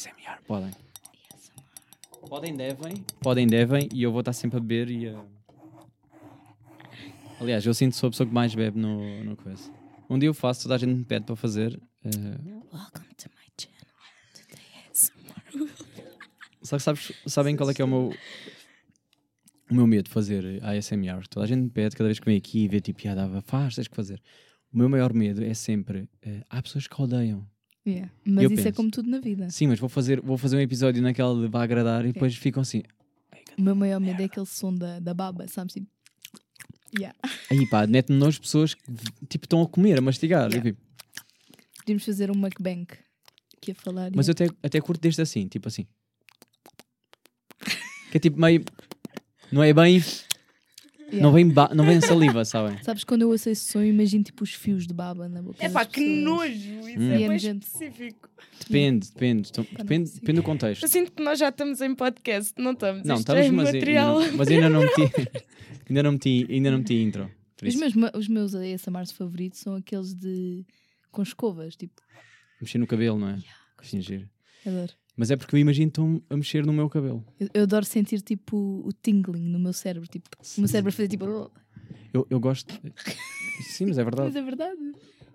ASMR, podem. Podem, devem. Podem, devem. E eu vou estar sempre a beber e a... Aliás, eu sinto que sou a pessoa que mais bebe no, no coisa. Um dia eu faço, toda a gente me pede para fazer. eh, Welcome to my channel. Today is Só que sabes, sabem qual é que é o meu, o meu medo de fazer ASMR? Toda a gente me pede, cada vez que vem aqui e vê tipo, ah, dava, faz, tens que fazer. O meu maior medo é sempre, eh, há pessoas que odeiam. Yeah. Mas isso é penso. como tudo na vida. Sim, mas vou fazer, vou fazer um episódio naquela de vai agradar e depois ficam assim, O meu maior medo é aquele som da, da baba, sabes? Tipo, yeah. aí pá, mete-me nojo pessoas que tipo estão a comer, a mastigar. Yeah. Eu, tipo, Podíamos fazer um mukbang que ia falar. mas eu até, até curto desde assim, tipo assim. Que é tipo meio. Não é bem. Yeah. Não, vem ba- não vem saliva, sabem? Sabes quando eu ouço esse som, imagino tipo os fios de baba na boca. É pá, que nojo! Isso Hum. é E é nojento. específico. Depende, depende. Então, não Depende, depende do contexto. Eu sinto que nós já estamos em podcast, não estamos? Não, Isto estamos, é mas, material. ainda, mas ainda não meti. ainda não meti, ainda não meti intro. Por Os isso, meus, os meus ASMRs favoritos são aqueles de. com escovas, tipo. mexer no cabelo, não é? Fingir. Adoro. Mas é porque eu imagino estão a mexer no meu cabelo. Eu, eu adoro sentir tipo o tingling no meu cérebro, tipo, o meu cérebro a fazer tipo. Eu, eu gosto. Sim, mas é verdade. Mas é verdade.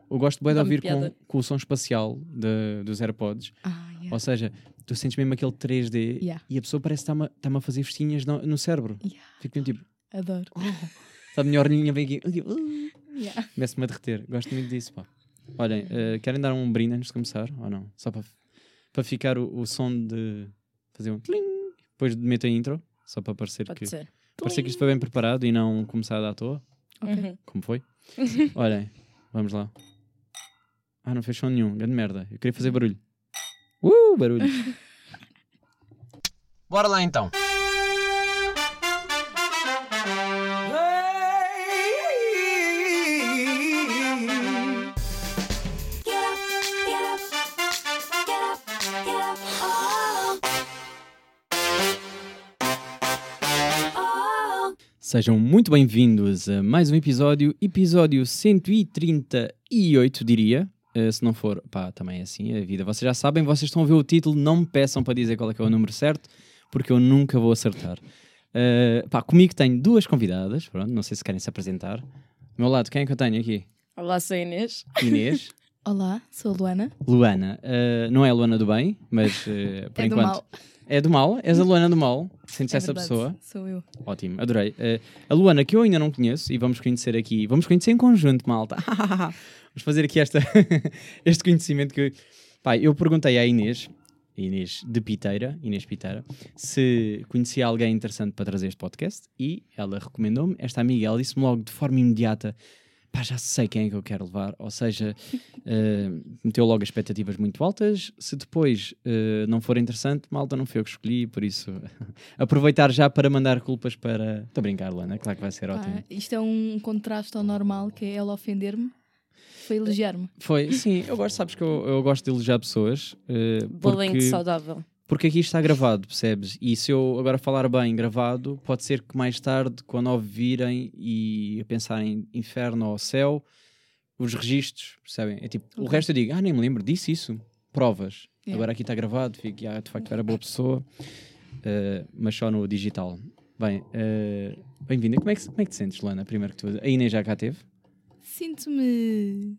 Eu gosto bem de ouvir com, com o som espacial de- dos AirPods. Ah, yeah. Ou seja, tu sentes mesmo aquele 3D Yeah. e a pessoa parece que está-me a- a fazer festinhas no, no cérebro. Yeah. Fico mesmo tipo, Adoro. sabe, minha orelhinha vem aqui. uh, Yeah. Começo-me a derreter. Gosto muito disso, pá. Olhem, eh, querem dar um brinde antes de começar? Ou não? Só para, para ficar o, o som de fazer um tling, depois de meter a intro, só para parecer Pode que, ser. parecer que isto foi bem preparado e não começado à toa, Ok. Uhum. como foi. Olhem, vamos lá. Ah, não fez som nenhum, grande merda. Eu queria fazer barulho. Uh, barulho. Bora lá então. Sejam muito bem-vindos a mais um episódio, episódio 138, diria. Eh, se não for, pá, também é assim a vida. Vocês já sabem, vocês estão a ver o título, não me peçam para dizer qual é que é o número certo, porque eu nunca vou acertar. Eh, pá, comigo tenho duas convidadas, pronto, não sei se querem se apresentar. Do meu lado, quem é que eu tenho aqui? Olá, sou a Inês. Inês, Olá, sou a Luana. Luana. Eh, não é a Luana do bem, mas eh, por é do enquanto. mal. É do mal? És a Luana do mal? Sentes É essa verdade, pessoa? Sou eu. Ótimo, adorei. Eh, a Luana, que eu ainda não conheço, e vamos conhecer aqui, vamos conhecer em conjunto, malta. vamos fazer aqui esta, este conhecimento que. Pai, eu perguntei à Inês, Inês de Piteira, Inês Piteira, se conhecia alguém interessante para trazer este podcast e ela recomendou-me. Esta amiga, ela disse-me logo de forma imediata: pá, já sei quem é que eu quero levar. Ou seja, eh, meteu logo expectativas muito altas. Se depois eh, não for interessante, malta, não foi eu que escolhi, por isso aproveitar já para mandar culpas para. Estou a brincar, Luana, claro que vai ser ótimo. Isto é um contraste ao normal, que é ela ofender-me, foi elogiar-me. Foi, sim, eu gosto, sabes que eu, eu gosto de elogiar pessoas. Bullying porque, saudável. Porque aqui está gravado, percebes? E se eu agora falar bem gravado, pode ser que mais tarde, quando ouvirem e a pensar em inferno ou céu, os registros, percebem? É tipo, o resto eu digo, ah, nem me lembro, disse isso. Provas. Yeah. Agora aqui está gravado, fico, ah, de facto era boa pessoa, eh, mas só no digital. Bem, eh, bem-vinda. Como, é que, como é que te sentes, Luana? Primeiro que tudo. A Inês já cá teve? Sinto-me.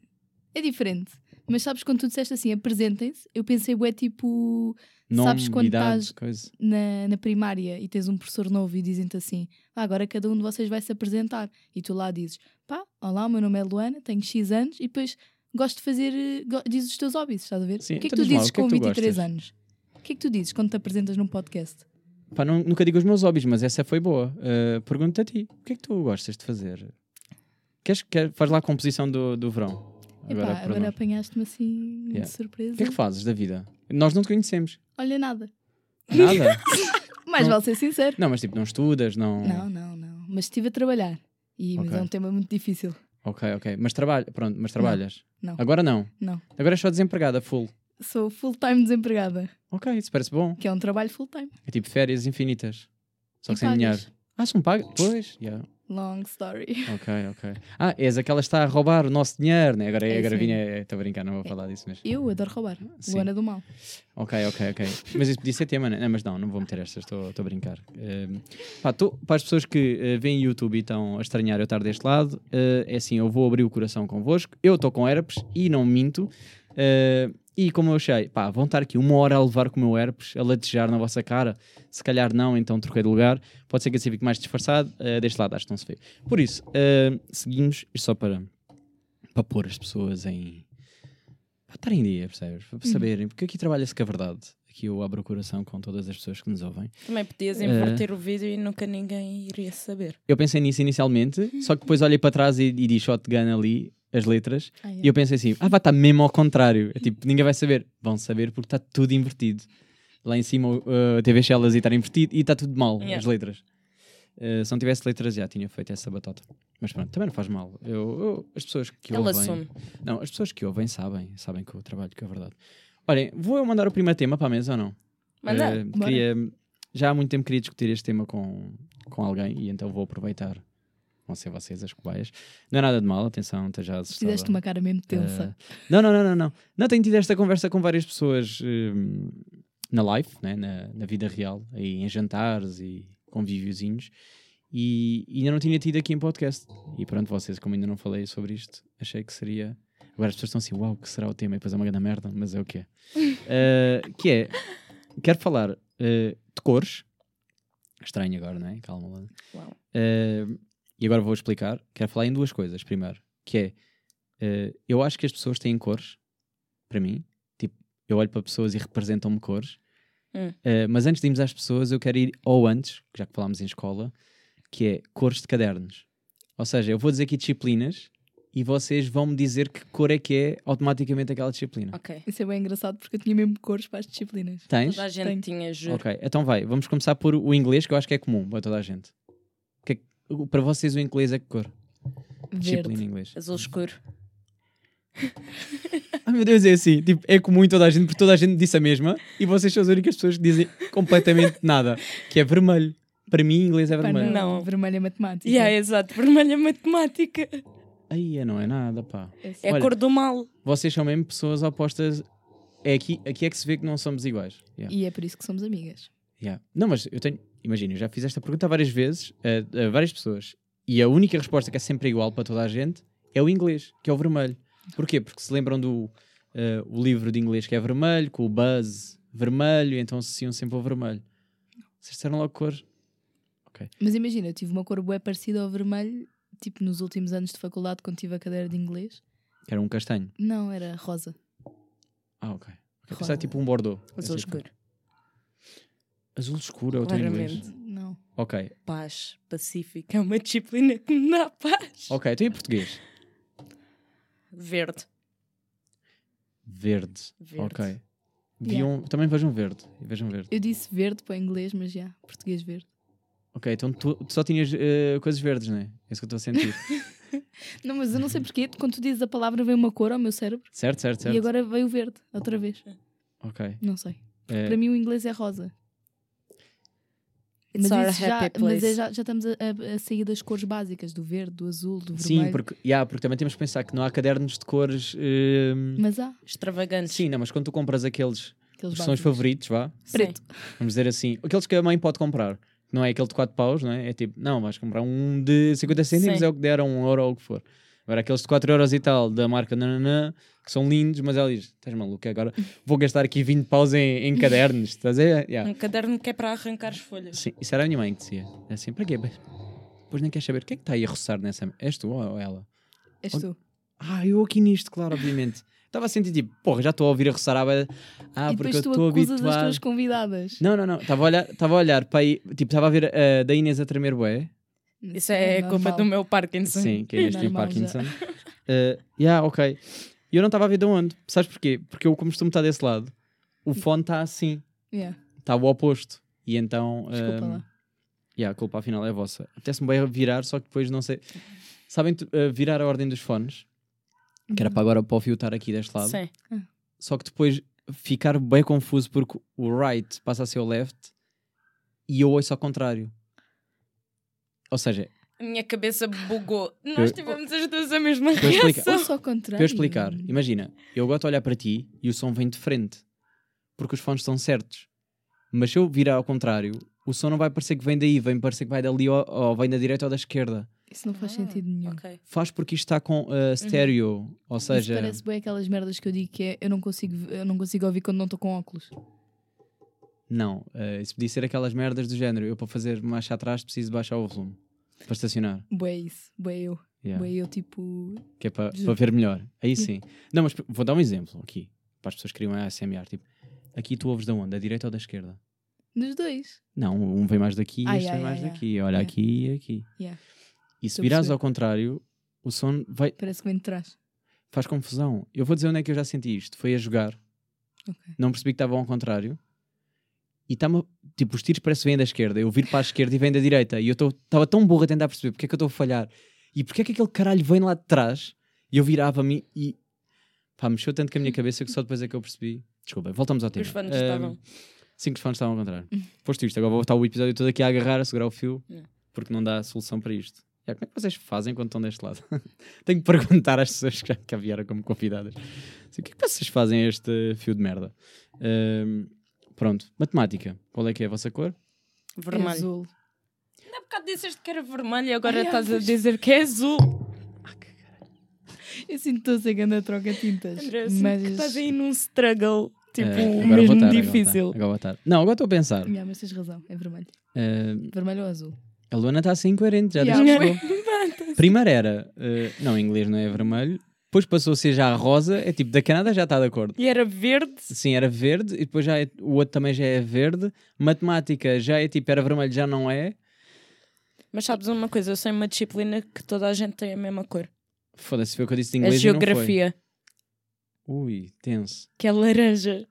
É diferente. Mas sabes, quando tu disseste assim, apresentem-se, eu pensei, é tipo, Nome, Sabes quando idade, estás- coisa. na, na primária e tens um professor novo e dizem-te assim: "Ah, agora cada um de vocês vai se apresentar. E tu lá dizes: pá, olá, o meu nome é Luana, tenho X anos e depois gosto de fazer. eh, go- dizes os teus hobbies, estás a ver? Sim, o que é que então tu dizes que é com que 23 gostas? anos? O que é que tu dizes quando te apresentas num podcast? Pá, não- nunca digo os meus hobbies, mas essa foi boa. Uh, Pergunto a ti, o que é que tu gostas de fazer? Queres, quer, faz lá a composição do, do verão. Epá, Agora, para agora nós. apanhaste-me assim Yeah. de surpresa. O que é que fazes da vida? Nós não te conhecemos. Olha, nada. Nada? Mais Não. vale ser sincero. não, mas tipo, não estudas, não. Não, não, não. Mas estive a trabalhar. E, Mas Ok. é um tema muito difícil. Ok, ok. Mas trabalha, pronto, mas trabalhas. não. Agora não. Não. Agora és só desempregada, full. Sou full-time desempregada, Ok, isso parece bom. que é um trabalho full-time. É tipo férias infinitas. Só E que sem pagas. dinheiro. Ah, são pagas? Pois, yeah. Long story. Ok, ok. Ah, és aquela que está a roubar o nosso dinheiro, né? Agora, É agora isso vinha. Estou a brincar, não vou falar disso, mas. Eu adoro roubar. Sim. Luana do mal. Ok, ok, ok. Mas isso podia ser tema, né? Não, mas não, não vou meter estas, estou a brincar. Ehm, pá, tô- para as pessoas que eh, veem YouTube e estão a estranhar eu estar deste lado, eh, é assim, eu vou abrir o coração convosco. Eu estou com herpes e não minto. Eh, e como eu achei, pá, vão estar aqui uma hora a levar com o meu herpes, a latejar na vossa cara. Se calhar não, então troquei de lugar. Pode ser que assim fique mais disfarçado. Eh, deste lado acho que não se vê. Por isso, eh, seguimos, isto só para, para pôr as pessoas em. para estar em dia, percebes? Para saberem, porque aqui trabalha-se com a verdade. Aqui eu abro o coração com todas as pessoas que nos ouvem. Também podias Eh. inverter o vídeo e nunca ninguém iria saber. Eu pensei nisso inicialmente, só que depois olhei para trás e, e di shotgun ali, as letras, Ah, e eu pensei assim: ah, vai estar mesmo ao contrário. É tipo, ninguém vai saber. Vão saber porque está tudo invertido. Lá em cima, uh, a TV Shellas e estar invertido e está tudo mal, Yeah. as letras. Uh, se não tivesse letras, já tinha feito essa batota. Mas pronto, também não faz mal. Eu, eu- as pessoas que Ela ouvem. assume. Não, as pessoas que ouvem sabem, sabem que eu trabalho, que é verdade. Olhem, vou eu mandar o primeiro tema para a mesa ou não? Manda. Bora. queria, já há muito tempo queria discutir este tema com, com alguém e então vou aproveitar. Vão ser vocês as cobaias. Não é nada de mal, atenção, esteja assustada. Fizeste uma cara mesmo tensa. Eh, não, não, não, não, não. Não, tenho tido esta conversa com várias pessoas hum, na live, né, na, na vida real, aí em jantares e convíviozinhos. E, e ainda não tinha tido aqui em podcast. E pronto, vocês, como ainda não falei sobre isto, achei que seria. Agora as pessoas estão assim, uau, que será o tema? E depois é uma grande merda, mas é o que é. Eh, que é, quero falar eh, de cores. Estranho agora, não é? Calma lá. Uau. E agora vou explicar. Quero falar em duas coisas. Primeiro, que é, eh, eu acho que as pessoas têm cores, para mim. Tipo, eu olho para pessoas e representam-me cores. Hum. Eh, mas antes de irmos às pessoas, eu quero ir ao antes, já que falámos em escola, que é cores de cadernos. Ou seja, eu vou dizer aqui disciplinas e vocês vão me dizer que cor é que é automaticamente aquela disciplina. Ok. Isso é bem engraçado porque eu tinha mesmo cores para as disciplinas. Tens? Toda a gente Tenho. tinha, juro. Ok, então vai, vamos começar por o inglês, que eu acho que é comum para toda a gente. É para vocês, o inglês é que cor? Disciplina Verde. em inglês. Azul escuro. Ai meu Deus, é assim. Tipo, é comum em toda a gente, porque toda a gente disse a mesma e vocês são as únicas pessoas que dizem completamente nada. Que é vermelho. Para mim, inglês é Pá, vermelho. Não. Vermelho é matemática. Yeah, exato. Vermelha matemática. Aí não é nada, pá. Esse- É Olha. a cor do mal. Vocês são mesmo pessoas opostas. É aqui, aqui é que se vê que não somos iguais. Yeah. E é por isso que somos amigas. Yeah. Não, mas eu tenho. Imagina, eu já fiz esta pergunta várias vezes a, a várias pessoas e a única resposta que é sempre igual para toda a gente é o inglês, que é o vermelho. Porquê? Porque se lembram do eh, o livro de inglês que é vermelho, com o buzz vermelho, então associam sempre ao vermelho. Vocês disseram logo cor. Mas imagina, eu tive uma cor bué parecida ao vermelho, tipo nos últimos anos de faculdade, quando tive a cadeira de inglês. Era um castanho. Não, era rosa. Ah, ok. okay. Rosa. Pensava tipo um bordeaux. Azul cor. escuro. Azul escuro é o teu inglês. Não. Ok. Paz. Pacífica. É uma disciplina que me dá paz. Ok, então em português? Verde. Verde. Verde. Ok. Viam, Também vejam verde. Vejam verde. Eu disse verde para o inglês, mas já, português verde. Ok, então tu, tu só tinhas eh, coisas verdes, não é? É isso que eu estou a sentir. Não, mas eu não sei porquê, quando tu dizes a palavra vem uma cor ao meu cérebro certo, certo, certo. e agora veio o verde, outra vez. Ok. Não sei. Eh, Para mim o inglês é rosa. It's Mas, isso já, happy mas é já, já estamos a, a- sair das cores básicas, do verde, do azul, do Sim, vermelho. porque, yeah, porque também temos que pensar que não há cadernos de cores. eh, Mas há Extravagantes. Sim, não, mas quando tu compras aqueles aqueles que são os favoritos, vá, Sim. Preto. vamos dizer assim, aqueles que a mãe pode comprar, não é aquele de 4 paus, não é? É tipo, não, vais comprar um de 50 cêntimos, Sim. é o que der, ou um euro ou o que for. Agora, aqueles de 4 euros e tal, da marca nananã, que são lindos, mas ela diz: estás maluco, agora vou gastar aqui 20 paus em, em cadernos, estás a ver? Yeah. Um caderno que é para arrancar as folhas. Sim, isso era a minha mãe que dizia. É assim, para quê? Depois nem queres saber o que é que está aí a roçar nessa. És tu ou ela? És tu. Ah, eu aqui nisto, claro, obviamente. Estava a sentir tipo, porra, já estou a ouvir a roçar a beira. Ah, e porque eu estou habituado. tuas convidadas. Não, não, não. Estava a olhar, estava a olhar para aí, tipo, estava a ver a da Inês a tremer bué. Isso é, culpa normal. do meu Parkinson. Sim, que Inês tem Normal já. Parkinson. Uh, yeah, ok. E eu não estava a ver de onde. Sabes porquê? Porque eu, como costumo estar desse lado, o fone está assim, Yeah. está o oposto. E então. Desculpa um, lá. Yeah, a culpa afinal é vossa. Apetece-me bem virar, só que depois não sei. Sabem uh, virar a ordem dos fones? Que era para agora para o fio estar aqui deste lado. Sim. Só que depois ficar bem confuso porque o right passa a ser o left e eu ouço ao contrário. Ou seja, A minha cabeça bugou. Nós tivemos as duas a mesma eu explicar. reação. Ou só ao contrário. Para eu explicar, imagina, eu gosto de olhar para ti e o som vem de frente, porque os fones estão certos. Mas se eu virar ao contrário, o som não vai parecer que vem daí, vem parecer que vai dali ou, ou vem da direita ou da esquerda. Isso não faz Ah, sentido nenhum. Ok. Faz porque isto está com uh, stereo, ou Isso seja, parece bem aquelas merdas que eu digo que é eu não consigo, eu não consigo ouvir quando não estou com óculos. Não, uh, isso podia ser aquelas merdas do género. Eu para fazer marcha atrás preciso baixar o volume para estacionar. Bué isso, bué eu. Yeah. Bué eu tipo. Que é para, para ver melhor. Aí sim. Não, mas vou dar um exemplo aqui, para as pessoas que criam a ASMR. Tipo, aqui tu ouves da onde? Da direita ou da esquerda? Dos dois. Não, um vem mais daqui e Ah, este yeah, vem mais yeah, daqui. Olha aqui e aqui. E se virares perceber. ao contrário, o som vai, Parece que vem de trás. faz confusão. Eu vou dizer onde é que eu já senti isto. Foi a jogar. Ok. Não percebi que estavam ao contrário. E está-me. Tipo, os tiros parece que vêm da esquerda. Eu viro para a esquerda e vem da direita. E eu estava tão burro a tentar perceber porque é que eu estou a falhar. E porque é que aquele caralho vem lá de trás. E eu virava-me e. Pá, mexeu tanto com a minha cabeça que só depois é que eu percebi. Desculpa, voltamos ao tema. Os fãs Ahm, estavam. Sim, que os fãs estavam ao contrário. Posto isto, agora vou estar o episódio todo aqui a agarrar, a segurar o fio, Yeah. porque não dá solução para isto. Já, como é que vocês fazem quando estão deste lado? Tenho que perguntar às pessoas que já vieram como convidadas. Assim, o que é que vocês fazem a este fio de merda? Ahm, pronto, matemática. Qual é que é a vossa cor? É Vermelho. azul. Há bocado disseste que era vermelho e agora Ai, ah, estás a dizer que é azul. Eu sinto que estou a ser grande a troca tintas. André, eu sinto mas... que estás aí num struggle, tipo, Ah, agora vou mesmo estar, difícil. Agora vou estar. Não, agora estou a pensar. Yeah, mas tens razão, é vermelho. Ahm, Vermelho ou azul? a Luana está assim incoerente, já Yeah, desde que chegou. Primeiro era, eh, não, em inglês não é vermelho. Depois passou a ser já rosa. É tipo, da Canadá já está de acordo. E era verde. Sim, era verde. E depois já é- o outro também já é verde. Matemática já é tipo, era vermelho, já não é. Mas sabes uma coisa, eu sei uma disciplina que toda a gente tem a mesma cor. Foda-se, foi o que eu disse de A inglês não foi. geografia, Ui, tenso. que é laranja.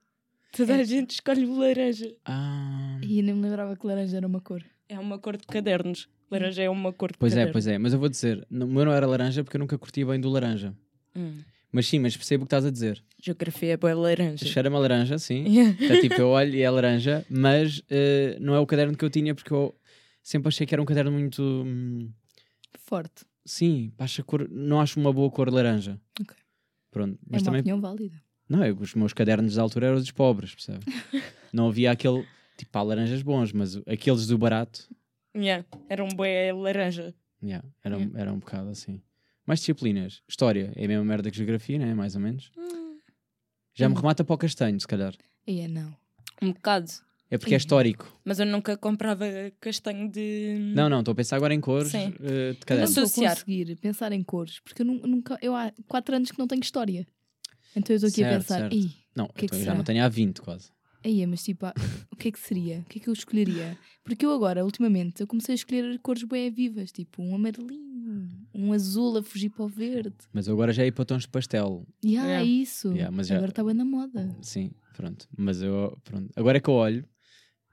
Toda a É. gente escolhe o laranja. Ah, E nem me lembrava que laranja era uma cor. É uma cor de cadernos. Laranja é uma cor de pois é, pois é. Mas eu vou dizer, o meu não era laranja porque eu nunca curti bem do laranja. Hum. Mas sim, mas percebo o que estás a dizer. Geografia é boa laranja. Cheira-me a laranja, sim. Yeah. É tipo, eu olho e é laranja, mas eh, não é o caderno que eu tinha porque eu sempre achei que era um caderno muito. hum, Forte. sim, acho cor, não acho uma boa cor laranja. Ok. Pronto, É mas uma também. opinião válida. Não, é, os meus cadernos da altura eram dos pobres, percebe? não havia aquele. Tipo, há laranjas bons, mas aqueles do barato, Yeah. Era um boé laranja. yeah, era, Yeah. era um bocado assim. Mais disciplinas. História é a mesma merda que geografia, né? Mais ou menos. Já me Hum. remata para o castanho, se calhar. E é não. Um bocado. É porque é Ih. histórico. Mas eu nunca comprava castanho de. Não, não, estou a pensar agora em cores Sim. eh, de não estou a Associar. conseguir pensar em cores, porque eu nu- nunca. Eu há 4 anos que não tenho história. Então eu estou aqui a Certo, pensar, certo. "Ih, Não, que é então que eu já será? não tenho há 20 quase. Aí, mas tipo, ah, o que é que seria? O que é que eu escolheria? Porque eu agora, ultimamente, eu comecei a escolher cores bem vivas, tipo um amarelinho, um azul a fugir para o verde. Mas eu agora já ia para tons de pastel. E ah, Yeah. isso. Yeah, mas já- Agora está bem na moda. Sim, pronto. Mas eu, pronto. Agora é que eu olho,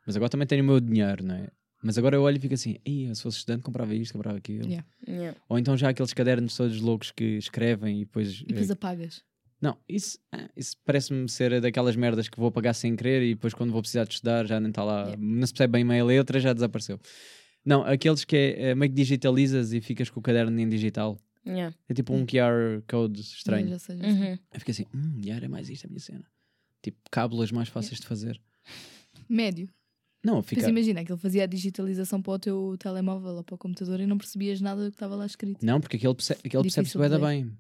mas agora também tenho o meu dinheiro, não é? Mas agora eu olho e fico assim, Ei, se fosse estudante comprava isto, comprava aquilo. Yeah. Yeah. Ou então já aqueles cadernos todos loucos que escrevem e depois... E depois eh, apagas. Não, isso, ah, isso parece-me ser daquelas merdas que vou pagar sem querer e depois quando vou precisar de estudar já nem está lá, Yeah. não se percebe bem meia letra, já desapareceu. Não, aqueles que é, eh, meio que digitalizas e ficas com o caderno em digital. Yeah. É tipo um QR code estranho. Já sei, já sei. Uhum. Eu fico assim, hum, já era mais isto a minha cena. Tipo, cábulas mais fáceis de fazer. Médio. Não, fica... imagina que ele fazia a digitalização para o teu telemóvel ou para o computador e não percebias nada do que estava lá escrito. Não, porque aquele, perce... aquele percebe-se ler. bem.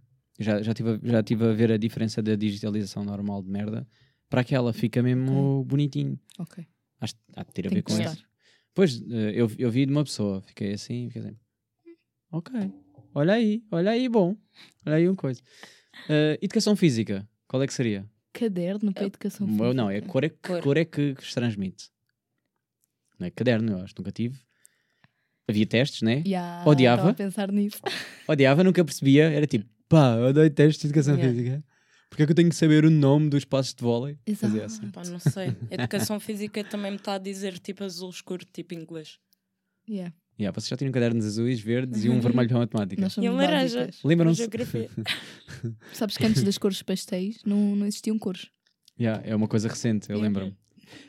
Já, já, tive, a- já tive a ver a diferença da digitalização normal de merda para aquela, fica mesmo bonitinho. Ok. Acho há de ter a ver com isso. Pois, eh, eu, eu vi de uma pessoa, fiquei assim, fiquei assim, ok, olha aí, olha aí, bom, olha aí uma coisa. Eh, educação física, qual é que seria? Caderno para a educação meu não, é física. cor é, que Cor. cor é que, que se transmite. Não é caderno, eu acho, nunca tive. Havia testes, né? Ya, Odiava. Estava a pensar nisso. Odiava, nunca percebia, era tipo, pá, eu odeio testes de educação Yeah. física. Porque é que eu tenho que saber o nome dos passos de vôlei? Fazia Exato. assim. Pá, não sei. Educação física também me está a dizer tipo azul escuro, tipo inglês. Yeah. Yeah, vocês já tinham cadernos azuis, verdes e um vermelho para matemática. Nós somos E a laranja. básicas. Lembram-se? Geografia. Sabes que antes das cores pastéis não, não existiam cores. Yeah, é uma coisa recente, eu Yeah. lembro-me.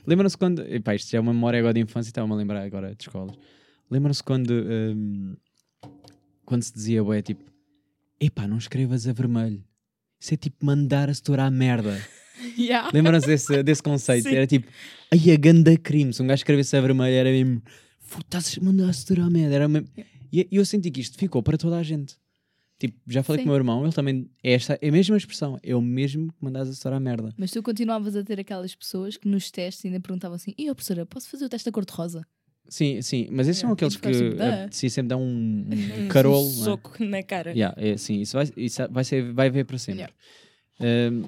Lembram-se quando. Epá, isto já é uma memória agora de infância e estava-me a lembrar agora de escolas. Lembram-se quando hum, quando se dizia, ué, tipo, epá, não escrevas a vermelho. Isso é tipo mandar a setora à merda. Yeah. Lembram-se desse, desse conceito? Sim. Era tipo, ai, a ganda crime. Se um gajo escrevesse a vermelho, era mesmo, "Fu, estás a mandar a setora à merda. Era mesmo... E e eu senti que isto ficou para toda a gente. Tipo, já falei Sim. com o meu irmão, ele também, é, esta, é a mesma expressão, é o mesmo que mandas a setora à merda. Mas tu continuavas a ter aquelas pessoas que nos testes ainda perguntavam assim: e a professora, posso fazer o teste da cor-de-rosa? Sim, sim, mas esses são Yeah. aqueles que tipo, "Dá." se sempre dão um, um Um carolo. é? soco na cara. Yeah, é, sim, isso vai, isso vai, ser, vai ver para sempre. Ahm,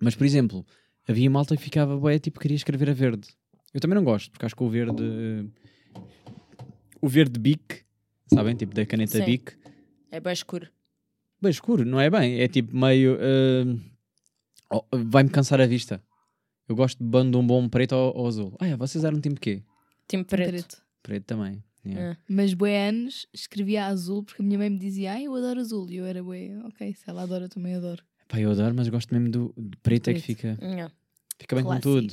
mas, por exemplo, havia malta que ficava, bué, tipo, queria escrever a verde. Eu também não gosto, porque acho que o verde. O verde bic, sabem? Tipo, da caneta Sim. bic. É bem escuro. Bem escuro, não é bem? É tipo meio. ahm, oh, Vai-me cansar a vista. Eu gosto de bando de um bom preto ou, ou azul. Ah, é, vocês eram time quê? Time preto. Preto também. yeah. É. Mas bué anos escrevia azul porque a minha mãe me dizia: ai, eu adoro azul. E eu era bué, ok, se ela adora, também adoro. Pá, eu adoro, mas gosto mesmo do, do preto, é que Preto. fica. Yeah. Fica bem com tudo.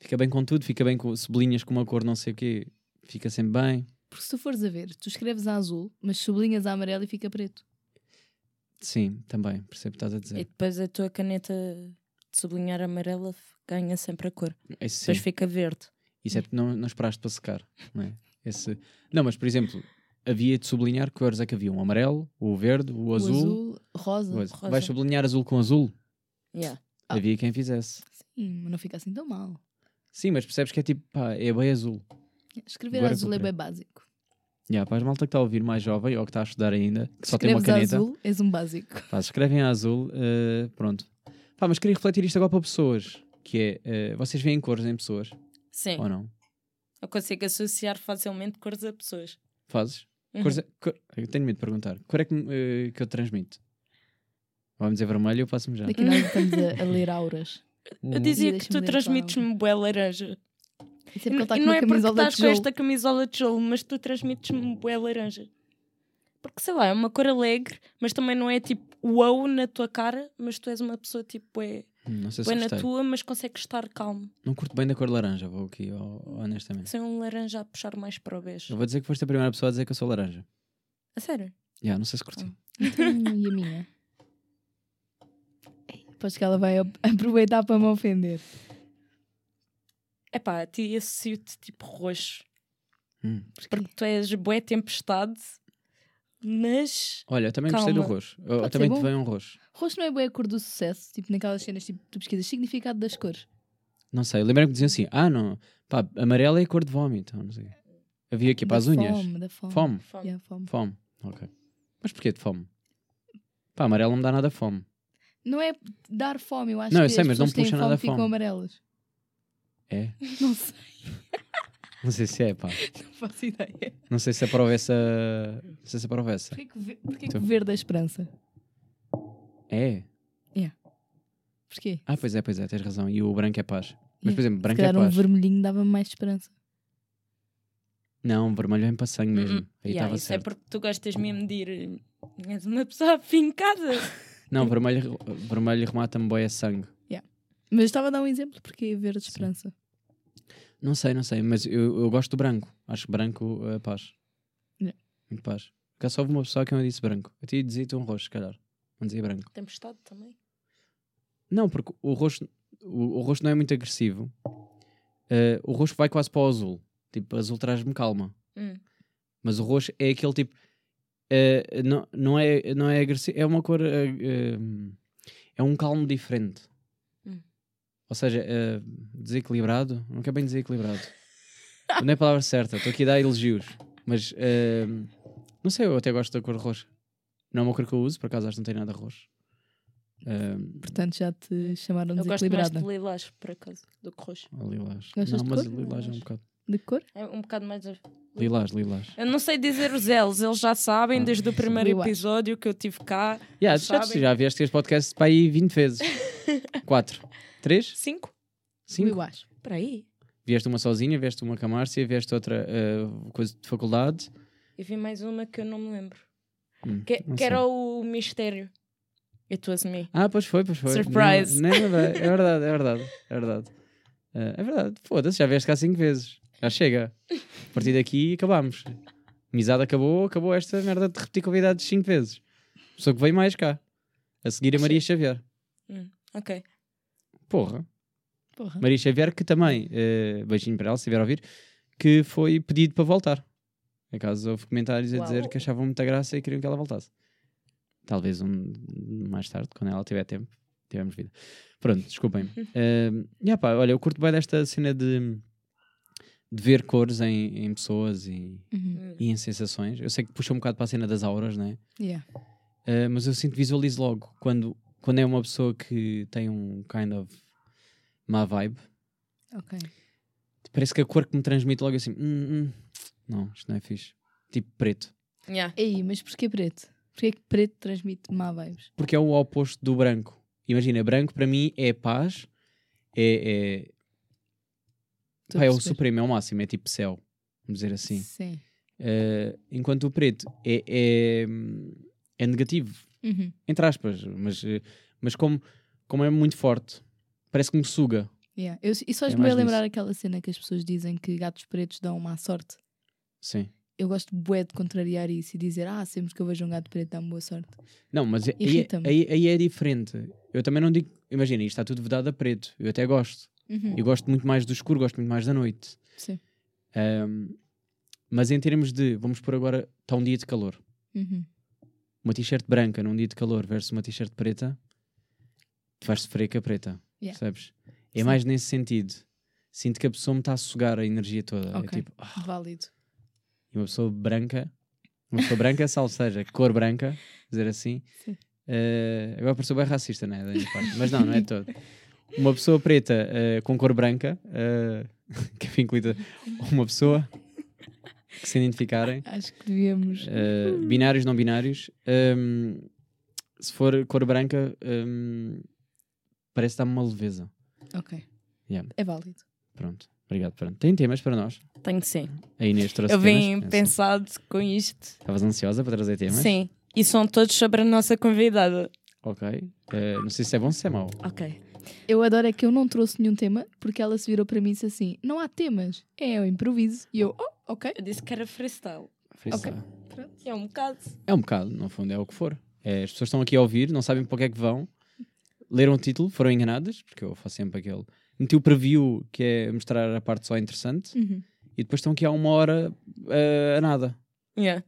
Fica bem com tudo, fica bem com sublinhas com uma cor não sei o quê. Fica sempre bem. Porque se tu fores a ver, tu escreves a azul, mas sublinhas a amarelo e fica preto. Sim, também, percebo o que estás a E dizer. depois a tua caneta de sublinhar amarela ganha sempre a cor. Sim. Depois fica verde. Isso é porque não, não esperaste para secar, não é? Esse... Não, mas por exemplo, havia de sublinhar que cores é que havia? Um amarelo, o verde, o azul. O azul, rosa. rosa. Vais sublinhar azul com azul? Yeah. Ah. Havia quem fizesse. Sim, mas não fica assim tão mal. Sim, mas percebes que é tipo, pá, é bem azul. Escrever Agora azul é bem básico. Já, para as malta que está a ouvir mais jovem ou que está a estudar ainda, que só tem uma caneta, azul, és um básico. pá, escrevem a azul, eh, pronto. Pá, mas queria refletir isto agora para pessoas, que é, eh, vocês veem cores em pessoas, Sim. ou não? Eu consigo associar facilmente cores a pessoas. Fazes? Uhum. Cores, cor- eu tenho medo de perguntar. Cor é que, eh, que eu transmito? Vamos dizer vermelho, eu passo-me já. Daqui nós estamos a, a ler auras. Eu dizia que tu transmites-me bué laranja. É E, porque ele está e com não é porque estás com esta camisola de tijolo, mas tu transmites-me bué laranja. Porque sei lá, é uma cor alegre, mas também não é tipo uau na tua cara, mas tu és uma pessoa tipo Hum, Não sei se bué na gostei. tua, mas consegues estar calmo. Não curto bem da cor laranja, vou aqui, ho- honestamente. Sem um laranja a puxar mais para o beijo. Eu vou dizer que foste a primeira pessoa a dizer que eu sou laranja. A sério? Já, não sei se curti. Ah. E a minha? Aposto que ela vai ap- aproveitar para me ofender. É pá, a ti associo-te tipo roxo. Hum. Porque tu és bué tempestade, mas Olha, eu também gostei do Calma. roxo. Eu, Pode também te veio um roxo. Roxo não é bem a cor do sucesso, tipo naquelas cenas tipo, tu pesquisas significado das cores. Não sei, eu lembro-me que diziam assim: ah, não, pá, amarelo é a cor de vómito. Não sei. Havia aqui para Da as unhas. Fome, da fome. Fome. fome. Yeah, fome. Fome. Ok. Mas porquê de fome? Pá, amarelo não me dá nada fome. Não é dar fome, eu acho Não, eu que sei, as mas não puxa nada fome ficam fome. amarelas. É? Não sei, Não sei se é, pá. não faço ideia. Não sei se aprova essa. Não sei se aprova essa. Porquê que, ve- porquê que Tu- verde é esperança? É? Porquê? Ah, pois é, pois é, tens razão. E o branco é paz. Mas, por Yeah. exemplo, Se branco é calhar um paz. vermelhinho dava-me mais esperança. Não, vermelho vem para sangue mesmo. Hum, Aí yeah, estava isso certo. é porque tu gostas mesmo de ir. És uma pessoa afincada. Não, vermelho, vermelho remata-me boi a sangue. Mas estava a dar um exemplo porque é verde esperança. Não sei, não sei, mas eu, eu gosto do branco. Acho que branco é paz. Yeah. Muito paz. Cá só houve uma pessoa que eu disse branco. Eu tinha dizia um roxo, se calhar. Não dizia branco. Tempestade também. Não, porque o roxo, o, o roxo não é muito agressivo. Eh, o roxo vai quase para o azul. Tipo, azul traz-me calma. Hum. Mas o roxo é aquele tipo. eh, não, não, é, não é agressivo. É uma cor. eh, é um calmo diferente. Ou seja, eh, desequilibrado. Não quer bem desequilibrado. não é a palavra certa. Estou aqui a dar elogios. Mas. eh, não sei, eu até gosto da cor roxa. Não é uma cor que eu uso, por acaso acho que não tem nada roxo. Eh, Portanto, já te chamaram Eu gosto mais desequilibrada. de lilás, por acaso, do que roxo. ou lilás. Gostas não, de mas cor? lilás é um bocado. De cor? É um bocado mais. Lilás, lilás. Eu não sei dizer os L's, eles já sabem Ah. desde o primeiro Lilás. episódio que eu tive cá. Yeah, já, sabem. já vieste este podcast para aí 20 vezes. 4. 3? Cinco? 5? Eu acho. Espera aí. Vieste uma sozinha, vieste uma com a Márcia, vieste outra eh, coisa de faculdade. Eu vi mais uma que eu não me lembro. Hum, Que, que era o mistério. It was me. Ah, pois foi, pois foi. Surprise. Não, não, é verdade, é verdade, é verdade. Eh, é verdade. Foda-se, já vieste cá 5 vezes. Já chega. A partir daqui acabámos. Amizade acabou, acabou esta merda de repetir convidados cinco vezes. Só que veio mais cá. A seguir a Maria Xavier. Ok. Porra. Porra. Maria Xavier, que também, eh, beijinho para ela, se estiver a ouvir, que foi pedido para voltar. Acaso houve comentários a dizer que achavam muita graça e queriam que ela voltasse. Talvez um, mais tarde, quando ela tiver tempo, tivermos vida. Pronto, desculpem. uh, yeah, pá, olha, eu curto bem desta cena de, de ver cores em, em pessoas e, Uhum. e em sensações. Eu sei que puxa um bocado para a cena das auras, né? Yeah. Uh, mas eu sinto, visualizo logo quando, quando é uma pessoa que tem um kind of má vibe. Ok. Parece que a cor que me transmite logo assim, "Hum, hum, não, isto não é fixe. Tipo preto. Yeah. Ei, mas porquê preto? Porquê que preto transmite má vibes? Porque é o oposto do branco. Imagina, branco para mim é paz, é, é, pá, é o supremo, é o máximo, é tipo céu, vamos dizer assim. Sim. Uh, enquanto o preto é, é, é negativo, Uhum. entre aspas, mas, uh, mas como, como é muito forte, parece que me suga. Yeah. Eu, e só É lembrar disso. aquela cena que as pessoas dizem que gatos pretos dão má sorte. Sim. Eu gosto bué de contrariar isso e dizer, ah, sempre que eu vejo um gato preto dá-me boa sorte. Não, mas aí, Irrita-me. aí, aí é diferente. Eu também não digo, imagina, isto está tudo vedado a preto. Eu até gosto. Uhum. Eu gosto muito mais do escuro, gosto muito mais da noite. Sim. Um, mas em termos de, vamos por agora, está um dia de calor. Uhum. Uma t-shirt branca num dia de calor versus uma t-shirt preta, tu vais sofrer com a preta. Yeah. Percebes? É Sim. mais nesse sentido. Sinto que a pessoa me está a sugar a energia toda. É Ok. tipo, ah, Válido. e uma pessoa branca, uma pessoa branca, salvo seja, cor branca, dizer assim. Sim. eh, agora pareceu bem racista, né? Da minha parte. Mas não, não é todo. Uma pessoa preta eh, com cor branca, eh, que fica incluída uma pessoa que se identificarem, Acho que devíamos. eh, binários, não binários, ehm, se for cor branca, ehm, parece dar-me uma leveza. Ok. Yeah. É válido. Pronto, obrigado. Pronto. Tem temas para nós? Tenho sim. A Inês trouxe Eu vim temas? pensado com isto. Estavas ansiosa para trazer temas? Sim. E são todos sobre a nossa convidada. Ok. Eh, não sei se é bom ou se é mau. Ok. Eu adoro é que eu não trouxe nenhum tema porque ela se virou para mim e disse assim: não há temas, é o improviso. E eu, oh, ok. Eu disse que era freestyle. Freestyle. É um bocado. É um bocado, no fundo, é o que for. É, as pessoas estão aqui a ouvir, não sabem para o que é que vão, leram o título, foram enganadas, porque eu faço sempre aquele. Meti o preview, que é mostrar a parte só interessante, Uhum. e depois estão aqui há uma hora eh, a nada. Yeah.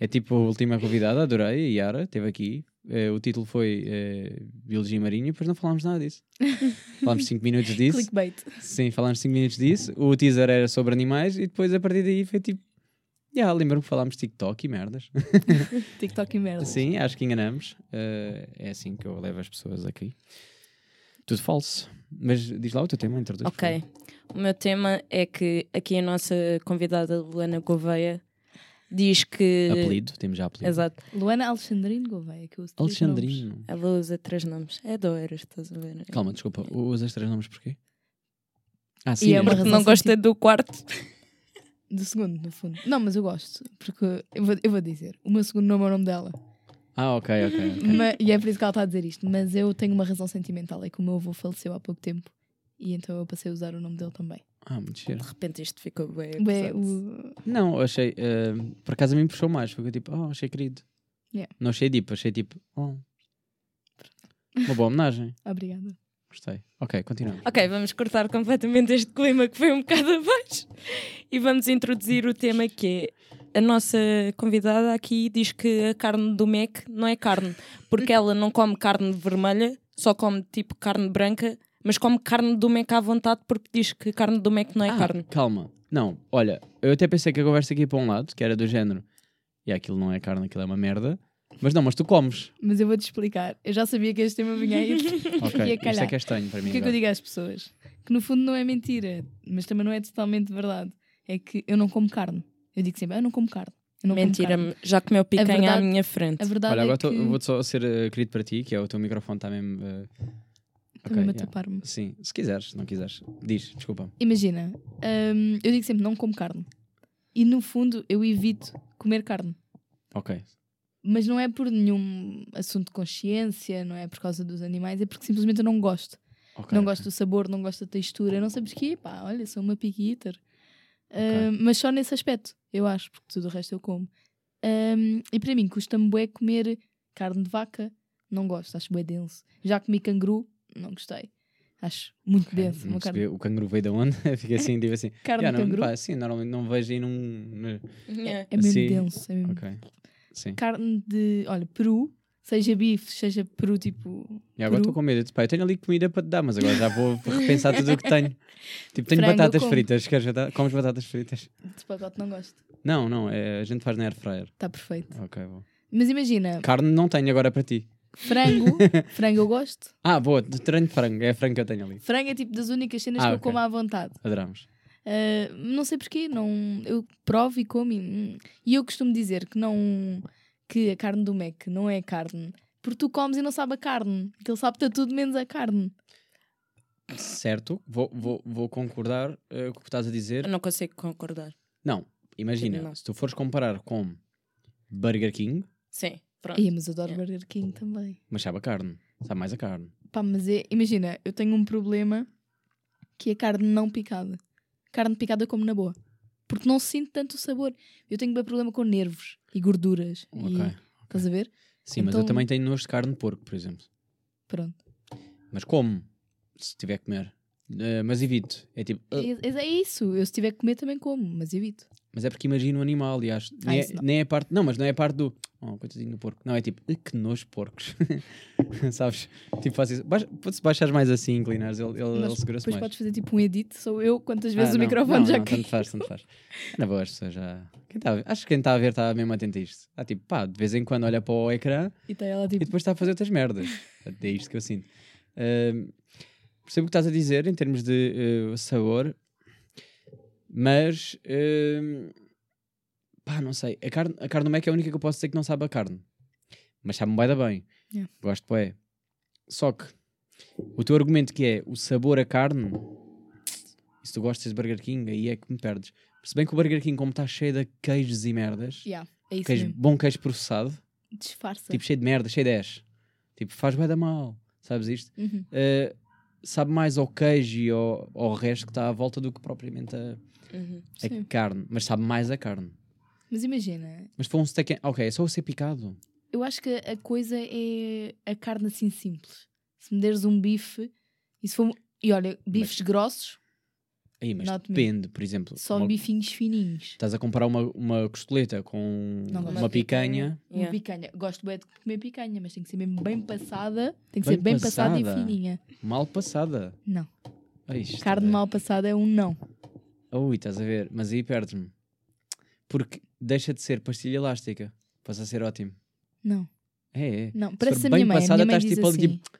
É tipo a última convidada, adorei, a Yara, esteve aqui. Eh, o título foi eh, Biologia Marinha, depois não falámos nada disso. falámos 5 minutos disso. Clickbait. Sim, falámos 5 minutos disso. O teaser era sobre animais, e depois a partir daí foi tipo. Yeah, lembro-me que falámos TikTok e merdas. TikTok e merda. Sim, acho que enganamos. Eh, é assim que eu levo as pessoas aqui. Tudo falso. Mas diz lá o teu tema, introduz. Ok. O meu tema é que aqui a nossa convidada Luana Gouveia diz que. Apelido, temos já apelido. Exato. Luana Alexandrino Gouveia, que eu uso três nomes. Alexandrino. Ela usa três nomes. É doeira, estás a ver? Calma, desculpa. Usas três nomes porquê? Ah, E sim. é uma razão Não gosta do quarto. Do segundo, no fundo. Não, mas eu gosto. Porque eu vou, eu vou dizer: o meu segundo nome é o nome dela. Ah, ok, ok. ok. Ma- e é por isso que ela está a dizer isto. Mas eu tenho uma razão sentimental: é que o meu avô faleceu há pouco tempo. E então eu passei a usar o nome dele também. Ah, muito. De repente isto ficou bem. Pesado. o... Não, achei. eh, por acaso a mim me puxou mais. Foi tipo, oh, achei querido. Yeah. Não achei deep, achei tipo, oh. Uma boa homenagem. Obrigada. Gostei. Ok, continuamos. Ok, vamos cortar completamente este clima que foi um bocado abaixo e vamos introduzir o tema que é a nossa convidada aqui diz que a carne do Mac não é carne, porque ela não come carne vermelha, só come tipo carne branca, mas come carne do Mac à vontade porque diz que carne do Mac não é Ah, carne. Calma. Não, olha, eu até pensei que a conversa aqui para um lado, que era do género. E aquilo não é carne, aquilo é uma merda. Mas não, mas tu comes. Mas eu vou-te explicar. Eu já sabia que este tema vinha aí. Ok, Ia isto calhar. é que é estranho para O mim. que é que eu agora. digo às pessoas? Que no fundo não é mentira, mas também não é totalmente verdade. É que eu não como carne. Eu digo sempre, "Ah, eu não como carne. Eu não como Mentira, carne." já comeu picanha à verdade- minha frente. A verdade Olha, agora é que... vou-te só ser eh, querido para ti, que é o teu microfone está mesmo. eh, Também ok, a yeah. Sim, se quiseres, se não quiseres. Diz, desculpa. Imagina, hum, eu digo sempre, não como carne. E no fundo eu evito comer carne. Ok. Mas não é por nenhum assunto de consciência, não é por causa dos animais, é porque simplesmente eu não gosto. ok, não gosto do sabor, não gosto da textura, não sei porquê. Pá, olha, sou uma picky eater. Ah, mas só nesse aspecto, eu acho, porque tudo o resto eu como. Ahm, e para mim, custa-me bué comer carne de vaca, não gosto, acho bué denso. Já comi canguru, não gostei. Acho muito Ok, denso. Uma carne, O canguru veio de onde? Fiquei assim, digo assim. carne "Ya, de não, canguru pá, sim, normalmente não vejo aí num. no- Yeah. é mesmo Sim. denso. É mesmo. Ok. Sim. Carne de, olha, peru, seja bife, seja peru tipo. E agora estou com medo. Pá, eu tenho ali comida para te dar, mas agora já vou repensar tudo o que tenho. Tipo, tenho Frango batatas como. fritas. Queres bata- Comes batatas fritas? De pacote não gosto. Não, não. é- a gente faz na air fryer. Está perfeito. Ok, vou. Mas imagina, Carne não tenho agora para ti. Frango, frango eu gosto. Ah, boa. de Treino de frango. É frango que eu tenho ali. Frango é tipo das únicas cenas Ah, que eu ok. como à vontade. Adoramos. Uh, não sei porquê, não, eu provo e como. E, e eu costumo dizer que não que a carne do Mac não é carne, porque tu comes e não sabe a carne. Que ele sabe ter tudo menos a carne. Certo. Vou, vou, vou concordar eh, com o que estás a dizer. Eu não consigo concordar. Não. Imagina. Não. Se tu fores comparar com Burger King, Sim, pronto. Ia, mas eu adoro É. Burger King também. mas sabe a carne. Sabe mais a carne. Pá, mas é, imagina, eu tenho um problema que é a carne não picada. Carne picada eu como na boa. Porque não sinto tanto o sabor. Eu tenho bem problema com nervos e gorduras. Ok. E, estás a ver? Sim, mas eu Então- também tenho nojo de carne de porco, por exemplo. Pronto. Mas como? Se tiver que comer. Eh, mas evito. É tipo. "Ah", É, é isso. Eu se tiver que comer também como, mas evito. Mas é porque imagino o animal e acho. Ah, Nem, é, nem é parte. Não, mas não é parte do. Oh, coitadinho do porco. Não, é tipo, "Ai, que nojo porcos. Sabes? Tipo, faz isso. Baixa- se baixares mais assim, inclinares, ele, ele, ele segura-se Depois mais. podes fazer tipo um edit, sou eu, quantas Ah, vezes o não, microfone não, já não, caiu. Tanto faz, tanto faz. Na boa, as pessoas já. Quem tá Acho que quem está a ver está mesmo atento a isto. Ah, tipo, pá, de vez em quando olha para o ecrã E está ela e tipo, depois está a fazer outras merdas. É isto que eu sinto. Ahm, percebo o que estás a dizer em termos de eh, sabor, mas ahm, pá, não sei. A carne, a carne do Mac é a única que eu posso dizer que não sabe a carne, mas sabe-me bem da bem. Yeah. Gosto, é. Só que o teu argumento que é o sabor a carne, e se tu gostas de Burger King, aí é que me perdes. Se bem que o Burger King, como está cheio de queijos e merdas, yeah, é queijo, bom queijo processado, Disfarça. tipo cheio de merda, cheio de ash. Tipo, faz bem da mal, sabes isto? Uhum. Uh, sabe mais ao queijo e ao, ao resto que está à volta do que propriamente a, Uhum. a Sim. carne, mas sabe mais a carne. Mas imagina, Mas for um steak, ok, é só o ser picado. eu acho que a coisa é a carne assim simples. Se me deres um bife, e se for. E olha, bifes grossos, Aí, mas Not me. depende, por exemplo, só uma- bifinhos fininhos. estás a comparar uma, uma costeleta com Não uma picanha. Uma Yeah. picanha. Gosto bem de comer picanha, mas tem que ser mesmo bem passada. Tem que Bem ser bem passada. passada? e fininha. mal passada. Não. Ai, Carne é- mal passada é um não. Ui, estás a ver, mas aí perdes-me. Porque deixa de ser pastilha elástica, passa a ser ótimo. Não. É, é. Não, Se parece for a minha mãe. A passada, minha mãe diz tipo assim. tipo,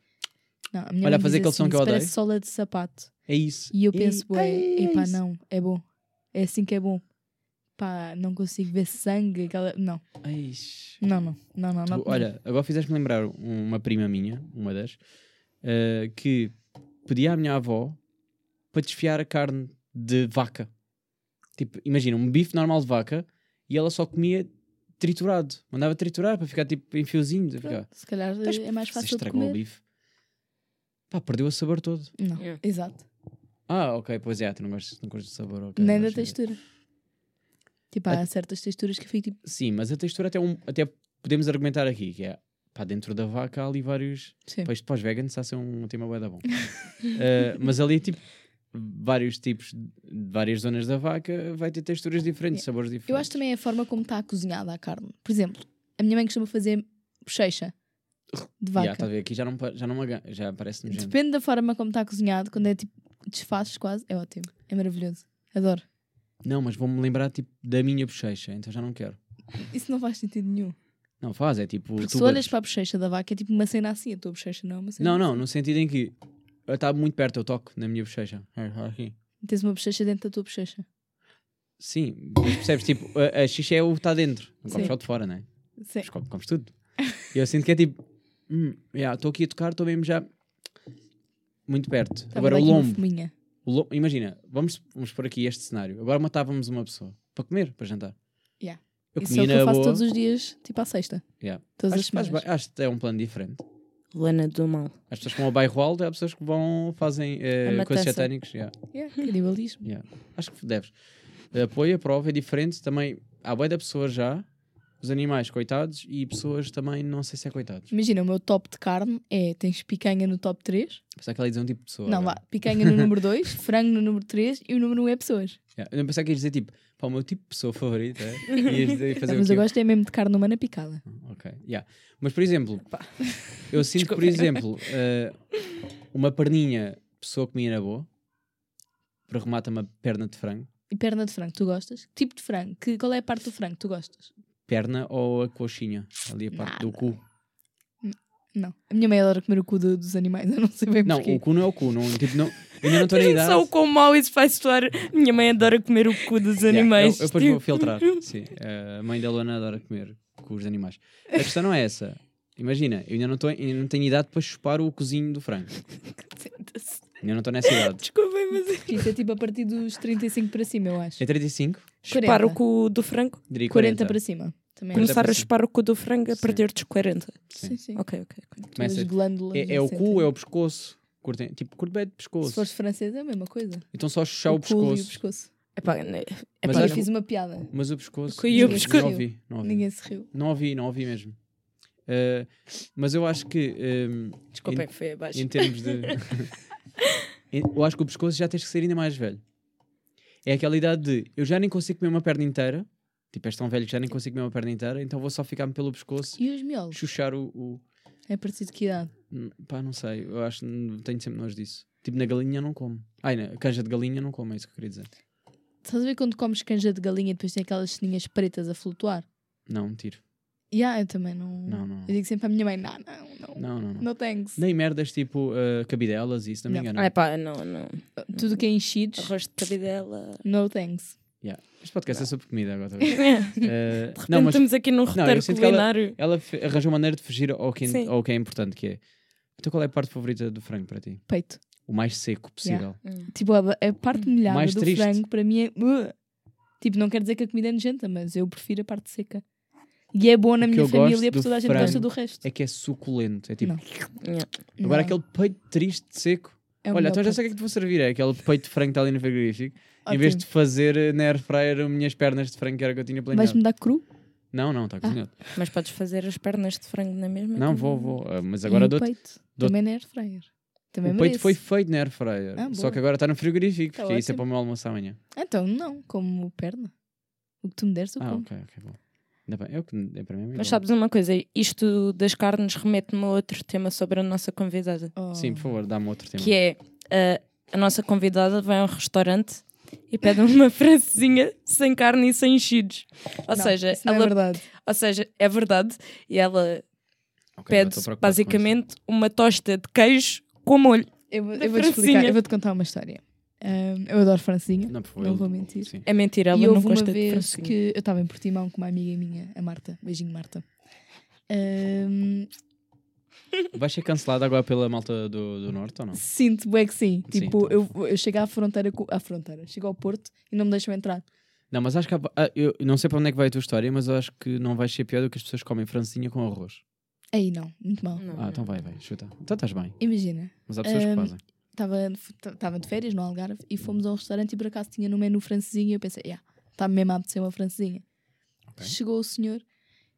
Não, a minha Olha, mãe fazer aquele som assim, que eu "Isso parece odeio." sola de sapato. é isso. E eu penso, ué, é epá, isso. não, é bom. É assim que é bom. Pá, não consigo ver sangue, aquela... Não, Ai, não, não, não, não. Tu, não olha, agora fizeste-me lembrar uma prima minha, uma das, eh, que pedia à minha avó para desfiar a carne de vaca. Tipo, imagina, um bife normal de vaca e ela só comia triturado. Mandava triturar para ficar tipo em fiozinho. Ficar. Se calhar Mas é mais fácil de estragou o comer. bife. Pá, perdeu o sabor todo. Não, Yeah. exato. Ah, ok, pois é, tu não gostas, não gostas de sabor. ok, Nem da textura. Tipo, há certas texturas que eu fico tipo, Sim, mas a textura até, um, até podemos argumentar aqui, que é, pá, dentro da vaca há ali vários... sim. Pá, isto para os veganos está a ser um tema bué da bom. Eh, mas ali, tipo, vários tipos, de várias zonas da vaca vai ter texturas diferentes, Yeah. sabores diferentes. Eu acho também a forma como está cozinhada a carne. Por exemplo, a minha mãe costuma fazer bochecha de vaca. Yeah, tá a ver, aqui já não, já não já parece. Depende da forma como está cozinhado, quando é tipo desfazes quase, é ótimo. É maravilhoso. Adoro. Não, mas vou-me lembrar, tipo, da minha bochecha, então já não quero. Isso não faz sentido nenhum. Não, faz, é tipo... Porque se olhas para a bochecha da vaca é tipo uma cena assim, a tua bochecha não é uma cena Não, não, assim. no sentido em que está muito perto, eu toco na minha bochecha. É, aqui. Tens uma bochecha dentro da tua bochecha. Sim, mas percebes, tipo, a, a xixa é o que está dentro, não comes Sim. só de fora, não é? Sim. Mas comes, comes tudo. E eu sinto que é tipo, hum, yeah, estou aqui a tocar, estou mesmo já muito perto. Estava Agora o lombo, o lombo- imagina, vamos, vamos pôr aqui este cenário. Agora matávamos uma pessoa para comer, para jantar. Yeah. Eu Isso é o que eu faço boa. todos os dias, tipo à sexta. Yeah. Todas as Acho, faz semanas. bem- acho que é um plano diferente. Lana do mal. As pessoas que vão ao bairro alto, há pessoas que vão, fazem A coisas matança. satânicos. yeah. Yeah, canibalismo. Yeah. Acho que deves. apoio, aprovo, é diferente. Também há boia da pessoas já, os animais coitados e pessoas também não sei se é coitados. Imagina, o meu top de carne é: tens picanha no top 3. Pensava que ela ia dizer um tipo de pessoa. Não, agora. vá, picanha no número 2, frango no número 3 e o número 1 é pessoas. Yeah. Eu não pensava que ias dizer tipo, pá, o meu tipo de pessoa favorita é. Ias fazer o mas quê? eu gosto é mesmo de carne humana picada. Ok, yeah. Mas por exemplo, eu sinto que, por Desculpa. exemplo, eh, uma perninha, pessoa comia na boa, para remata uma perna de frango, E perna de frango, tu gostas? Que tipo de frango? Que, qual é a parte do frango que tu gostas? perna ou a coxinha, ali a parte do Nada. cu. Não. A minha mãe adora comer o cu do- dos animais, eu não sei bem Não, porquê. o cu não é o cu, não, tipo, não, eu ainda não estou na idade. Só o quão mau isso vai soar. Minha mãe adora comer o cu dos Yeah, animais. eu, eu depois vou tipo. filtrar. Sim, a mãe da Luana adora comer com os animais. A questão não é essa. Imagina, eu ainda não, tô, ainda não tenho idade para chupar o cozinho do frango. Senta-se. Ainda não estou nessa idade. Desculpem, mas Isso é tipo a partir dos 35 para cima, eu acho. É 35? chupar 40. o cu do frango. Diria 40, 40. para cima. Também Quarenta Começar a chupar o cu do frango a partir dos 40. Sim. Sim, sim. Ok, ok. Começa- glândulas É, é o cu, é o pescoço. Curtem, tipo, curto bem de Se pescoço. fores francês é a mesma coisa. Então só chuchar o, cu e o pescoço. pescoço. Epá, né, Mas Epá, eu fiz uma piada. Mas o pescoço. cu e o pescoço. Não ouvi, não ouvi. Ninguém se riu. Não ouvi, não ouvi mesmo. Uh, mas eu acho que um, Desculpem, foi abaixo. em termos de. em- eu acho que o pescoço já tens que ser ainda mais velho. É aquela idade de eu já nem consigo comer uma perna inteira. Tipo, és tão velho que já nem consigo comer uma perna inteira, então vou só ficar-me pelo pescoço E os miolos? chuchar o, o- É parecido que idade? Hum, Pá, não sei. Eu acho que tenho sempre nojo disso. Tipo, na galinha não como. Ai, na canja de galinha não como, é isso que eu queria dizer. Estás a ver quando comes canja de galinha e depois tem aquelas ceninhas pretas a flutuar? Não, tiro. E yeah, eu também não... Não, não. Eu digo sempre à minha mãe, não, não, não. Não, não, não. No thanks. Nem merdas tipo uh, cabidelas e isso, não me Não. engano. Ah, epá, não, não. Tudo que é enchidos, Arroz de cabidela. no thanks. Yeah. Este podcast é sobre comida agora. talvez. De Uh, repente não, mas estamos aqui num roteiro ela- culinário. ela fe- arranjou maneira de fugir ao que, Sim. ao que é importante, que é. Então qual é a parte favorita do frango para ti? Peito. O mais seco possível. Hum. Tipo, a, a parte molhada Mais do triste. frango para mim é... uh. Tipo, não quer dizer que a comida é nojenta, mas eu prefiro a parte seca. E é boa na minha família porque toda a gente gosta do resto. É que é suculento. É tipo. Não. Yeah. Agora Não, aquele peito triste, seco. é Olha, então já sei o que é que te vou servir. É aquele peito de frango que está ali no frigorífico. Em vez de fazer eh, na air fryer as minhas pernas de frango que era que eu tinha planeado. Vais-me dar cru? Não, não, está cozinhado. Mas podes fazer as pernas de frango na mesma? Não, vou, vou. Ah, mas agora e o dou peito? dou-te- Também na air fryer. Também O peito merece. foi feito na air fryer. Ah, só boa. que agora está no frigorífico, Tá porque isso é ótimo. para o meu almoço amanhã. Então, não, como perna. O que tu me deres, eu Ah, como. ok, ok, bom. Ainda bem, é o que é para mim. é Mas sabes uma coisa, isto das carnes remete-me a outro tema sobre a nossa convidada. Oh. Sim, por favor, dá-me outro tema. Que é uh, a nossa convidada vai a um restaurante e pede uma francesinha sem carne e sem enchidos. Ou Não, seja, isso não é ela, verdade. ou seja, é verdade. E ela Ok, agora pede basicamente uma tosta de queijo com molho. Eu, vou- eu vou-te explicar, francesinha. eu vou-te contar uma história. Ahm, eu adoro francesinha. Não, por favor. não vou mentir. Sim. É mentira, ela e não uma gosta de francesinha. que eu estava em Portimão com uma amiga minha, a Marta. Beijinho, Marta. Ahm, Vai ser cancelado agora pela malta do, do Norte ou não? sinto bem que sim. Sim, Tipo, então. eu, eu chego à fronteira, à fronteira, chego ao Porto e não me deixam entrar. Não, mas acho que há- ah, eu não sei para onde é que vai a tua história, mas eu acho que não vai ser pior do que as pessoas comem francinha com arroz. Aí não, muito mal. Não, Ah, não. então vai, vai, chuta. Então estás bem. Imagina, Mas há pessoas que Ahm, fazem. estava de férias no Algarve e fomos a um restaurante e por acaso tinha no menu francesinha e eu pensei, yeah, está mesmo a apetecer uma francesinha. Ok. Chegou o senhor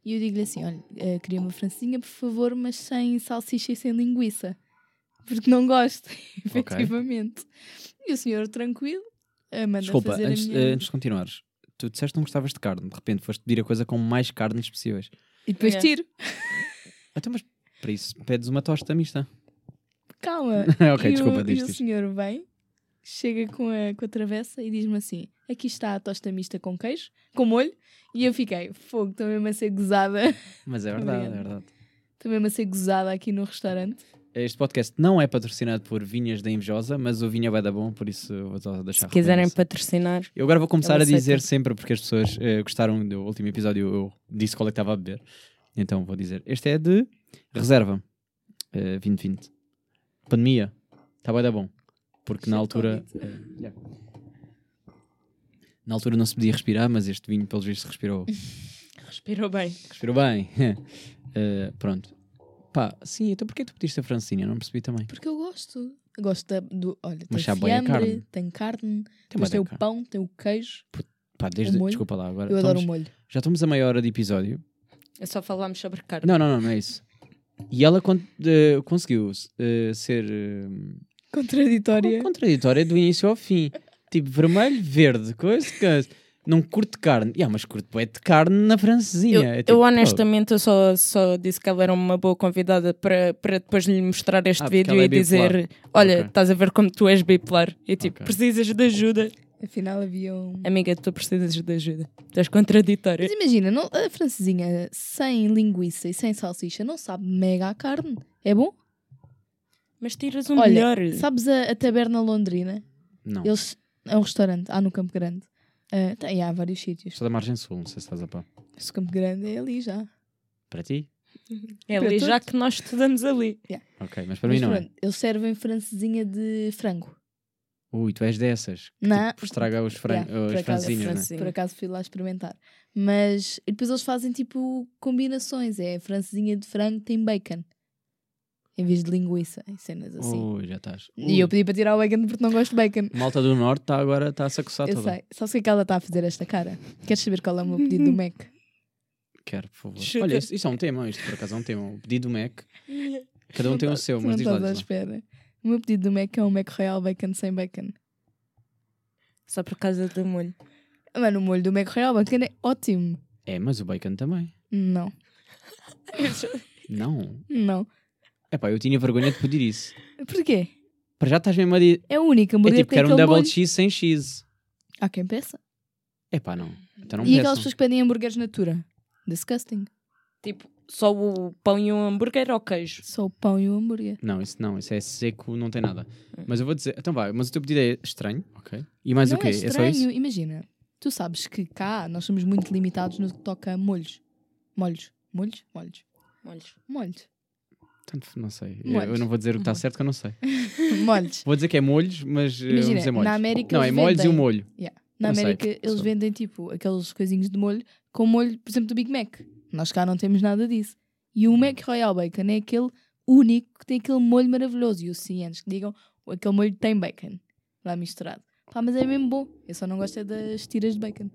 e eu digo-lhe assim: olha, eh, queria uma francesinha, por favor, mas sem salsicha e sem linguiça. Porque não gosto, efetivamente. E o senhor, tranquilo, eh, manda Desculpa, fazer antes, a minha... antes de continuares, tu disseste que não gostavas de carne, de repente foste pedir a coisa com mais carnes possíveis. E depois É. tiro. Então, mas para isso pedes uma tosta mista. Calma. ok, e desculpa, o, diz e o senhor vem, chega com a, com a travessa e diz-me assim: aqui está a tosta mista com queijo, com molho. E eu fiquei, fogo, estou mesmo a ser gozada. Mas é verdade, é verdade. Estou mesmo a ser gozada aqui no restaurante. Este podcast não é patrocinado por Vinhas da Invejosa, mas o vinho é da bom, por isso vou só deixar Se quiserem patrocinar, Eu agora vou começar a dizer sempre, porque as pessoas eh, gostaram do último episódio, eu disse qual é que estava a beber. Então vou dizer. Este é de reserva, eh, 2020. Pandemia. Está bem da bom. Porque na de altura. Covid. eh, yeah. Na altura não se podia respirar, mas este vinho, pelos vistos, respirou. respirou bem. respirou bem. Eh, pronto. Pá, sim, então porquê tu pediste a francinha? Não percebi também. Porque eu gosto. Eu gosto da, do. Olha, tem Mas a fiambre, carne. tem carne, Tem tem o carne. pão, tem o queijo. Pá, desde, O molho? desculpa lá, agora Eu adoro estamos- o molho. já estamos a meia hora de episódio. É só falarmos sobre carne. Não, não, não, não é isso. E ela con- conseguiu eh, ser eh, Contraditória. contraditória do início ao fim. Tipo, vermelho, verde, coisa, coisa. Não curto carne. Yeah, mas curto bué de carne na francesinha. Eu, É eu tipo, honestamente eu só, só disse que ela era uma boa convidada para, para depois lhe mostrar este Ah, vídeo é e dizer. Olha, Ok. estás a ver como tu és bipolar. E tipo, Ok. precisas de ajuda. Afinal havia um. Amiga, tu precisas de ajuda. Tu és contraditória. Mas imagina, não- a francesinha sem linguiça e sem salsicha não sabe mega a carne. É bom? Mas tiras o Olha, melhor. Sabes a, a Taberna Londrina? Não. Eles, é um restaurante, há no Campo Grande. Ah, tem, há vários sítios. Sou da margem sul, não sei se estás a pá. Esse Campo Grande é ali já. Para ti? É para ali já que nós estudamos ali. Ok, mas para Mas mim não é. pronto, Eles servem francesinha de frango. Ui, tu és dessas. que, Não. Tipo, estraga os fran Yeah, por as acaso, francesinhas, né? Sim. Por acaso fui lá experimentar. Mas e depois eles fazem tipo combinações. É francesinha de frango tem bacon. Em vez de linguiça e cenas assim. Ui, já estás. E eu pedi para tirar o bacon porque não gosto de bacon. Malta do Norte está agora está-se a coçar Eu toda. sei. Só sei que ela está a fazer esta cara. Queres saber qual é o meu pedido do Mac? Quero, por favor. Chuta. Olha, isto, isto é um tema, isto por acaso é um tema. O pedido do Mac. Cada um tem o seu, Tu mas não diz lá. estás à Diz lá. espera. O meu pedido do Mac é um Mac Royal Bacon sem bacon. Só por causa do molho. Mano, o molho do Mac Royal Bacon é ótimo. É, mas o bacon também. Não, Não. não. Epá, eu tinha vergonha de pedir isso. Porquê? Para já estás mesmo a dizer. É o único É tipo, quero um double molho. cheese sem cheese. Há quem peça. Epá, não. Então não e aquelas peçam. pessoas que pedem hambúrgueres natura. Disgusting. Tipo, só o pão e o hambúrguer ou queijo? Só o pão e o hambúrguer. Não, isso não, isso é seco, não tem nada. Mas eu vou dizer, então vai, mas o teu pedido é estranho, ok? E mais não o quê? é É, só estranho. isso? Imagina, tu sabes que cá nós somos muito limitados no que toca a molhos. Molhos. Molhos? Molhos. Molhos. Molhos. Tanto, não sei. Eu, Molhos. eu não vou dizer o que está certo que eu não sei. molhos. Vou dizer que é molhos, mas eh, vamos Imagina, dizer molhos. na América não, é eles molhos e o vendem- molho. Yeah. Na Não sei, América eles sou- vendem tipo aqueles coisinhos de molho com molho, por exemplo, do Big Mac. Nós cá não temos nada disso. E o Mac Royal Bacon é aquele único que tem aquele molho maravilhoso. E os cientes que digam aquele molho tem bacon lá misturado. Pá, mas é mesmo bom. Eu só não gosto é das tiras de bacon.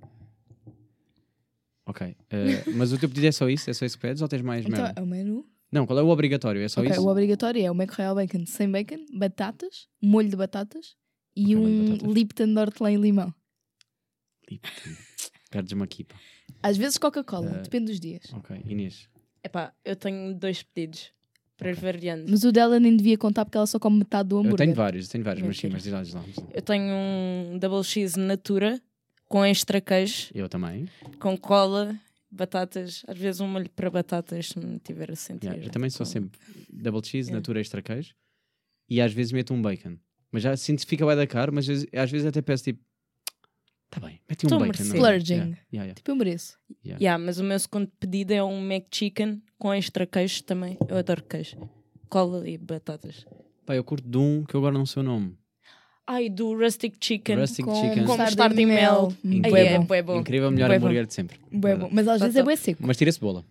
Ok. eh, mas o teu pedido é só isso? É só isso que pedes ou tens mais Então merda? é o menu. Não, qual é o obrigatório? É só Ok, isso? o obrigatório é o Mac Royal Bacon sem bacon, batatas, molho de batatas e um batatas. Lipton de hortelã e limão. Lipton. Perdes-me aqui, pá. Às vezes Coca-Cola, Eh, depende dos dias. Ok, Inês. Epá, eu tenho dois pedidos para as variantes. Mas o dela nem devia contar porque ela só come metade do Eu hambúrguer. tenho vários, tenho vários, mas sim, mas diz lá, diz lá, diz lá. Eu tenho um double cheese natura com extra queijo, Eu também. com cola, batatas, às vezes um molho para batatas, se me tiver a sentir. Yeah, eu também sou com- sempre double cheese, Yeah. natura extra queijo. E às vezes meto um bacon. Mas já sinto que fica bem da caro, mas às vezes- às vezes até peço tipo. Tá bem, mete um Tô bacon. é? Splurging. Yeah, yeah, yeah, Tipo, eu mereço. yeah. Yeah, mas o meu segundo pedido é um Mac Chicken com extra queijo também. Eu adoro queijo. Cola e batatas. Pá, eu curto de um que eu agora não sei o nome. Ai, do Rustic Chicken. Rustic com chicken. Com mostarda e mel. Incrível. Ai, é bom. bué bom. Incrível, melhor Bué bom. hambúrguer de sempre. Bué bom. Mas às vezes é bué seco. Mas tira cebola.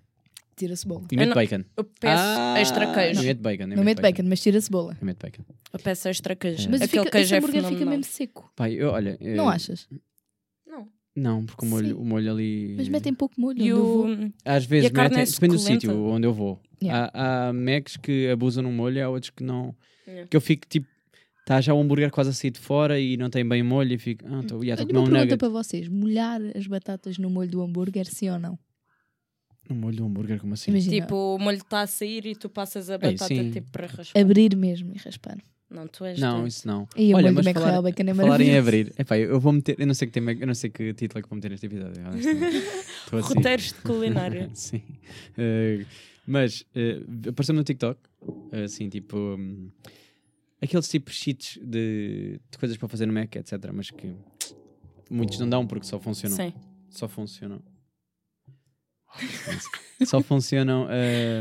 Tira cebola. E mete não- bacon. Eu peço Ah, extra queijo. Eu meto bacon. eu Não mete bacon, mas tira cebola. Eu meto bacon. Eu peço extra queijo. É. Mas Aquele fica, queijo esse é hambúrguer fica fenomenal. mesmo seco. Pai, eu, olha. eh, Não achas? Não. Não, porque o molho, Sim. o molho ali. Mas metem pouco molho. E eu o... Às vezes a carne metem, é depende do sítio onde eu vou. Yeah. Há, há Macs que abusam no molho e há outros que não. Yeah. Que eu fico tipo. Está já o hambúrguer quase a sair de fora e não tem bem molho e fico. Ah, tô, já estou a Tenho comer uma um pergunta nugget. para vocês. Molhar as batatas no molho do hambúrguer, sim ou não? No molho do hambúrguer, como assim? Imagina, Tipo, o molho está a sair e tu passas a Ei, batata sim. tipo para raspar. abrir mesmo e raspar. Não, tu és Não, doido. isso não. E o Olha, molho do mas falar- Bacon é Falar em maravilhoso. abrir. Epá, eu vou meter. Eu não sei que, tema, eu não sei que título é que vou meter neste episódio. honestamente. Assim. Roteiros de culinária. Sim. Eh, mas uh, apareceu no TikTok, assim, tipo. hum, aqueles tipos cheats de, de coisas para fazer no Mac, etc. Mas que muitos não dão porque só funcionam. Sim. Só funcionam. só funcionam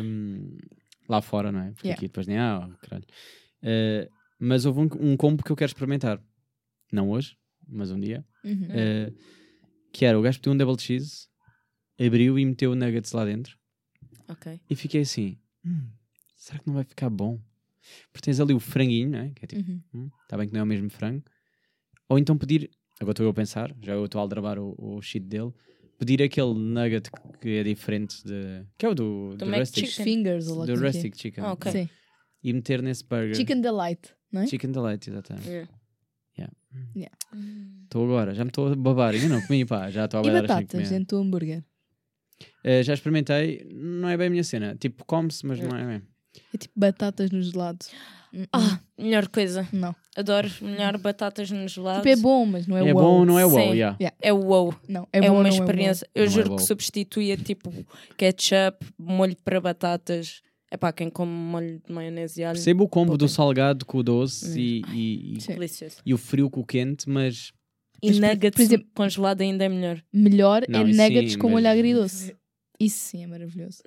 hum, lá fora, não é? Porque Yeah. aqui depois nem há, oh, caralho. Eh, mas houve um, um combo que eu quero experimentar. Não hoje, mas um dia. Uhum. Eh, que era o gajo pediu um double cheese, abriu e meteu nuggets lá dentro. Ok. E fiquei assim: "Hum, será que não vai ficar bom? Porque tens ali o franguinho, não é? Que é tipo, Uhum. hum, está bem que não é o mesmo frango. Ou então pedir agora estou eu a pensar, já eu estou a aldrabar o, o shit dele, pedir aquele nugget que é diferente de. que é o do, Do do Rustic, Chicken. Fingers ou do é é. rustic Chicken. Ah, ok. Sim. E meter nesse burger. Chicken Delight, não é? Chicken Delight, exatamente. Yeah. Yeah. Yeah. Estou agora, já me estou a babar. Ainda não comi, pá, já estou a E babar assim batatas dentro do hambúrguer. Uh, já experimentei, não é bem a minha cena. Tipo, come-se, mas não é bem. É tipo batatas no gelado. Hum, hum. Ah, melhor coisa. Não. Adoro melhor batatas no gelado. Tipo, é bom, mas não é, É wow. bom, não é wow, Sim. yeah. É wow. Não, é, É, bom, uma não experiência. Eu Não é juro wow. que substituía tipo ketchup, molho para batatas. É pá, quem come molho de maionese e alho. Percebo o combo do salgado com o doce Hum. e, e, e, e o frio com o quente, mas E Mas, nuggets por exemplo- congelado ainda é melhor. Melhor Não, é nuggets sim, com molho mas- agridoce. Isso sim é maravilhoso.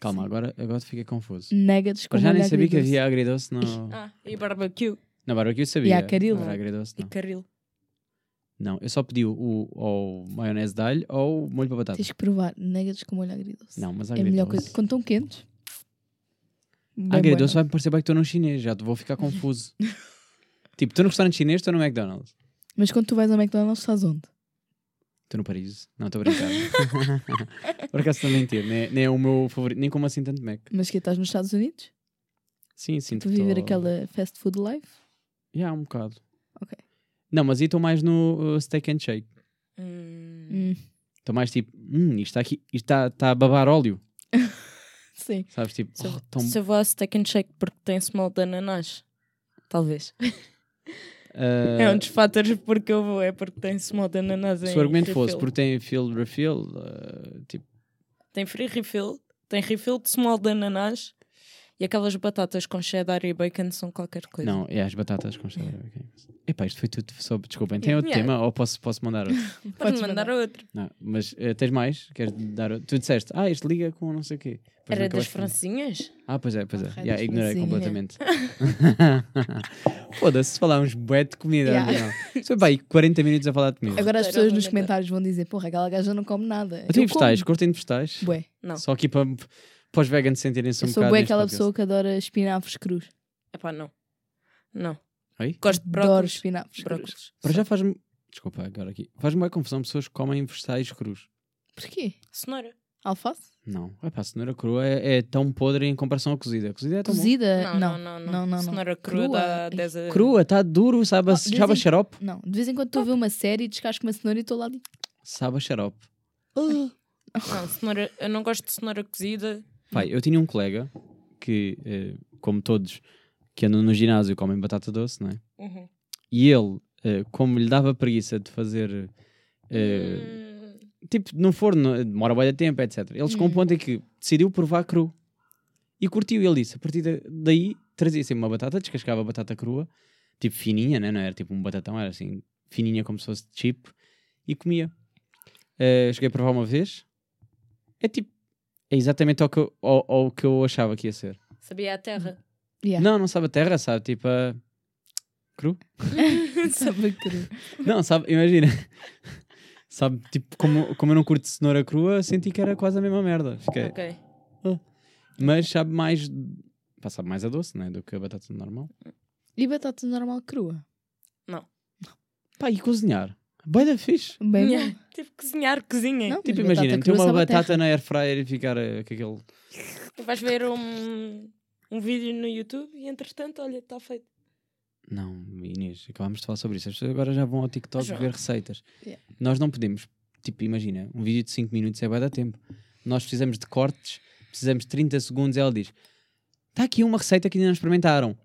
Calma, Sim. agora, agora fiquei confuso. Nuggets com Mas já nem sabia que agridoce. havia agridoce no. Ah, e barbecue. Na barbecue eu sabia. E há caril. Agora agridoce E não. caril. Não, eu só pedi o, o, ou maionese de alho ou molho para batata. Tens que provar nuggets com molho agridoce. Não, mas é a melhor coisa. agridoce. Quando estão quentes. bem Agridoce bueno. vai-me parecer bem que estou num chinês, já vou ficar confuso. tipo, estou no restaurante chinês, estou no McDonald's. Mas quando tu vais ao McDonald's, estás onde? Estou no Paris. Não, estou a brincar. Por acaso estou a mentir, nem, nem é o meu favorito, nem como assim tanto Mac. Mas que estás nos Estados Unidos? Sim, sim. Para viver aquela fast food life? Já, um bocado. Ok. Não, mas aí estou mais no uh, steak and shake. Hum. Hum, Estou mais tipo, hum, isto está aqui, isto está, está a babar óleo. sim. Sabes, tipo, Se, eu- oh, tão, se eu vou a steak and shake porque tem small de ananás. Talvez. uh, É um dos fatores porque eu vou, é porque tem small de ananás em se o argumento fosse refill. porque tem fill refill, uh, tipo, Tem free refill, tem refill de small de ananás e aquelas batatas com cheddar e bacon são qualquer coisa. não, é as batatas com cheddar. ok. Epá, isto foi tudo só, desculpem. Tem outro Yeah. tema ou posso, posso mandar outro? Podes mandar mandar. outro. Não, mas uh, tens mais? Queres dar outro? Tu disseste, ah, isto liga com não sei o quê. Depois Era das francinhas? Ah, pois é, pois é. Ah, Yeah, ignorei francinhas. completamente. Foda-se, falámos bué de comida. Yeah. foi bem 40 minutos a falar de comida. Agora as pessoas nos comentários vão dizer: Porra, aquela gaja não come nada. Eu tenho Eu vegetais, curtem de vegetais. Bué. Não. Só aqui para, para os veganos sentirem-se um Eu sou bocado. neste aquela podcast. pessoa que adora espinafres crus. Epá, não. Não. Oi? Gosto de Adoro brócolis. espinafres crus. Brócolis. Para já faz-me. Desculpa, agora aqui. Faz-me uma confusão pessoas que comem vegetais crus. Porquê? Cenoura. Alface? Não. Epá, a cenoura crua é, é tão podre em comparação à cozida. A cozida é tão bom. Cozida? Não, não, não. não, não, não. Cenoura crua, Crua? dá Ai, 10 a... Crua, está duro, sabe, a- Oh, sabe a xarope. Não, de vez em quando estou a ver uma série e descasco uma cenoura e estou lá ali. Sabe a xarope. Não, cenoura... Eu não gosto de cenoura cozida. Pai, eu tinha um colega que, eh, como todos que andam no ginásio, comem batata doce, não é? Uhum. E ele, eh, como lhe dava preguiça de fazer, eh, Hum, tipo, no forno, demora bem tempo, etc. Ele chegou a um Hum. ponto em que decidiu provar cru. E curtiu. Ele disse, a partir da- daí, trazia sempre uma batata, descascava a batata crua, tipo fininha, né? não era tipo um batatão, era assim, fininha como se fosse chip, e comia. Eh, cheguei a provar uma vez. É tipo, é exatamente ao que, eu, ao, ao que eu achava que ia ser. Sabia a terra. Yeah. Não, não sabe a terra, sabe? Tipo, a... cru? Sabe cru. Não, sabe, imagina. sabe, tipo, como, como eu não curto cenoura crua, senti que era quase a mesma merda. Fiquei, Ok. Mas sabe mais. Pá, sabe mais a doce, né? Do que a batata normal. E batata normal crua? Pá, e cozinhar? Bem da fixe. Bem Yeah. bom. Tipo, cozinhar, cozinha. Não, Tipo, imagina, ter crua uma batata na air fryer e ficar eh, com aquele. Vais ver um, um vídeo no YouTube e entretanto, olha, está feito. Não, Inês, acabámos de falar sobre isso. As pessoas agora já vão ao TikTok João. ver receitas. Yeah. Nós não podemos, tipo, imagina, um vídeo de 5 minutos é bem da tempo. Nós precisamos de cortes, precisamos de 30 segundos. Ela diz: Está aqui uma receita que ainda não experimentaram.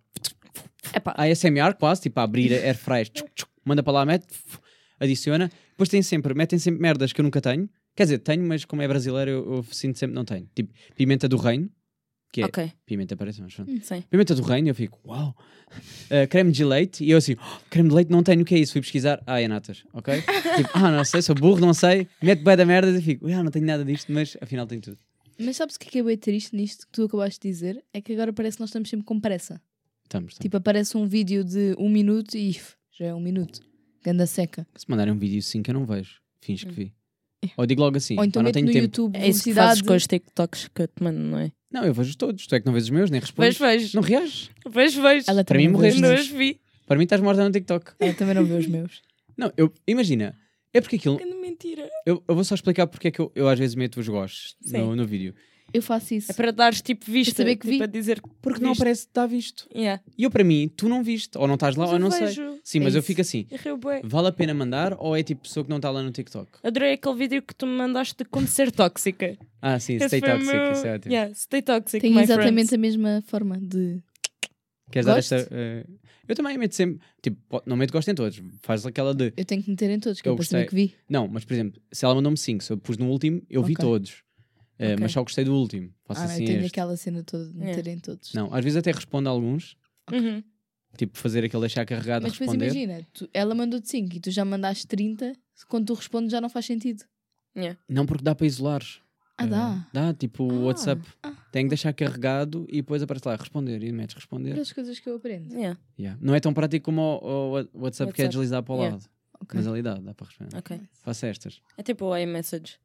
Epá, A ASMR quase, tipo, a abrir a air fryer, manda para lá, mete, adiciona. Depois tem sempre, metem sempre merdas que eu nunca tenho. Quer dizer, tenho, mas como é brasileiro, eu, eu sinto sempre que não tenho. Tipo, pimenta do reino, que é. ok. Pimenta parece, mas pronto. Sim. Pimenta do reino, eu fico, uau. Uh, creme de leite, e eu assim, "Oh, creme de leite não tenho, o que é isso? Fui pesquisar, ah, é natas, ok? tipo, ah, não sei, sou burro, não sei. Mete bem da merda e fico, ah, não tenho nada disto, mas afinal tenho tudo. Mas sabes o que é que é bem triste nisto que tu acabaste de dizer? É que agora parece que nós estamos sempre com pressa. Estamos, estamos. Tipo, aparece um vídeo de um minuto e já é um minuto. Ganda seca. Se mandarem um vídeo sim que eu não vejo, finge que vi. Ou digo logo assim, Ou então "Ah, não tenho no tempo. YouTube É isso que fazes velocidade. com os TikToks que eu te mando, não é? Não, eu vejo todos, tu é que não vês os meus, nem respondes. Vejo, vejo. Não reages. Vejo, vejo. Ela também mim não vê os morreste. Não os vi. Para mim estás morta no TikTok. Ela também não vê os meus. Não, eu, imagina, é porque aquilo. Que mentira. Eu, eu vou só explicar porque é que eu, eu às vezes meto os gostos Sim. no, no vídeo. Eu faço isso. É para dares tipo vista. saber que tipo, vi. dizer Porque não Viste. aparece que está visto. Yeah. E eu, para mim, tu não viste. Ou não estás lá, Mas ou eu não sei. vejo. Sim, É mas eu isso. fico assim. Vale a pena mandar ou é tipo pessoa que não está lá no TikTok? Adorei aquele vídeo que tu me mandaste de como ser tóxica. Ah, sim, Esse stay toxic, meu- isso é ótimo. Yeah, stay toxic, Tenho my exatamente friends. a mesma forma de. Queres dar esta. eh, Eu também meto sempre. Tipo, po- não meto gosto em todos. Faz aquela de. Eu tenho que meter em todos, que Eu é para saber gostei. que vi. Não, mas por exemplo, se ela mandou-me 5, se eu pus no último, eu vi Ok. todos. Eh, Ok. Mas só gostei do último. Faço Ah, não, assim eu tenho este. aquela cena toda de É. meter em todos. Não, às vezes até respondo a alguns. Uhum. Tipo, fazer aquele deixar carregado Mas responder. imagina, tu- ela mandou-te 5 e tu já mandaste 30, quando tu respondes já não faz sentido. Não, porque dá para isolar. Ah, dá. Dá, tipo o Ah, WhatsApp. ah. Tem que deixar carregado e depois aparece lá responder e metes responder. Pelas coisas que eu aprendo. Yeah. Yeah. Não é tão prático como o, o WhatsApp, que é WhatsApp. deslizar para o Yeah. lado. Ok. Mas ali dá, dá para responder. Ok. Faço estas. É tipo o iMessage.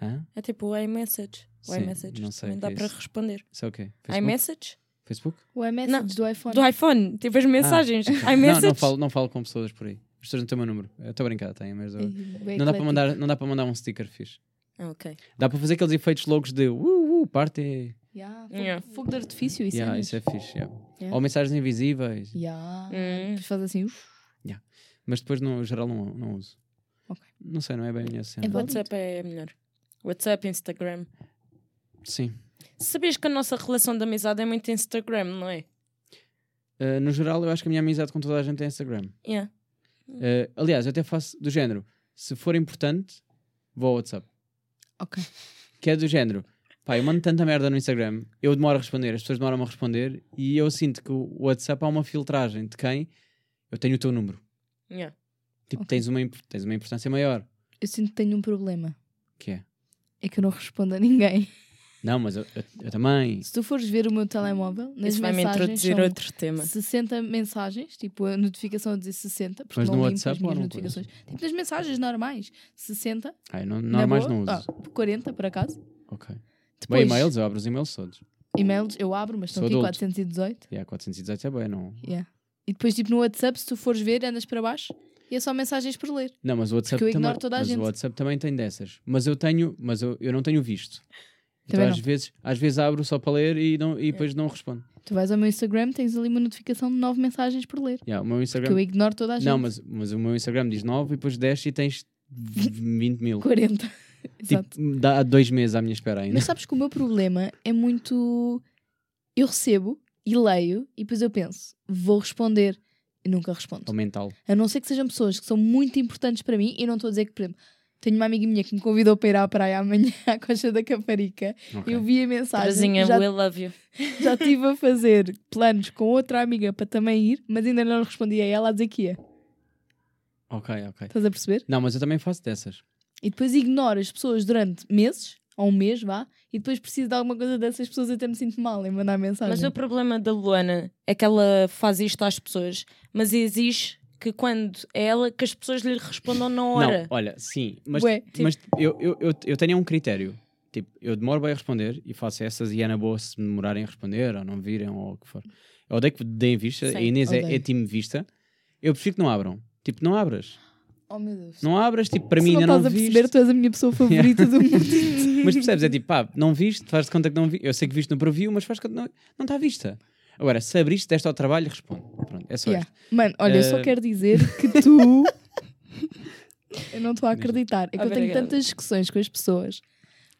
Hã? É tipo o iMessage. O Sim, iMessage. não sei Também o dá que é para isso. responder. Isso é o quê? Facebook? iMessage? Facebook? O iMessage do iPhone. Do iPhone. Tipo as mensagens. Não, iMessage. não falo, não falo com pessoas por aí. As pessoas não têm o meu número. Eu estou a brincar, têm, mas eu- bem não, dá para eclético. mandar, não dá para mandar um sticker fixe. Ah, ok. Dá para fazer aqueles efeitos loucos de uh, uh, parte. Yeah, fogo, Yeah. fogo de artifício, isso Yeah, é. isso é fixe. yeah. Yeah. Ou mensagens invisíveis. Yeah. Hum. Depois faz assim, uf, Mas depois, no geral, não, não uso. Ok. Não sei, não é bem a minha cena. É bom. WhatsApp é melhor. WhatsApp, Instagram. Sim. Sabias que a nossa relação de amizade é muito Instagram, não é? Uh, no geral, eu acho que a minha amizade com toda a gente é Instagram. Yeah. Uh, aliás, eu até faço do género. Se for importante, vou ao WhatsApp. ok. Que é do género. Pá, eu mando tanta merda no Instagram, eu demoro a responder, as pessoas demoram a responder e eu sinto que o WhatsApp há uma filtragem de quem eu tenho o teu número. Yeah. Tipo, Ok. tens, uma, tens uma importância maior. Eu sinto que tenho um problema. Que é? É que eu não respondo a ninguém. Não, mas eu, eu- eu também. Se tu fores ver o meu telemóvel, nas Isso vai-me mensagens introduzir são outro tema. 60 mensagens, tipo a notificação a dizer 60, porque Mas não no limpo WhatsApp as minhas notificações. Tipo nas mensagens normais, 60. Ah, eu não, na normais boa. não uso. Ah, 40 por acaso. Ok. Bem, Depois, e-mails, eu abro os e-mails todos. e-mails eu abro, mas estão aqui adulto. 418. E yeah, 418 é bem, não. Yeah. E depois, tipo no WhatsApp, se tu fores ver, andas para baixo e é só mensagens por ler. Não, mas o WhatsApp Porque eu também. toda a mas gente. o WhatsApp também tem dessas. Mas eu tenho, mas eu, eu não tenho visto. Então Também às não. vezes, às vezes abro só para ler e, não, e depois não respondo. Tu vais ao meu Instagram, tens ali uma notificação de 9 mensagens por ler. Yeah, o meu Instagram. eu ignoro toda a gente. Não, mas, mas o meu Instagram diz 9 e depois desce e tens 20 mil. 40. Exato. Tipo, dá dois meses à minha espera ainda. Mas sabes que o meu problema é muito. Eu recebo e leio e depois eu penso, vou responder nunca respondo. Ao mental. A não ser que sejam pessoas que são muito importantes para mim e não estou a dizer que, por exemplo, tenho uma amiga minha que me convidou para ir à praia amanhã à Costa da Caparica. Ok. Eu vi a mensagem. Trazinha, já, we love you. já estive a fazer planos com outra amiga para também ir, mas ainda não respondi a ela a dizer que ia. Ok, ok. Estás a perceber? Não, mas eu também faço dessas. E depois ignoro as pessoas durante meses, ou um mês, vá, e depois preciso de alguma coisa dessas pessoas até me sinto mal em mandar mensagem. Mas o problema da Luana é que ela faz isto às pessoas, mas exige que quando é ela que as pessoas lhe respondam na hora. Não, olha, sim. Mas, Bué, mas eu, eu, eu, eu tenho um critério. Tipo, eu demoro bem a responder e faço essas e é na boa se me demorarem a responder ou não virem ou o que for. Eu odeio que deem vista. Sim, a Inês é, é time vista. Eu prefiro que não abram. Tipo, não abras. Oh meu Deus. Não abras, tipo, para Se mim não ainda não estás a viste. perceber, tu és a minha pessoa favorita do mundo. Mas percebes, é tipo, pá, não viste, faz de conta que não vi. Eu sei que viste no preview, mas faz de conta que não, não está à vista. Agora, se abriste, deste ao trabalho, responde. Pronto, é só Yeah. isto. Mano, olha, eu só Eh, quero dizer que tu. eu não estou a acreditar. É que eu tenho Obrigada. tantas discussões com as pessoas.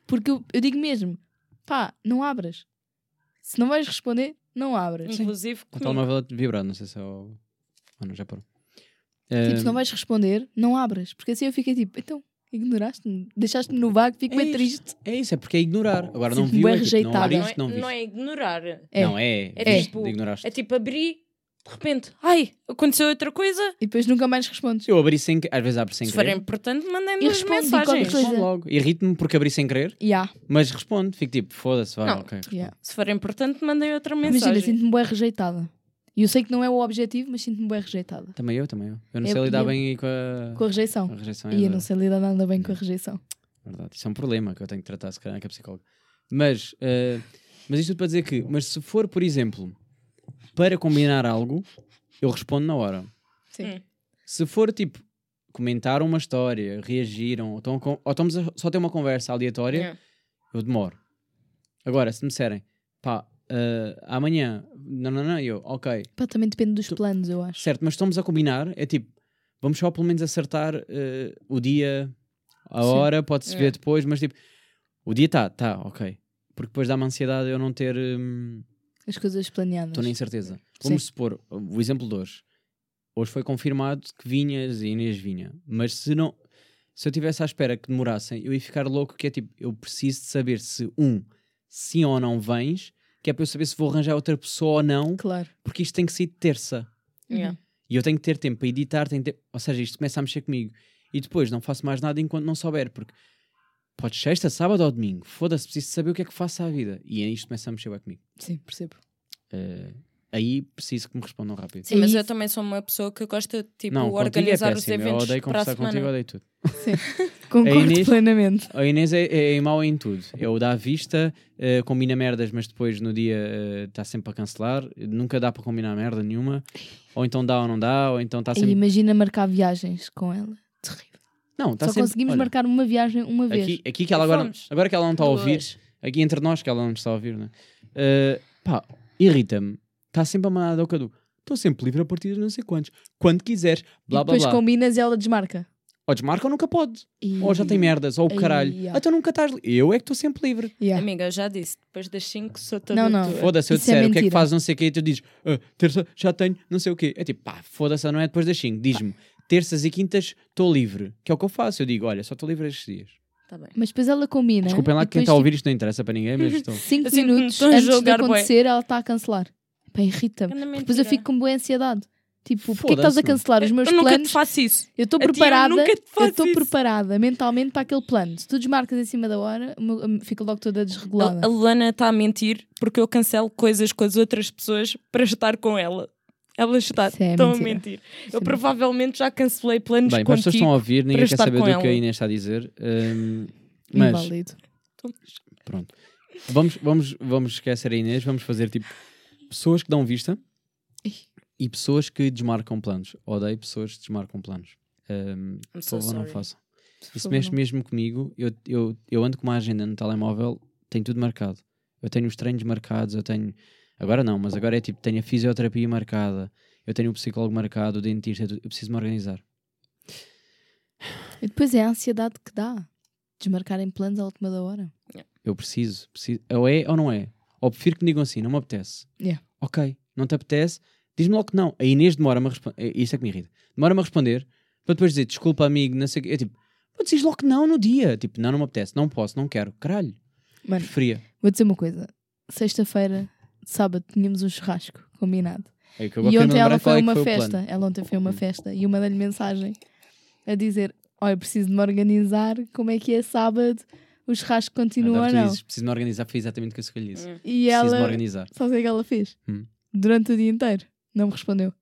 Porque eu, eu digo mesmo: pá, não abras. Se não vais responder, não abras. Inclusive O comigo. telemóvel a vibrar, não sei se é o. Ah, não, já parou. Tipo, se não vais responder, não abras. Porque assim eu fiquei tipo, então, ignoraste-me, deixaste-me no vago, fico É bem triste. É isso, é porque é ignorar. Agora não viu, é tipo, não abriste, não, é, não é ignorar. É. Não, é. É viste, tipo- ignoraste. É tipo abrir, de repente, ai, aconteceu outra coisa. E depois nunca mais respondes. Eu abri sem às vezes abro sem Se for querer. importante, mandem E duas responde, diga qualquer mensagens. Respondo logo. Irrito-me porque abri sem querer, Yeah, mas respondo. Fico tipo, foda-se, vá, Não. ok. yeah. Se for importante, mandem outra Imagina, mensagem. sinto-me bem rejeitada. E eu sei que não é o objetivo, mas sinto-me bem rejeitada. Também eu, também eu. Eu não Eu- sei lidar eu- bem aí com a, Com a rejeição. com a rejeição. é E eu não sei lidar nada bem com a rejeição. Verdade. Isso é um problema que eu tenho que tratar, se calhar, com a psicóloga. Mas, eh, mas isto tudo para dizer que, mas se for, por exemplo, para combinar algo, eu respondo na hora. Sim. Hum. Se for tipo, comentaram uma história, reagiram, ou, ou estamos a só ter uma conversa aleatória, Yeah. eu demoro. Agora, se me disserem, pá, ah, amanhã, não, não, não, eu, ok, Pá, também depende dos planos, eu acho. certo, mas estamos a combinar, é tipo, vamos só pelo menos acertar ah, o dia, a Sim. hora, pode-se É. ver depois, mas tipo, o dia está, tá, ok. Porque depois dá-me ansiedade eu não ter. hum, As coisas planeadas. Estou na incerteza. Sim. Vamos supor, o exemplo de hoje. Hoje foi confirmado que vinhas e Inês vinha. Mas se não. Se eu tivesse à espera que demorassem, eu ia ficar louco, que é tipo, eu preciso de saber se, um, sim ou não vens, que é para eu saber se vou arranjar outra pessoa ou não, Claro. porque isto tem que ser terça. Yeah. E eu tenho que ter tempo para editar, tenho ter... ou seja, isto começa a mexer comigo. E depois não faço mais nada enquanto não souber, porque pode sexta, sábado ou domingo, foda-se, preciso saber o que é que faço à vida. E aí isto começa a mexer bem comigo. Sim, percebo. Eh, aí preciso que me respondam rápido. Sim, mas É eu também sou uma pessoa que gosta de tipo, não, é organizar os péssimo. Eu eventos odeio para a conversar contigo, semana. odeio tudo. Concordo Inês- plenamente. A Inês é, é mau em tudo. É o dá à vista, eh, combina merdas, mas depois no dia está sempre a cancelar. Nunca dá para combinar merda nenhuma. Ou então dá ou não dá, ou então está E sempre. imagina marcar viagens com ela. Terrível. Não, está Só sempre. conseguimos olha, marcar uma viagem uma vez. Aqui, aqui que ela agora, agora que ela não está a ouvir, aqui entre nós que ela não está a ouvir, né? Eh, pá, irrita-me. Está sempre a mandar ao cadu. Estou sempre livre a partir de não sei quantos. Quando quiseres. Blá e blá depois blá. combinas e ela desmarca. Ou desmarca ou nunca pode. E... Ou já tem merdas, ou o caralho. yeah. Então nunca estás. Eu é que estou sempre livre. Yeah. Amiga, eu já disse, depois das 5 sou toda Não, não. Foda-se, eu Isso é disser o que é que fazes, não sei o quê, e tu dizes, "Ah, terça já tenho, não sei o quê. É tipo, pá, foda-se, não é depois das 5. Diz-me, terças e quintas estou livre. Que é o que eu faço. Eu digo, olha, só estou livre estes dias. Tá bem. Mas depois ela combina. Desculpem lá e que quem está a ouvir isto não interessa para ninguém, mas tipo, estou. cinco Eu sinto-me minutos antes de acontecer, ela está a cancelar. Pá, irrita-me. Depois eu fico com boa ansiedade. Tipo, porque é que estás a cancelar os meus eu nunca planos? te faço isso. Eu estou preparada, nunca te eu estou preparada mentalmente para aquele plano. Se tu desmarcas em cima da hora, o meu- fico logo toda desregulada. A, a Luana está a mentir porque eu cancelo coisas com as outras pessoas para estar com ela. Ela está é tão a mentir. Isso Eu é provavelmente já cancelei planos Bem, para as pessoas estão a contigo. ouvir, ninguém quer estar saber com do que a ela. Inês está a dizer. hum, mas, Inválido. pronto. Vamos, vamos, vamos esquecer a Inês, vamos fazer tipo pessoas que dão vista. E pessoas que desmarcam planos. Odeio pessoas que desmarcam planos. I'm por so favor, não sorry. façam. Isso mexe não. mesmo comigo. Eu, eu, eu ando com uma agenda no telemóvel, tenho tudo marcado. Eu tenho os treinos marcados, eu tenho. Agora não, mas agora é tipo, tenho a fisioterapia marcada, eu tenho o psicólogo marcado, o dentista, tudo. eu preciso me organizar. E depois é a ansiedade que dá. Desmarcarem planos à última da hora. Eu preciso, preciso. Ou é ou não é? Ou prefiro que me digam assim, não me apetece. Yeah. Ok, não te apetece, diz-me logo que não. A Inês demora-me a responder. Isso é que me irrita. Demora-me a responder para depois dizer desculpa, amigo, não sei o quê. É tipo, pô, dizes logo que não no dia. Tipo, não, não me apetece, não posso, não quero. Caralho, Mano, preferia. vou dizer uma coisa. Sexta-feira, sábado, tínhamos um churrasco combinado. É que eu E ontem me ela foi é uma foi festa. Ela ontem foi uma festa e eu mandei-lhe mensagem a dizer: Olha, preciso de me organizar. Como é que é sábado? O churrasco continua ou não? dizes, preciso me organizar, foi exatamente o que eu escolhi isso. E Preciso me ela, organizar. sabe o que é que ela fez? Hum. Durante o dia inteiro. Não me respondeu.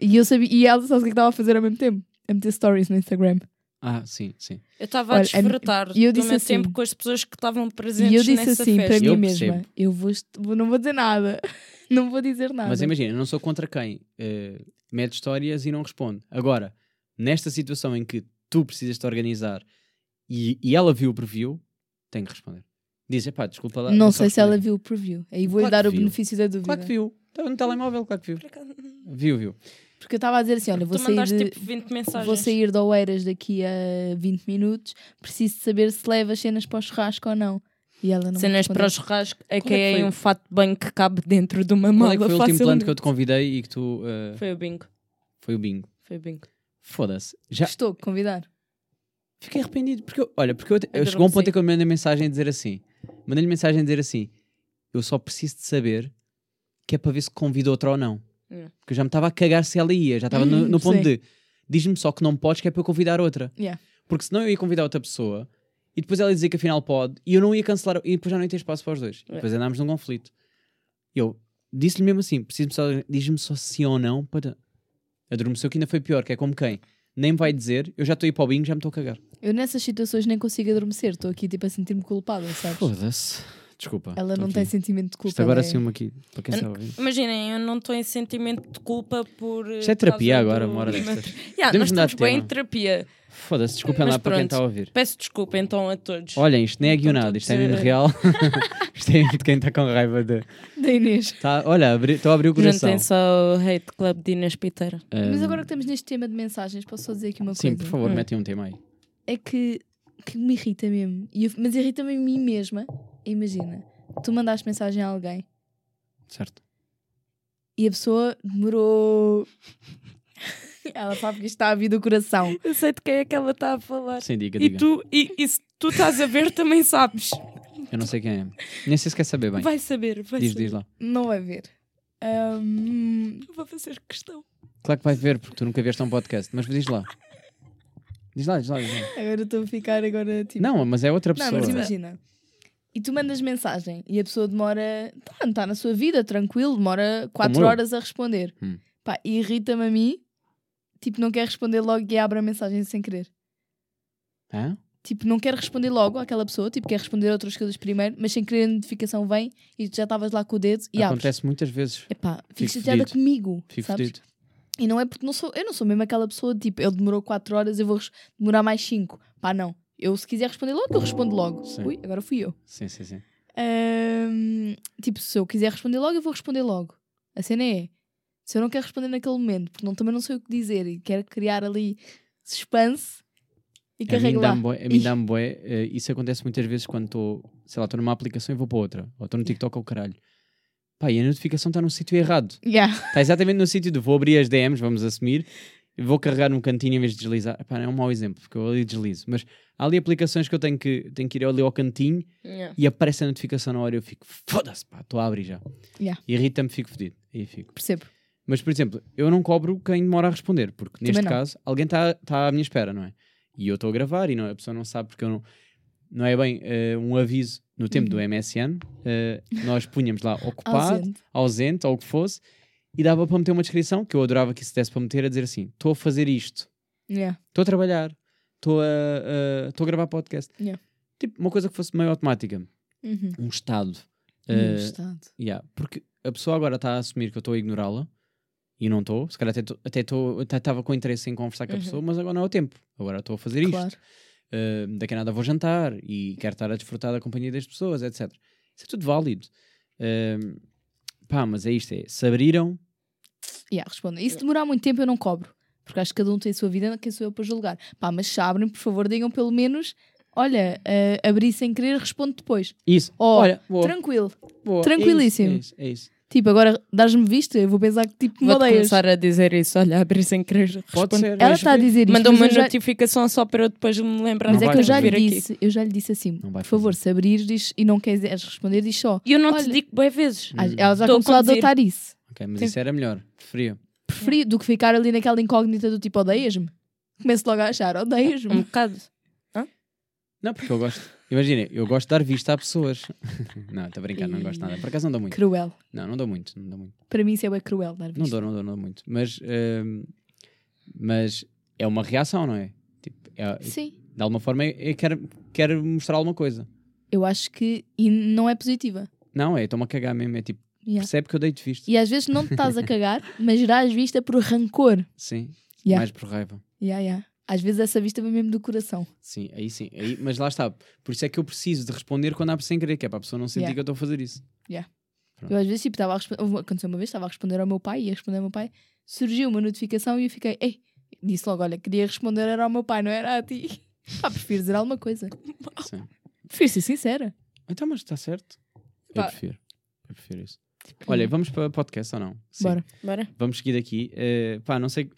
e eu sabia, e ela sabe o que é estava a fazer ao mesmo tempo? A meter stories no Instagram. Ah, sim, sim. Eu estava a Olha, desfrutar e eu do disse meu assim- tempo com as pessoas que estavam presentes E eu disse nessa assim festa. para mim Eu mesma: percebo. Eu vou, não vou dizer nada. não vou dizer nada. Mas imagina, eu não sou contra quem eh, mete histórias e não responde. Agora, nesta situação em que tu precisas te organizar e, e ela viu o preview, tem que responder. Diz, epá, desculpa lá. não só sei se ela responder." viu o preview. Aí vou-lhe Claro dar o viu. benefício da dúvida. Claro que viu. Estava no telemóvel, claro que viu. Viu, viu. Porque eu estava a dizer assim: olha, vou Tu sair, mandaste de, tipo 20 mensagens. vou sair de Oeiras daqui a 20 minutos. Preciso de saber se leva as cenas para o churrasco ou não. E ela não Cenas para o churrasco, é Qual que é que é um fato de banho que cabe dentro de uma Qual mala é que foi o último plano que eu te convidei e que tu. eh, Foi o bingo. foi o bingo. Foi o bingo. Foda-se. Já Estou a convidar. fiquei arrependido. Porque, eu- olha, porque eu, eu Adormeci. chegou a um ponto em que eu mandei mensagem a dizer assim: mandei-lhe mensagem a dizer assim, eu só preciso de saber que é para ver se convido outra ou não. Hum. Porque eu já me estava a cagar se ela ia, já estava no, no ponto Sim. de diz-me só que não podes, que é para eu convidar outra. Yeah. Porque senão eu ia convidar outra pessoa e depois ela ia dizer que afinal pode e eu não ia cancelar e depois já não ia ter espaço para os dois. É. Depois andámos num conflito. Eu disse-lhe mesmo assim: preciso só, diz-me só sim ou não para. Adormeceu que ainda foi pior, que é como quem? Nem vai dizer, eu já estou a ir para o bingo, já me estou a cagar. Eu nessas situações nem consigo adormecer. Estou aqui tipo a sentir-me culpada, sabes? Foda-se. Desculpa. Ela não aqui. tem sentimento de culpa. Isto agora é- assumo aqui, para quem Eu- está a ouvir. Imaginem, eu não estou em sentimento de culpa por. Isto é terapia agora, uma hora destas. Yeah, Podemos nós estamos de bem em tema. terapia. Foda-se, desculpem Mas lá para quem está a ouvir. Peço desculpa então a todos. Olhem, isto nem é Estão guionado, isto é mesmo real. isto é de quem está com raiva de. Da Inês. Tá, olha, estou a abrir o coração. Juntem só o Hate Club de Inês Piteira. Mas Ahm, agora que estamos neste tema de mensagens, posso só dizer aqui uma Sim, coisa? por favor, Hum. metem um tema aí. É que, que me irrita mesmo. E eu- mas irrita-me a mim mesma. Imagina, tu mandaste mensagem a alguém Certo. e a pessoa demorou. Ela sabe que isto está a vir do coração. Eu sei de quem é que ela está a falar. Sim, diga, E diga. tu, e, e se tu estás a ver, também sabes. Eu não sei quem é. Nem sei se quer saber bem. Vai saber, vai diz, saber. diz lá. Não vai ver. Ahm, Vou fazer questão. Claro que vai ver, porque tu nunca vieste a um podcast. Mas diz lá. Diz lá, diz lá. Diz lá. agora estou a ficar agora tipo. Não, mas é outra Não, pessoa. mas imagina. E tu mandas mensagem e a pessoa demora. Tá, está na sua vida, tranquilo, demora 4 eu. horas a responder. Hum. Pá, irrita-me a mim. Tipo, não quer responder logo e abre a mensagem sem querer. Hã? Tipo, não quer responder logo àquela pessoa, tipo, quer responder outras coisas primeiro, mas sem querer a notificação vem e tu já estavas lá com o dedo e abres. Acontece muitas vezes. Epá, fico Fico chateada fedido. comigo. Fico sabes? fedido. E não é porque não sou, eu não sou mesmo aquela pessoa, tipo, ele demorou 4 horas, eu vou demorar mais 5. Pá, não. Eu, se quiser responder logo, eu respondo logo. Sim. Ui, agora fui eu. Sim, sim, sim. Ahm, tipo, se eu quiser responder logo, eu vou responder logo. A cena é: se eu não quero responder naquele momento, porque não, também não sei o que dizer e quero criar ali suspense e carrego lá. a mim dá-me bué, eh, isso acontece muitas vezes quando estou, sei lá, estou numa aplicação e vou para outra. Ou estou no TikTok ou caralho. Pá, e a notificação está no sítio errado. Yeah. Está exatamente no sítio de vou abrir as DMs, vamos assumir, vou carregar num cantinho em vez de deslizar. Epá, é um mau exemplo, porque eu ali deslizo. Mas há ali aplicações que eu tenho que, tenho que ir ali ao cantinho Yeah. e aparece a notificação na hora e eu fico, foda-se, pá, estou a abrir já. Yeah. Irrita-me, fico fedido. Aí fico. Percebo. Mas, por exemplo, eu não cobro quem demora a responder, porque Também neste não. caso alguém está tá à minha espera, não é? E eu estou a gravar e não, a pessoa não sabe porque eu não. Não é bem eh, um aviso no tempo do Uhum. MSN, eh, nós punhamos lá ocupado, Ausente. ausente ou o que fosse, e dava para meter uma descrição, que eu adorava que isso desse para meter, a dizer assim: estou a fazer isto, Yeah. estou a trabalhar, estou a, a- estou a gravar podcast. Yeah. Tipo, uma coisa que fosse meio automática, Uhum. um estado. No Eh, estado. Yeah, porque a pessoa agora está a assumir que eu estou a ignorá-la e não estou. Se calhar até estava com interesse em conversar com a Uhum. pessoa, mas agora não é o tempo. Agora estou a fazer isto. Claro. Uh, daqui a nada vou jantar e quero estar a desfrutar da companhia das pessoas, etc. Isso é tudo válido. Um, pá, mas é isto: é, se abriram, Yeah, responda. E se demorar muito tempo, eu não cobro. Porque acho que cada um tem a sua vida, quem sou eu para julgar. Pá, mas se abrem, por favor, digam pelo menos: olha, eh, abri sem querer, respondo depois. isso. Oh, Olha, boa, Tranquilo. boa, tranquilíssimo. É isso, é isso. Tipo, agora dás-me visto, eu vou pensar que tipo me Vou odeias. começar a dizer isso. Olha, abri sem querer. Pode ser. Ela está a dizer isto. Mandou mas uma eu já- notificação só para eu depois me lembrar Mas é vai que eu já lhe aqui. disse, eu já lhe disse assim, Não vai por favor, se abrires e não queres responder, diz só. E eu não Olha- te digo bem vezes. Ah, Hum. Ela já Estou a começou a conduzir. adotar isso. Ok, mas Sim. isso era melhor. Preferia. Preferi do que ficar ali naquela incógnita do tipo, odeias-me? Começo logo a achar, odeias-me. Um bocado. Não, porque eu gosto. Imagina, eu gosto de dar vista a pessoas. não, estou a brincar, não gosto nada. Por acaso não dou muito. Cruel. Não, não dou muito. Não dou muito. Para mim isso é bem cruel, dar Não visto. dou, não dou, não dou muito. Mas, hum, mas é uma reação, não é? Tipo, é- Sim. de alguma forma, é, é quer, quer mostrar alguma coisa. Eu acho que e não é positiva. Não, é, estou-me a cagar mesmo. É tipo, Yeah. percebe que eu dei-te visto. E às vezes não te estás a cagar, mas dás vista por rancor. Sim, Yeah. mais por raiva. Yeah, yeah. Às vezes essa vista vem mesmo do coração. Sim, aí sim. Aí, mas lá está. Por isso é que eu preciso de responder quando abre sem querer, que é para a pessoa não sentir Yeah. que eu estou a fazer isso. Eu às vezes tipo, estava a responder. Aconteceu uma vez, estava a responder ao meu pai, ia responder ao meu pai, surgiu uma notificação e eu fiquei, ei, disse logo, olha, queria responder era ao meu pai, não era a ti. Pá, prefiro dizer alguma coisa. Sim. Prefiro ser sincera. Então, mas está certo. Eu Pá. prefiro. Eu prefiro isso. Olha, vamos para podcast ou não? Sim. Bora. Bora. Vamos seguir daqui. Eh, pá, não sei,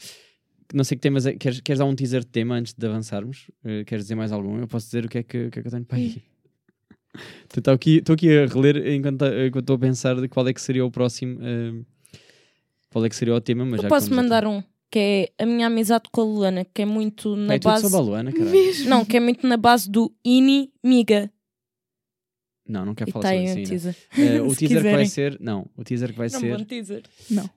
não sei que temas é. Queres, queres dar um teaser de tema antes de avançarmos? Eh, queres dizer mais algum? Eu posso dizer o que é que, que, é que eu tenho para aí. Estou aqui, aqui a reler enquanto estou a pensar de qual é que seria o próximo. eh, qual é que seria o tema, mas Eu já posso mandar um, que é a minha amizade com a Luana, que é muito na é tudo base. sobre a Luana, caralho. Não, que é muito na base do inimiga. Não, não quero E falar sobre isso um ainda. teaser. Eh, o Se teaser que vai quiserem. ser. Não, o teaser que vai Não, ser. bom teaser.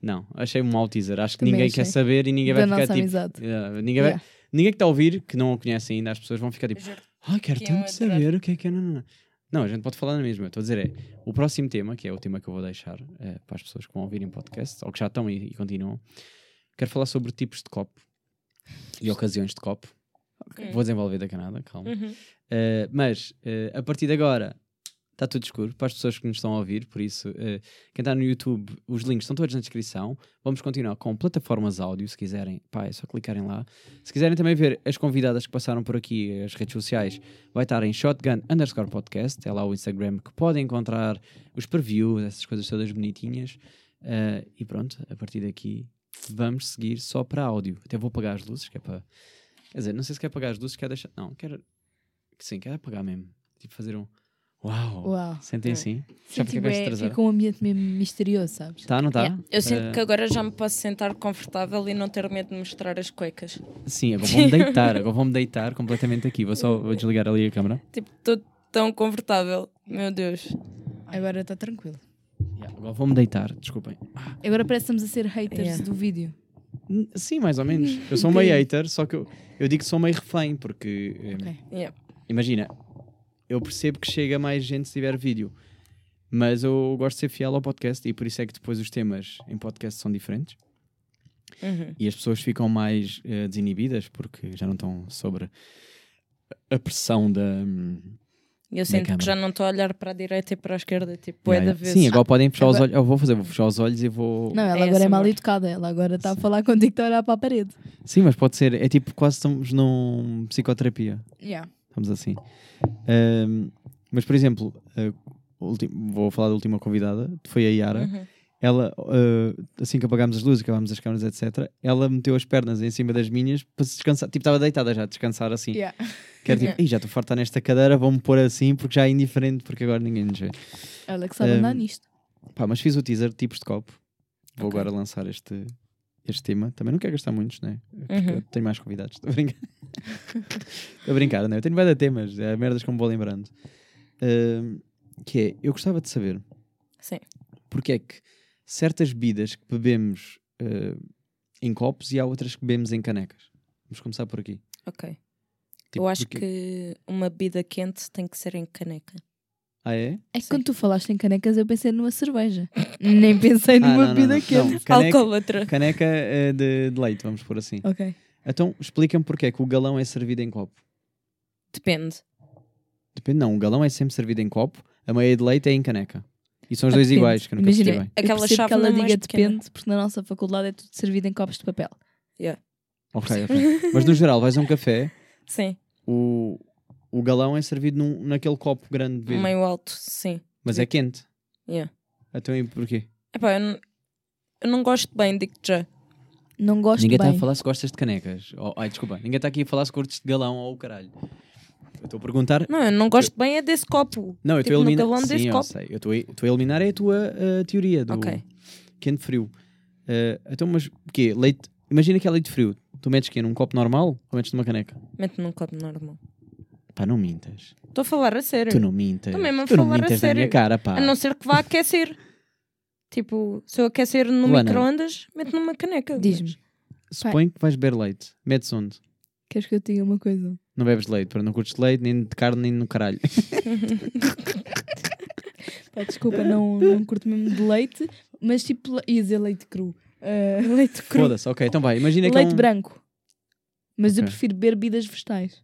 Não, achei um mau teaser. Acho que Também ninguém achei. quer saber e ninguém da vai ficar nossa tipo. amizade. eh, ninguém, vai, Yeah. ninguém que está a ouvir, que não a conhece ainda, as pessoas vão ficar tipo. Ai, quero que tanto saber o que é que é. Não, não, não. Não, a gente pode falar na mesma. Estou a dizer, é o próximo tema, que é o tema que eu vou deixar eh, para as pessoas que vão ouvirem podcast, ou que já estão e, e continuam. Quero falar sobre tipos de copo e ocasiões de copo. Hum. Vou desenvolver da Canadá, calma. Uhum. Uh, mas uh, a partir de agora está tudo escuro para as pessoas que nos estão a ouvir, por isso, uh, quem está no YouTube, os links estão todos na descrição. Vamos continuar com plataformas áudio, se quiserem, pá, é só clicarem lá. Se quiserem também ver as convidadas que passaram por aqui, as redes sociais, vai estar em shotgun underscore podcast, é lá o Instagram que podem encontrar os previews, essas coisas todas bonitinhas. Uh, e pronto, a partir daqui vamos seguir só para áudio. Até vou apagar as luzes, que é para. Quer dizer, não sei se quer apagar as luzes, quer deixar. Não, quero. Sim, quero apagar mesmo. Tipo, fazer um. Uau! Uau. Sentem É. assim? Sim, Já fica tipo, é, fica um ambiente mesmo misterioso, sabes? Tá, não tá? Yeah. Eu sinto Eh, que agora já me posso sentar confortável e não ter medo de mostrar as cuecas. Sim, agora vou-me deitar. Agora vou-me deitar completamente aqui. Vou só vou desligar ali a câmera. Tipo, estou tão confortável. Meu Deus. Agora está tranquilo. Yeah, agora vou-me deitar, desculpem. Agora parece que estamos a ser haters Yeah. do vídeo. Sim, mais ou menos. Eu sou Um meio hater, só que eu, eu digo que sou meio refém, porque eh, Ok. Yeah. imagina, eu percebo que chega mais gente se tiver vídeo, mas eu gosto de ser fiel ao podcast e por isso é que depois os temas em podcast são diferentes Uhum. e as pessoas ficam mais eh, desinibidas porque já não estão sobre a pressão da. hum, Eu sinto câmara. que já não estou a olhar para a direita e para a esquerda. Tipo, é da vez. Sim, agora podem fechar os agora- olhos. Eu vou fazer, vou fechar os olhos e vou. Não, ela É agora é mal educada. Ela agora está a falar contigo, está a olhar para a parede. Sim, mas pode ser. É tipo quase estamos num psicoterapia. Yeah. Estamos assim. Ahm, mas, por exemplo, vou falar da última convidada, foi a Yara. Uhum. Ela, ah, assim que apagámos as luzes, acabámos as câmaras, etc., ela meteu as pernas em cima das minhas para se descansar. Tipo, estava deitada já, descansar assim. Yeah. Que era tipo, "Ih, já estou farta nesta cadeira, vou-me pôr assim porque já é indiferente, porque agora ninguém nos vê. Ela que sabe andar Um, nisto. Pá, mas fiz o teaser, tipos de copo. Vou Ok. agora lançar este, este tema. Também não quero gastar muitos, né? Porque Uhum. eu tenho mais convidados. Estou a brincar. Estou a brincar, né? Eu tenho vários temas, é merdas como vou lembrando. Ahm, que é, eu gostava de saber Sim. porque é que certas bebidas que bebemos ah, em copos e há outras que bebemos em canecas. Vamos começar por aqui. Ok. Tipo, eu acho porque- que uma bebida quente tem que ser em caneca. Ah, é? É que Sim. quando tu falaste em canecas, eu pensei numa cerveja. Nem pensei Ah, numa não, não, bebida quente. Alcoólatra. caneca eh, de, de leite, vamos pôr assim. Ok. Então, explica-me porque é que o galão é servido em copo. Depende. Depende, não. O galão é sempre servido em copo, a meia de leite é em caneca. E são os dois Depende. iguais, que eu nunca Imagina, percebi bem. eu Aquela percebo que chávena ela mais diga pequena. depende, porque na nossa faculdade é tudo servido em copos de papel. Ok, ok. Mas no geral, vais a um café, Sim. o, o galão é servido num, naquele copo grande de vidro. Meio alto, sim. Mas é quente. Yeah. Então e porquê? Epá, eu, não, eu não gosto bem, digo já. Não gosto Ninguém está bem. a falar se gostas de canecas. Oh, ai, desculpa. Ninguém está aqui a falar se curtes de galão ou o caralho. Eu estou a perguntar. Não, eu não gosto bem é desse copo. Não, eu estou tipo, a eliminar. Sim, desse eu copo. sei. Eu estou a- eliminar é a tua uh, teoria do Ok. quente-frio. Uh, então, mas o quê? Leite. Imagina que é leite frio. Tu metes quê? Num copo normal ou metes numa caneca? Mete num copo normal. Pá, não mintas. Estou a falar a sério. Tu não mintas. Tô mesmo a tu não falar a mintas minha sério. cara, pá. A não ser que vá aquecer. tipo, se eu aquecer no Luana. micro-ondas, meto numa caneca. Diz-me, Suponho que vais beber leite. Metes onde? queres que eu te diga uma coisa? Não bebes leite, para não curtes leite, nem de carne, nem no caralho. Pá, desculpa, não, não curto mesmo de leite, mas tipo, le- ia dizer leite cru. Ah, leite cru. Foda-se, ok. Então vai, imagina que é leite um... branco. Mas eu Ok. prefiro beber bebidas vegetais.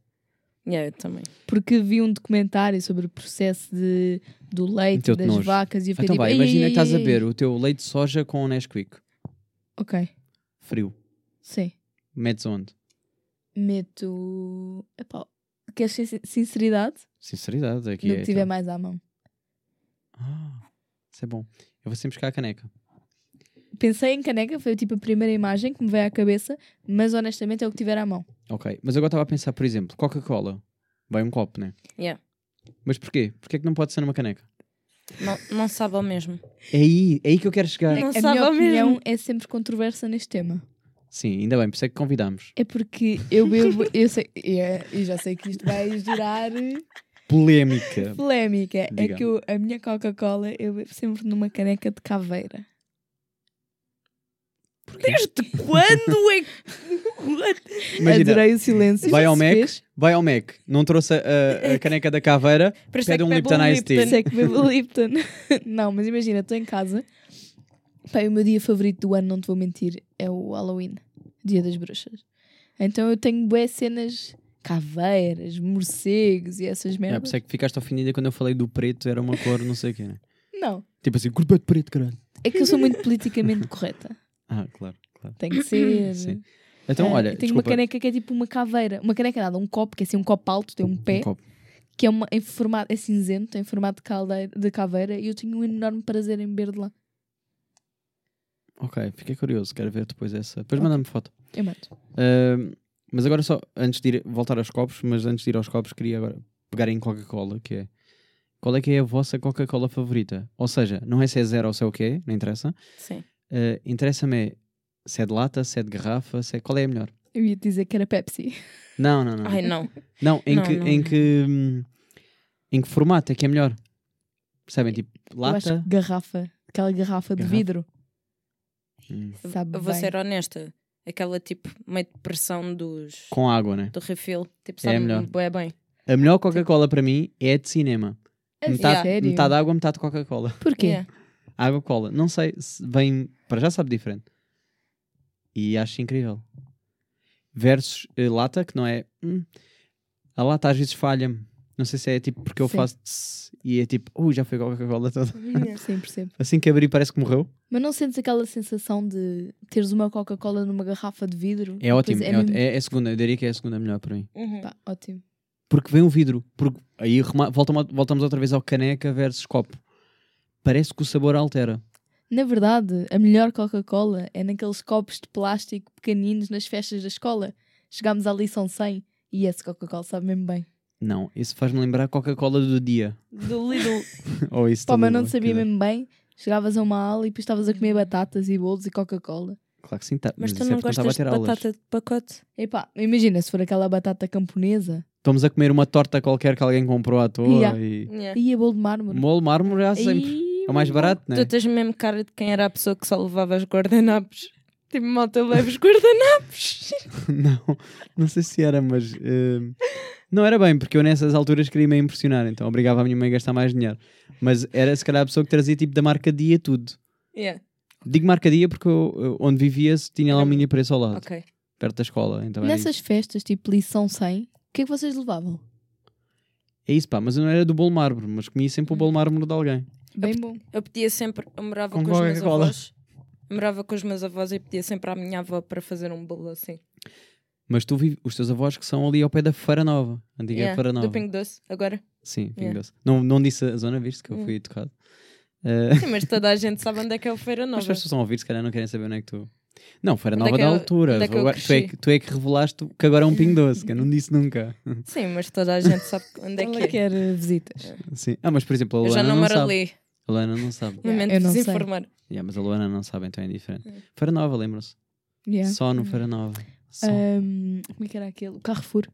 Yeah, eu também. Porque vi um documentário sobre o processo de, do leite, das nojo. vacas e eu fiquei Então tipo, vai, "Ei, imagina que estás a ei". beber o teu leite de soja com Nesquik. Ok, Frio. sim. Metes onde? Meto. Epá, queres sin- sinceridade? Sinceridade, aqui no é. que tiver então. mais à mão. Ah, isso é bom. Eu vou sempre buscar a caneca. Pensei em caneca, foi tipo a primeira imagem que me veio à cabeça, mas honestamente é o que tiver à mão. Ok, mas agora estava a pensar, por exemplo, Coca-Cola. Vai um copo, né? Yeah. Mas porquê? Porquê é que não pode ser numa caneca? Não, não sabe ao mesmo. É aí, é aí que eu quero chegar. Não a sabe minha ao opinião mesmo. é sempre controversa neste tema. Sim, ainda bem, por isso é que convidámos. É porque eu bebo, eu sei, é, eu já sei que isto vai gerar Polémica. polémica. É que eu- a minha Coca-Cola eu bebo sempre numa caneca de caveira. Porquê? Desde quando é que. Imagina, Adorei o silêncio. vai ao Mac, vai ao Mac, não trouxe a, a- a caneca da caveira, é pede um Lipton Ice Tea. É que bebo Lipton. não, mas imagina, estou em casa. Pai, o meu dia favorito do ano, não te vou mentir, é o Halloween, Dia das Bruxas. Então eu tenho boas cenas, caveiras, morcegos e essas É, por merdas. isso é que ficaste ofendida quando eu falei do preto, era uma cor, não sei o quê, né? Não, Tipo assim, corpo de preto, caralho. é que eu sou muito politicamente correta. Ah, claro, claro. Tem que ser. Sim. Então, Ah, olha, tenho uma caneca que é tipo uma caveira. Uma caneca nada, um copo, que é assim um copo alto, tem um pé, Um copo. que é uma, em formato, é cinzento, em formato de, caldeira, de caveira, e eu tenho um enorme prazer em beber de lá. Ok, fiquei curioso, quero ver depois essa. Depois Ok. manda-me foto. Eu mato. Ahm, mas agora só, antes de ir, voltar aos copos, mas antes de ir aos copos, queria agora pegar em Coca-Cola, que é. Qual é que é a vossa Coca-Cola favorita? Ou seja, não é se é zero ou se é o que é, não interessa. Sim. Ah, Interessa-me é se é de lata, se é de garrafa, se é... qual é a melhor? Eu ia te dizer que era Pepsi. Não, não, não. Ai, não. Não, em, Não, que, não, em, que, hum, em que formato é que é melhor? Percebem? Tipo, Eu acho lata. que garrafa, aquela garrafa de Garrafa. vidro, Hum, sabe Eu vou bem. ser honesta. Aquela tipo meio de pressão dos. Com água, né? do refill. Tipo, É sabe? melhor. É bem. A melhor Coca-Cola para mim é a de cinema. A Metade, sério? metade água, metade Coca-Cola. Porquê? Yeah. Água cola. Não sei se vem. Para já sabe diferente. E acho incrível. Versus eh, lata, que não é. hum, a lata às vezes falha-me. Não sei se é tipo porque eu Sim. faço tss e é tipo, ui, já foi Coca-Cola toda. Sim, percebo. Assim que abri parece que morreu. Mas não sentes aquela sensação de teres uma Coca-Cola numa garrafa de vidro? É ótimo. Depois É, mesmo- ótimo. é, é a segunda. Eu diria que é a segunda melhor para mim. Uhum. Pá, ótimo. Porque vem o vidro. Porque aí rema- voltamos outra vez ao caneca versus copo. Parece que o sabor altera. Na verdade, a melhor Coca-Cola é naqueles copos de plástico pequeninos nas festas da escola. Chegámos à lição 100 e esse Coca-Cola sabe mesmo bem. Não, isso faz-me lembrar a Coca-Cola do dia. Do Lidl. Ou isso Pá, mas não sabia mesmo bem. Chegavas a uma aula e depois estavas a comer batatas e bolos e Coca-Cola. Claro que sim, tá. Mas mas, tu é não a gostas de ter aulas. batata de pacote? Epá, imagina se for aquela batata camponesa. Estamos a comer uma torta qualquer que alguém comprou à toa Yeah. e. Yeah. E a bolo de mármore. Molo mármore já sempre. Ih, É o mais barato, né? Tu tens mesmo cara de quem era a pessoa que só levava os guardanapos. Tipo, malta, leva os guardanapos. não, não sei se era, mas. eh, não era bem, porque eu nessas alturas queria me impressionar, então obrigava a minha mãe a gastar mais dinheiro. Mas era se calhar a pessoa que trazia tipo da marca Dia tudo. Yeah. Digo marca Dia porque eu, onde vivia tinha lá um mini preço ao lado, Ok. perto da escola. Então Nessas festas, tipo lição 100, o que é que vocês levavam? É isso, pá, mas eu não era do bolo mármore, mas comia sempre o bolo mármore de alguém. Bem bom. Eu pedia sempre, eu morava Com com, os meus Coca-Cola. avós. Eu morava com os meus avós e pedia sempre à minha avó para fazer um bolo assim. Mas tu vives, os teus avós que são ali ao pé da Feira Nova, antiga Yeah, Feira Nova. Do Pingo Doce, agora. Sim, Pingo Yeah. Doce. Não, não disse a zona, viste que eu Hum. fui tocado. Eh, Sim, mas toda a gente sabe onde é que é o Feira mas Nova. as pessoas estão a ouvir, se calhar não querem saber onde é que tu. Não, Feira é Nova que da eu- altura. é Agora- tu, é que, tu é que revelaste que agora é um Pingo Doce, que eu não disse nunca. Sim, mas toda a gente sabe onde é Ela que é. quer eh, visitas. Sim. Ah, mas por exemplo, a Eu já não não, moro sabe. ali. A Luana não sabe. Yeah, Momento de desinformar. Yeah, mas a Luana não sabe, então é diferente. Hum. Feira Nova, lembram-se? Yeah. Só no Feira Nova. Ahm, como é que era aquele? O Carrefour.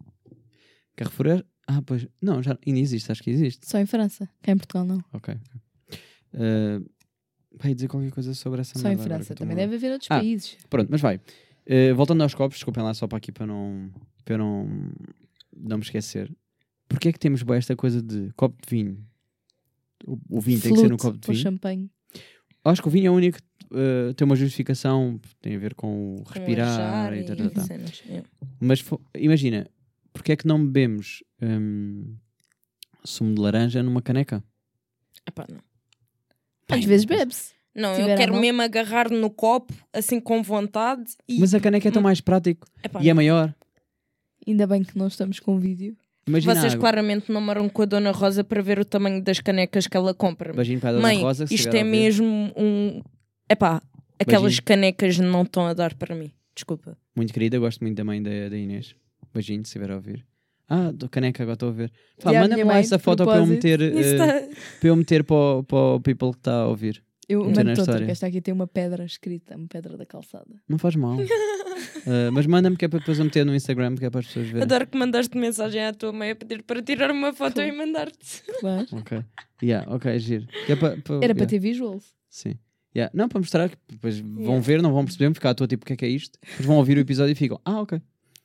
Carrefour é... Ah, pois. Não, já ainda existe, acho que existe. Só em França. Cá em Portugal não. Ok. Uh, vai dizer qualquer coisa sobre essa Só em França. Também deve haver outros Ah. países. Pronto, mas vai. Uh, voltando aos copos, desculpem lá só para aqui para não, para não, não me esquecer. Porquê é que temos boa esta coisa de copo de vinho? O, o vinho tem que ser no Flute copo de vinho. champanhe. Acho que o vinho é o único que uh, tem uma justificação, tem a ver com o Com respirar e e tal, tal, tal. Yeah. Mas imagina, porquê é que não bebemos hum, sumo de laranja numa caneca? Epá, não. Às Bem, vezes bebe-se. Não, eu quero mesmo agarrar no copo, assim com vontade. E... Mas a caneca é tão mais prático Epá, e é maior. Ainda bem que não estamos com vídeo. Imagina Vocês água. claramente não moram com a Dona Rosa para ver o tamanho das canecas que ela compra. Imagina para a Dona Mãe, Rosa, se isto é mesmo um. Epá, aquelas Beijinho. canecas não estão a dar para mim. Desculpa. Muito querida, gosto muito da mãe da, da Inês. Beijinho, se estiver a ouvir. Ah, do caneca, agora estou a ver. Pá, Manda-me lá essa foto para eu meter, tá- para eu meter para, o, para o people que está a ouvir. Eu Meter na mando outra, história. que esta aqui tem uma pedra escrita, uma pedra da calçada. Não faz mal. Eh, mas manda-me que é para depois eu meter no Instagram, que é para as pessoas verem. Adoro que mandaste mensagem à tua mãe a pedir para tirar uma foto e mandar-te. Claro. Ok. Yeah, ok, giro. Que é para, para- Era para yeah. ter visuals. Sim. Yeah. Não, para mostrar que depois vão Yeah. ver, não vão perceber, vão ficar à toa tipo, o que é que é isto? Depois vão ouvir o episódio e ficam, ah, ok.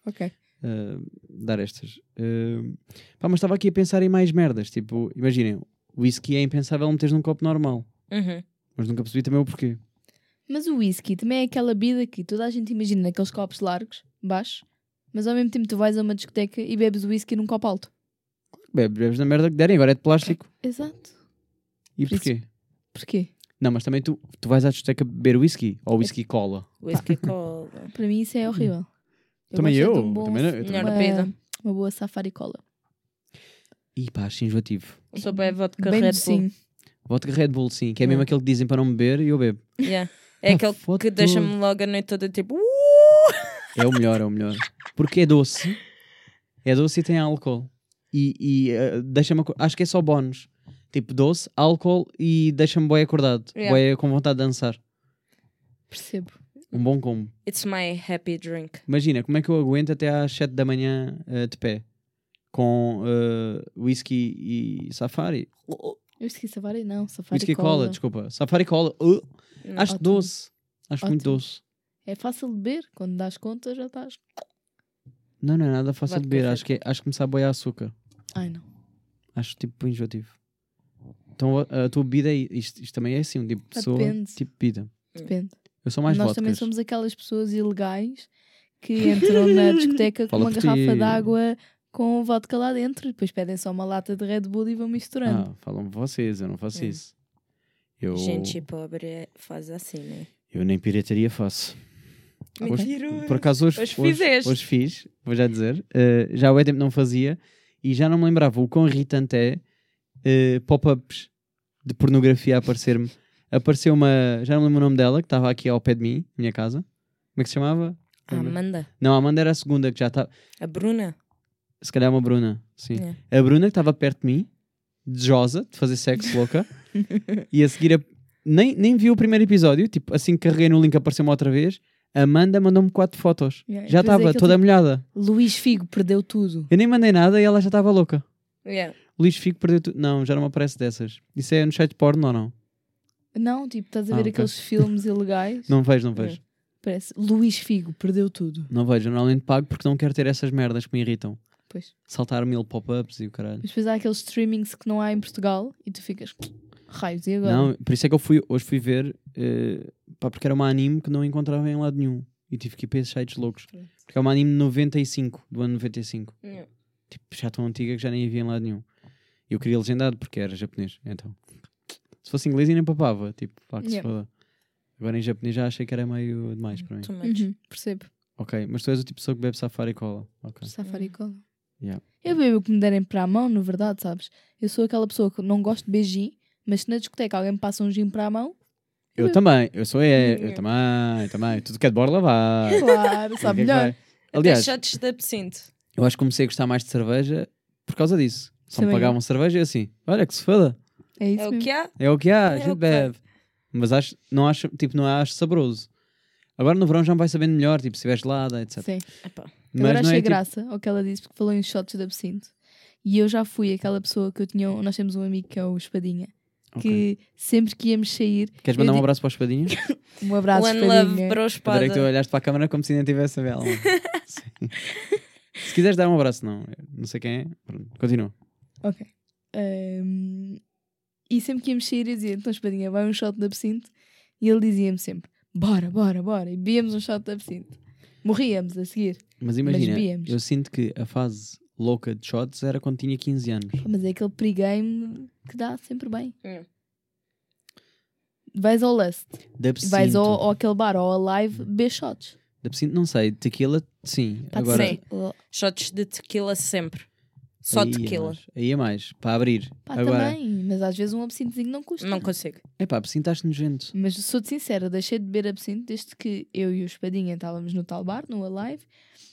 Ok. Uh, dar estas. Uh, pá, mas estava aqui a pensar em mais merdas. Tipo, imaginem, o whisky é impensável meteres num copo normal. Uhum. Mas nunca percebi também o porquê. Mas o whisky também é aquela bebida que toda a gente imagina naqueles copos largos, baixos, mas ao mesmo tempo tu vais a uma discoteca e bebes o whisky num copo alto. Bebes, bebes na merda que derem, agora é de plástico. Exato. E Por isso- porquê? Porquê? Não, mas também tu, tu vais à discoteca beber whisky ou whisky cola. Whisky cola. Para mim isso é horrível. Também gosto é de eu, um bom- também não- eu também uma, uma boa safari cola. E pá, acho enjoativo. Sou bem vodka Bem Red Bull. docinho. Vodka Red Bull, sim, que é mesmo Hum. aquele que dizem para não beber e eu bebo. Yeah. É Ah, aquele que deixa-me logo a noite toda tipo. "Uh!" É o melhor, é o melhor. Porque é doce. É doce e tem álcool. E, e eh, deixa-me. aco- Acho que é só bónus. Tipo doce, álcool e deixa-me bem acordado. Yeah. Bué com vontade de dançar. Percebo. Um bom combo. It's my happy drink. Imagina, como é que eu aguento até às 7 da manhã eh, de pé? Com eh, whisky e safari. Whisky safari não, safari Whisky cola. cola, desculpa. Safari cola. uh, Não. acho Ótimo. doce. Acho muito Ótimo. doce. É fácil de beber, quando dás conta já estás. Não, não é nada fácil de Vodka beber. Acho que, é- acho que me sabe bem a açúcar. Ai não. Acho tipo enjoativo. Então a, a tua bebida é isto, isto também é assim, um tipo de pessoa, depende. tipo bebida. Depende. Eu sou mais Nós vodkas. também somos aquelas pessoas ilegais que entram na discoteca com Fala uma garrafa ti. Com vodka lá dentro e depois pedem só uma lata de Red Bull e vão misturando. Ah, falam vocês, eu não faço Hum. isso. Eu, Gente pobre faz assim, né? eu nem pirataria faço. Hoje-. Por acaso hoje, Hoje hoje, fizeste. hoje fiz, vou já dizer. eh, já há bué tempo não fazia e já não me lembrava o quão irritante é eh, pop-ups de pornografia a aparecer-me. Apareceu uma, já não me lembro o nome dela, que estava aqui ao pé de mim, minha casa. Como é que se chamava? A Amanda. Não, a Amanda era a segunda, que já estava. A Bruna. Se calhar uma Bruna, sim. É. A Bruna que estava perto de mim, desejosa, de fazer sexo louca, e a seguir a- nem, nem viu o primeiro episódio, tipo, assim que carreguei no link apareceu-me outra vez. Amanda mandou-me quatro fotos. Yeah, Já é estava aquele toda tipo, molhada. Luís Figo perdeu tudo. Eu nem mandei nada e ela já estava louca. Yeah. Luís Fico perdeu tudo. Não, já não me aparece dessas. Isso é no site de porno ou não? Não, tipo, estás a Ah, ver ok. aqueles filmes ilegais? Não vejo, não vejo. Parece Luís Figo perdeu tudo. Não vejo. Normalmente pago porque não quero ter essas merdas que me irritam. Pois. Saltar mil pop-ups e o caralho. Mas depois há aqueles streamings que não há em Portugal e tu ficas raios, e agora? Não, por isso é que eu fui, hoje fui ver, eh, pá, porque era uma anime que não encontrava em lado nenhum. E tive que ir para esses sites loucos. Porque é uma anime de 95, do ano 95. Yeah. Tipo, já tão antiga que já nem havia em lado nenhum. E eu queria legendado porque era japonês. Então, se fosse inglês, nem papava. Tipo, pá, que se Yeah. foda. Agora em japonês já achei que era meio demais para mim. Uhum, percebo. Ok, mas tu és o tipo de pessoa que bebe safari cola. Ok. Safari cola. Yeah. Eu bebo o que me derem para a mão, na verdade, sabes? Eu sou aquela pessoa que não gosto de gin, mas se na discoteca alguém me passa um gin para a mão, Eu também, eu sou é, eu também, também. Tudo que é de borla vai. claro, sabe melhor. Até Aliás, shots de absinto. eu acho que comecei a gostar mais de cerveja por causa disso. Só me Também eu. pagavam cerveja e eu assim, olha que se foda. É isso É o que há. É o que há, a É gente bebe. Mas acho, não acho, tipo, não acho saboroso. Agora no verão já me vai sabendo melhor, tipo, se tiver gelada, etc. Sim. Epá. Mas Agora achei é tipo, graça ao que ela disse, porque falou em shots de absinto. E eu já fui aquela pessoa que eu tinha. Nós temos um amigo que é o Espadinha, Ok. que sempre que íamos sair, Queres mandar um digo- abraço para o espadinha? um abraço, One love Espadinha. para o Adorei que tu espada. olhaste para a câmera como se ainda tivesse a vela. Sim. Se quiseres dar um abraço, não. Não sei quem é. Pronto, Continua. Ok. Ahm, e sempre que íamos sair, eu dizia: então, Espadinha, vai um shot de absinto. E ele dizia-me sempre: bora, bora, bora. E bebíamos um shot de absinto. Morríamos a seguir. Mas imagina, bebíamos. eu sinto que a fase louca de shots era quando tinha 15 anos. Mas é aquele pregame que dá sempre bem. Hum. Vais ao Lust, vais ao, ao aquele bar, ao Alive, beber shots. De absinto, não sei. Tequila, sim. Pá, Agora, sim. Shots de tequila sempre. Só aí é tequila. mais. Aí é mais. Para abrir. Pá, Agora, também, mas às vezes um absintozinho não custa. Não consigo. é pá, absinto acho nojento. Mas sou-te sincera, deixei de beber absinto desde que eu e o Espadinha estávamos no tal bar, no Alive,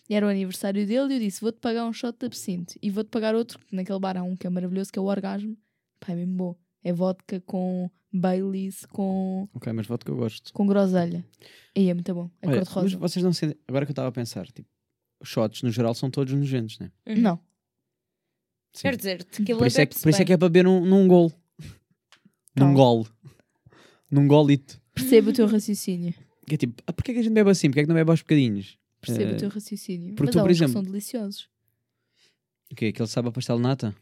e era o aniversário dele, e eu disse: Vou-te pagar um shot de absinto e vou-te pagar outro, que naquele bar há um que é maravilhoso, que é o Orgasmo. Pá, é mesmo bom. É vodka com Baileys, com, Ok, mas que eu gosto. com groselha. E é muito bom. É Olha, mas cor-de-rosa. vocês não sentem. Agora que eu estava a pensar, tipo, os shots no geral são todos nojentos, né? Uhum. Não. Sim. Quer dizer, tequila Por isso, é que, por isso é que é para beber num, num gol. Num gol. Num golito. Percebo o teu raciocínio. Que é tipo, ah, porquê que a gente bebe assim? Porquê é que não bebe aos bocadinhos? Percebo Eh, o teu raciocínio. porque Mas tu, há por que exemplo- são deliciosos. O quê? Aquele sabe a pastel de nata?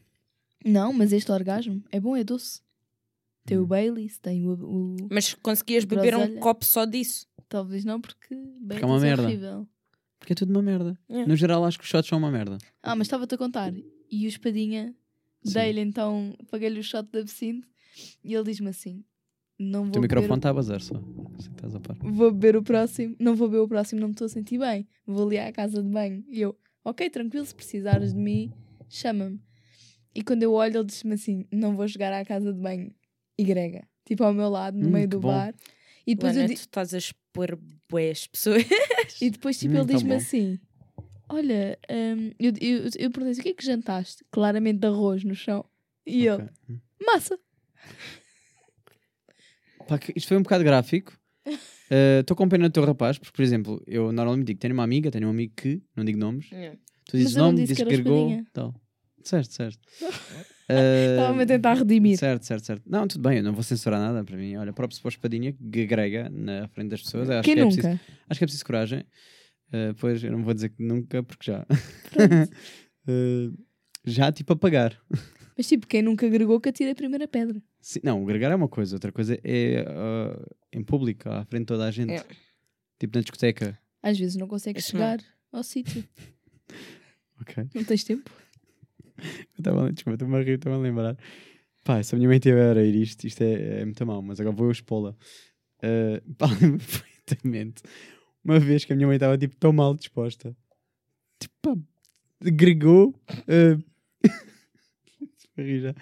Não, mas este orgasmo é bom, é doce. Tem Hum. o Baileys, tem o, o- Mas conseguias beber um copo só disso. Talvez não, porque Baileys é uma merda. horrível. Porque é tudo uma merda. É. No geral, acho que os shots são uma merda. Ah, mas estava-te a contar. E o espadinha dei-lhe então, paguei-lhe o shot de absinto e ele diz-me assim: Não O vou teu beber, microfone está a bazar só. Que estás a par. vou beber o próximo, não vou beber o próximo, não me estou a sentir bem. Vou ali à casa de banho. E eu, ok, tranquilo, se precisares de mim, chama-me. E quando eu olho, ele diz-me assim: Não vou chegar à casa de banho. E grega, tipo ao meu lado, no Hum, meio do bom. bar. E depois, eu Luana, di- tu estás a expor boas pessoas. e depois tipo, Hum, ele tá diz-me assim: Olha, hum, eu, eu, eu perguntei o que é que jantaste? Claramente arroz no chão. E ele, Ok. Hum. massa. Pá, isto foi um bocado gráfico. Estou com pena do teu rapaz, porque, por exemplo, eu normalmente digo: tenho uma amiga, tenho um amigo que, não digo nomes, tu dizes nome, dizes que ergou. Tal. Certo, certo. Eh, Estava-me a tentar redimir. Certo, certo, certo. Não, tudo bem, eu não vou censurar nada para mim. Olha, próprio para espadinha que grega na frente das pessoas. Acho Quem que é nunca? preciso, acho que é preciso coragem. Eh, pois eu não vou dizer que nunca, porque já. Eh, já tipo a pagar. Mas tipo, quem nunca agregou que atira a primeira pedra. Sim, não, o gregar é uma coisa, outra coisa é ah, em público, à frente de toda a gente. É. Tipo na discoteca. Às vezes não consegues Isso não. chegar ao sítio. Ok. Não tens tempo. Eu estava desculpa, estou-me a rir, estou-me a lembrar. Pá, se a minha mãe tiver a ouvir isto, isto é, é muito mal, mas agora vou eu expô-la. Uh, pá, lembro perfeitamente. Uma vez que a minha mãe estava tipo tão mal disposta. Tipo, pá, gregou. Uh,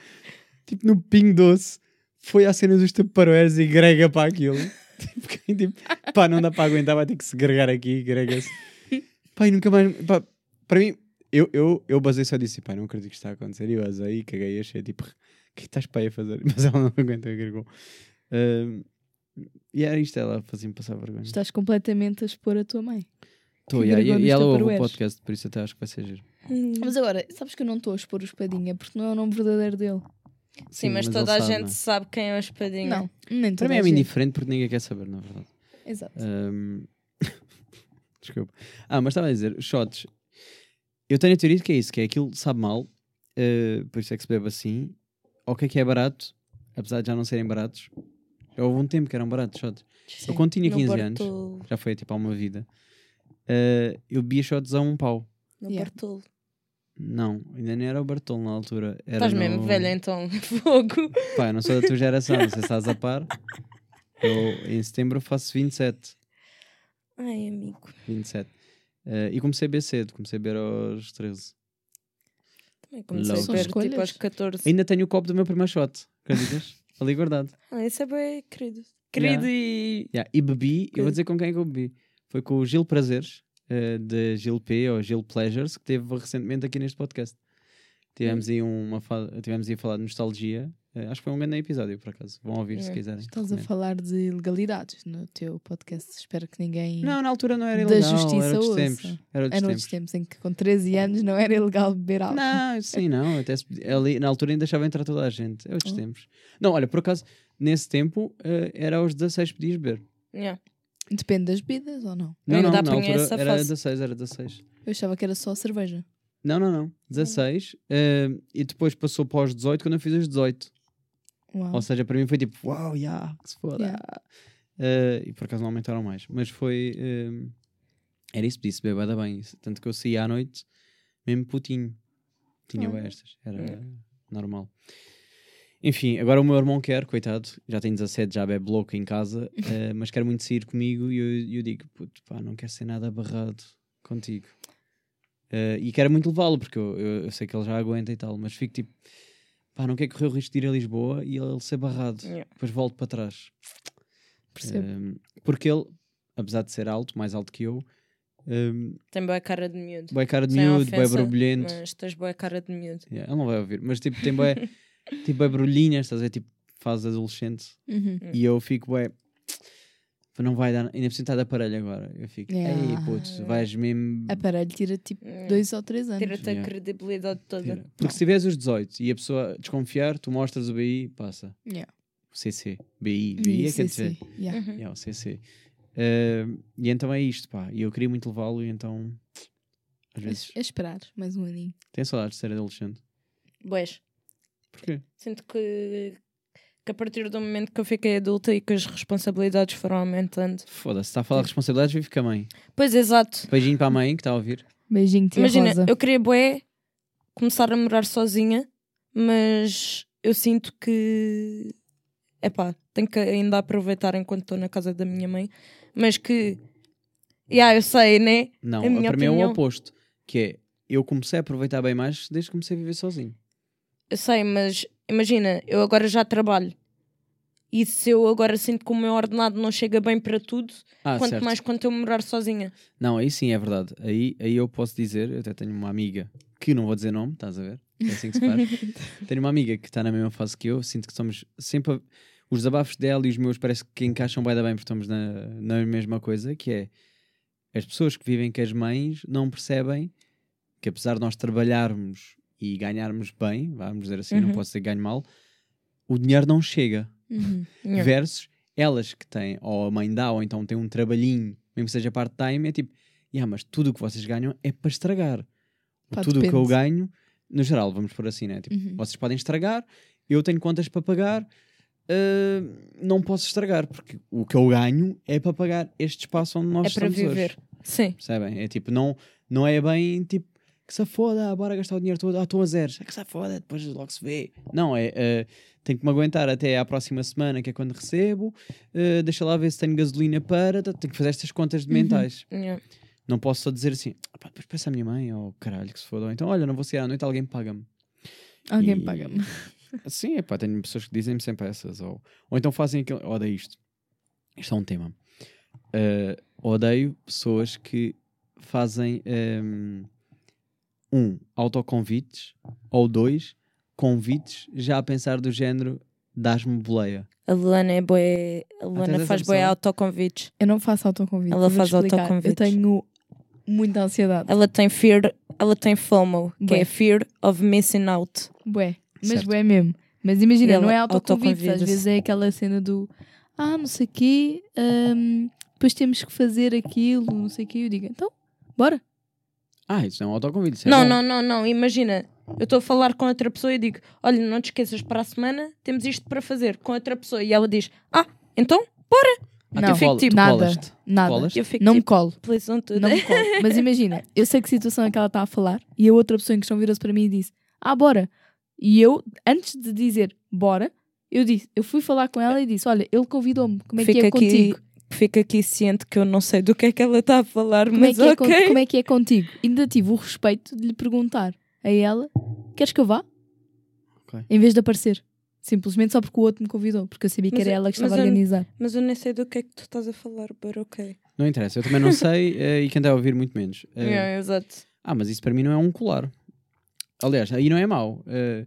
tipo, no pingo doce. Foi à cena dos taparoeiros e grega para aquilo. tipo, tipo, pá, não dá para aguentar, vai ter que se gregar aqui, grega-se. Pá, e nunca mais. Pá, para mim, eu, eu, eu basei só disso, pá, não acredito que está a acontecer. E eu basei, caguei achei tipo, o que é estás para aí a fazer? Mas ela não aguenta, agregou. Ahm, e era isto, ela fazia-me passar vergonha. Estás completamente a expor a tua mãe. Que e, e, e ela ouve o podcast, por isso até acho que vai ser giro. Mas agora, sabes que eu não estou a expor o espadinha porque não é o nome verdadeiro dele. Sim, mas, ele toda a sabe, gente não é? sabe quem é o espadinho. Não, nem Para mim é indiferente porque ninguém quer saber, na verdade. Exato. Ahm, Desculpa. Ah, mas estava a dizer, os shots. Eu tenho a teoria de que é isso, que é aquilo sabe mal, eh, por isso é que se bebe assim. Ok que é barato, apesar de já não serem baratos. Houve um tempo que eram baratos shots. Eu quando tinha No 15 anos, Bartolo. já foi tipo há uma vida, eh, eu bebia shots a um pau. No Yeah. Bartolo. Não, ainda nem era o Bartolo na altura. Era Estás no... mesmo velha então. Fogo. Pá, eu não sou da tua geração, não sei se estás a par. Eu em setembro faço 27. Ai, amigo. 27. Eh, e comecei a beber cedo, comecei a beber aos 13. Também comecei Logo. a beber tipo aos 14. Ainda tenho o copo do meu primeiro shot, acreditas? Ali guardado. Ah, isso é bem querido. Querido e. Yeah, E bebi, eu vou dizer com quem é que eu bebi. Foi com o Gil Prazeres, eh, de Gil P ou Gil Pleasures, que teve recentemente aqui neste podcast. Tivemos aí uma tivemos aí a falar de nostalgia. Eh, acho que foi um grande episódio, por acaso. Vão ouvir se É. quiserem. Estás a falar de ilegalidades no teu podcast. Espero que ninguém. Não, na altura não era Da ilegal, justiça era outros ouça. tempos. Era outros Eram tempos. outros tempos em que com 13 anos não era ilegal beber álcool. Não, sim, não. Até se ali, na altura ainda deixava entrar toda a gente. É outros Oh. tempos. Não, olha, por acaso, nesse tempo eh, era aos 16 podias beber. Yeah. Depende das bebidas ou não? Não, não, na apanhei altura essa era fase. 16, era 16. Eu achava que era só cerveja. Não, não, não. 16. eh, e depois passou para os 18 quando eu fiz os 18. Uau. Ou seja, para mim foi tipo, uau, yeah, que se foda. Yeah. Eh, e por acaso não aumentaram mais. Mas foi. eh, era isso, podia-se beber bué da bem. Tanto que eu saía à noite, mesmo putinho. Tinha bué estas. Era Yeah. normal. Enfim, agora o meu irmão quer, coitado, já tem 17, já bebe louco em casa, eh, mas quer muito sair comigo e eu, eu digo, puto, pá, não quero ser nada barrado contigo. Eh, e quero muito levá-lo, porque eu, eu, eu sei que ele já aguenta e tal, mas fico tipo, pá, não quero correr o risco de ir a Lisboa e ele ser barrado. Yeah. Depois volto para trás. Percebo. Um, porque ele, apesar de ser alto, mais alto que eu, um, Tem boa cara de miúdo. boa cara de Sem miúdo, boa ofensa, borbulhento. Mas tens boa cara de miúdo. Yeah, ele não vai ouvir, mas tipo, tem boa, tipo, boa brulhinhas, estás a ver? Tipo, fase adolescente. Uhum. E eu fico, bué, não vai dar, ainda preciso estar de aparelho agora. Eu fico, Yeah. ei, puto, vais mesmo. Aparelho tira tipo Yeah. dois ou três anos. Tira-te a Yeah. credibilidade toda. Tira. Porque se tiveres os 18 e a pessoa desconfiar, tu mostras o BI, passa. Yeah. CC. BI. BI é que quer dizer. Yeah. Uhum. Yeah, o CC. Eh, e então é isto, pá. E eu queria muito levá-lo, e então. Às É, vezes. é esperar mais um aninho. Tenho saudades de ser adolescente. Boés. Porquê? Sinto que, que a partir do momento que eu fiquei adulta e que as responsabilidades foram aumentando. Foda-se, está a falar de responsabilidades, vive com a mãe. Pois, exato. Beijinho para a mãe que está a ouvir. Beijinho, tia Imagina, Rosa. eu queria bué começar a morar sozinha, mas eu sinto que epá, tenho que ainda aproveitar enquanto estou na casa da minha mãe, mas que yeah, eu sei, né? Não, A minha para mim é o oposto. Que é, eu comecei a aproveitar bem mais desde que comecei a viver sozinho. Eu sei, mas imagina, eu agora já trabalho. E se eu agora sinto que o meu ordenado não chega bem para tudo, Ah, quanto certo. mais quando eu morar sozinha. Não, aí sim é verdade. Aí, aí eu posso dizer, eu até tenho uma amiga que não vou dizer nome, estás a ver? É assim que se faz. tenho uma amiga que está na mesma fase que eu, sinto que somos sempre. a- Os desabafos dela e os meus parece que encaixam bem bem porque estamos na, na mesma coisa, que é as pessoas que vivem com as mães não percebem que apesar de nós trabalharmos e ganharmos bem, vamos dizer assim, não Uhum. posso dizer ganho mal, o dinheiro não chega. Uhum. Versus elas que têm, ou a mãe dá, ou então tem um trabalhinho, mesmo que seja part-time, é tipo, yeah, mas tudo o que vocês ganham é para estragar. Pá, tudo o que eu ganho, no geral, vamos por assim, né? Tipo, Uhum. vocês podem estragar, eu tenho contas para pagar, ah, não posso estragar, porque o que eu ganho é para pagar este espaço onde nós É para estamos hoje. viver. Sim. Percebem? É tipo, não, não é bem tipo que se foda, bora gastar o dinheiro todo, ah, estou a zeros, é que se foda, depois logo se vê. Não, é, eh, tenho que me aguentar até à próxima semana, que é quando recebo, eh, deixa lá ver se tenho gasolina para, tenho que fazer estas contas de Uhum. mentais. Yeah. Não posso só dizer assim, "Ah, pá, depois peça à minha mãe, ou caralho, que se foda, ou então, olha, não vou sair à noite, alguém paga-me. Alguém E- paga-me. Sim, é pá, tenho pessoas que dizem-me sempre essas. Ou, ou então fazem aquilo. Odeio isto. Isto é um tema. Uh, odeio pessoas que fazem um, um, autoconvites ou dois convites já a pensar do género dás-me boleia. A Luana é bué. A Luana tens essa faz pessoa? autoconvites. Eu não faço autoconvite. Ela faz explicar. Eu autoconvites. tenho muita ansiedade. Ela tem fear, ela tem FOMO, que Bué. é fear of missing out. Bué. Mas Certo. bué mesmo. Mas imagina, ela não é autoconvite. Às vezes é aquela cena do ah, não sei o quê, hum, depois temos que fazer aquilo, não sei o quê. Eu digo, então, bora. Ah, isso é um autoconvite. Isso é não, bom. não, não, não. Imagina, eu estou a falar com outra pessoa e digo: Olha, não te esqueças, para a semana temos isto para fazer com outra pessoa. E ela diz: Ah, então? Ah, Não, tu cola- fico tipo, tu nada. colas-te? Nada. Eu fico Não me tipo, colo. please don't do Não that." me colo. Mas imagina, eu sei que situação é que ela está a falar e a outra pessoa em questão virou-se para mim e disse: Ah, bora. E eu, antes de dizer bora, eu disse, eu fui falar com ela e disse: Olha, ele convidou-me, como é que Fica é aqui- contigo? Fica aqui ciente que eu não sei do que é que ela está a falar, Como é, mas que é con- ok. como é que é contigo? Ainda tive o respeito de lhe perguntar a ela: Queres que eu vá? Ok. Em vez de aparecer. Simplesmente só porque o outro me convidou, porque eu sabia que Mas era eu- ela que estava a eu- organizar. Mas eu nem sei do que é que tu estás a falar, but ok. Não interessa. Eu também não sei eh, e quem está a ouvir muito menos. Eh, Yeah, exato. Ah, mas isso para mim não é um colar. Aliás, aí não é mau. Eh,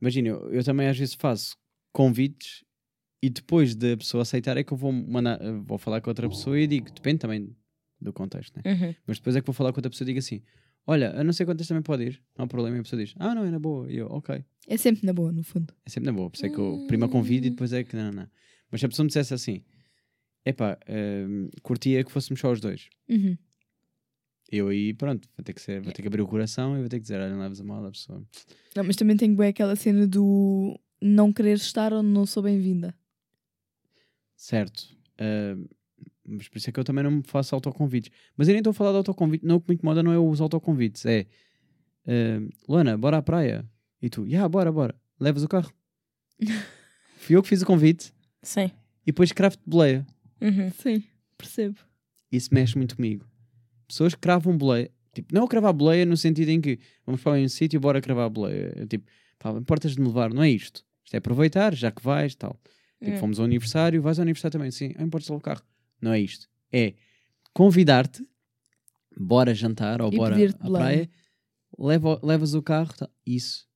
Imagina, eu, eu também às vezes faço convites e depois da pessoa aceitar é que eu vou mandar, eh, vou falar com outra pessoa e digo, depende também do contexto, né? Uhum. Mas depois é que vou falar com outra pessoa e digo assim: Olha, a não sei quantas também pode ir, não há problema. E a pessoa diz: Ah, não, é na boa. E eu, ok. É sempre na boa, no fundo. É sempre na boa. Por isso é que eu primeiro convido e depois é que não, não. Mas se a pessoa me dissesse assim: Epá, ehm, curtia que fôssemos só os dois. Uhum. Eu aí, pronto, vou ter que, ser, vou ter que abrir o coração e vou ter que dizer: Olha, não leves a mal a pessoa. Não, mas também tenho bem aquela cena do não querer estar onde não sou bem-vinda. Certo. Ahm, mas por isso é que eu também não me faço autoconvites. Mas eu nem estou a falar de autoconvite. Não, o que me incomoda não é os autoconvites. É ahm, Luana, bora à praia. E tu, já, bora, bora. Levas o carro. Fui eu que fiz o convite Sim. e depois cravo de boleia. Uhum. Sim, percebo. Isso mexe muito comigo. Pessoas que cravam boleia. Tipo, não cravar boleia no sentido em que vamos para um sítio e bora cravar boleia. Eu, tipo, pá, importas de me levar, não é isto. Isto é aproveitar, já que vais, tal. Tipo, Hum. fomos ao aniversário, vais ao aniversário também, sim, ah, importas levar o carro. Não é isto. É convidar-te, bora jantar ou E bora à praia, leva, levas o carro, tal. isso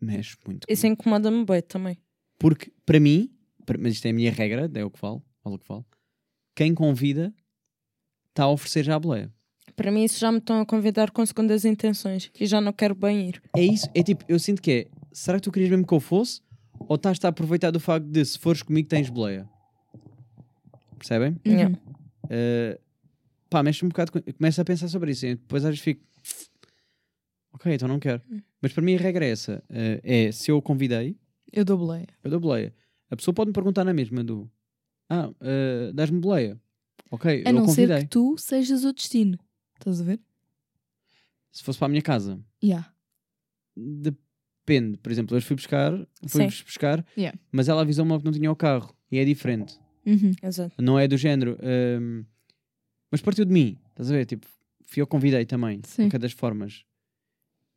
mexe muito. Isso incomoda-me bem também. Porque, para mim, mas isto é a minha regra, é o que falo, falo o que falo, quem convida está a oferecer já a boleia. Para mim, isso já me estão a convidar com segundas intenções e já não quero bem ir. É isso, é tipo, eu sinto que é, será que tu querias mesmo que eu fosse? Ou estás-te a aproveitar do facto de se fores comigo tens boleia. Percebem? Yeah. Uhum. Uh, pá, mexe um bocado, com- começo a pensar sobre isso. e depois às vezes fico, ok, então não quero. Mas para mim a regra é essa: uh, é se eu o convidei, Eu dou boleia. eu dou boleia. A pessoa pode me perguntar na mesma do Ah, uh, dás-me boleia. Ok, A eu não ser convidei. que tu sejas o destino. Estás a ver? Se fosse para a minha casa, Yeah. Depende. Por exemplo, eu fui buscar, fui-vos buscar, Yeah. mas ela avisou-me que não tinha o carro. E é diferente. Uhum. Não é do género. hum, mas partiu de mim. Estás a ver? Tipo, fui eu convidei também. De Sim. qualquer das formas.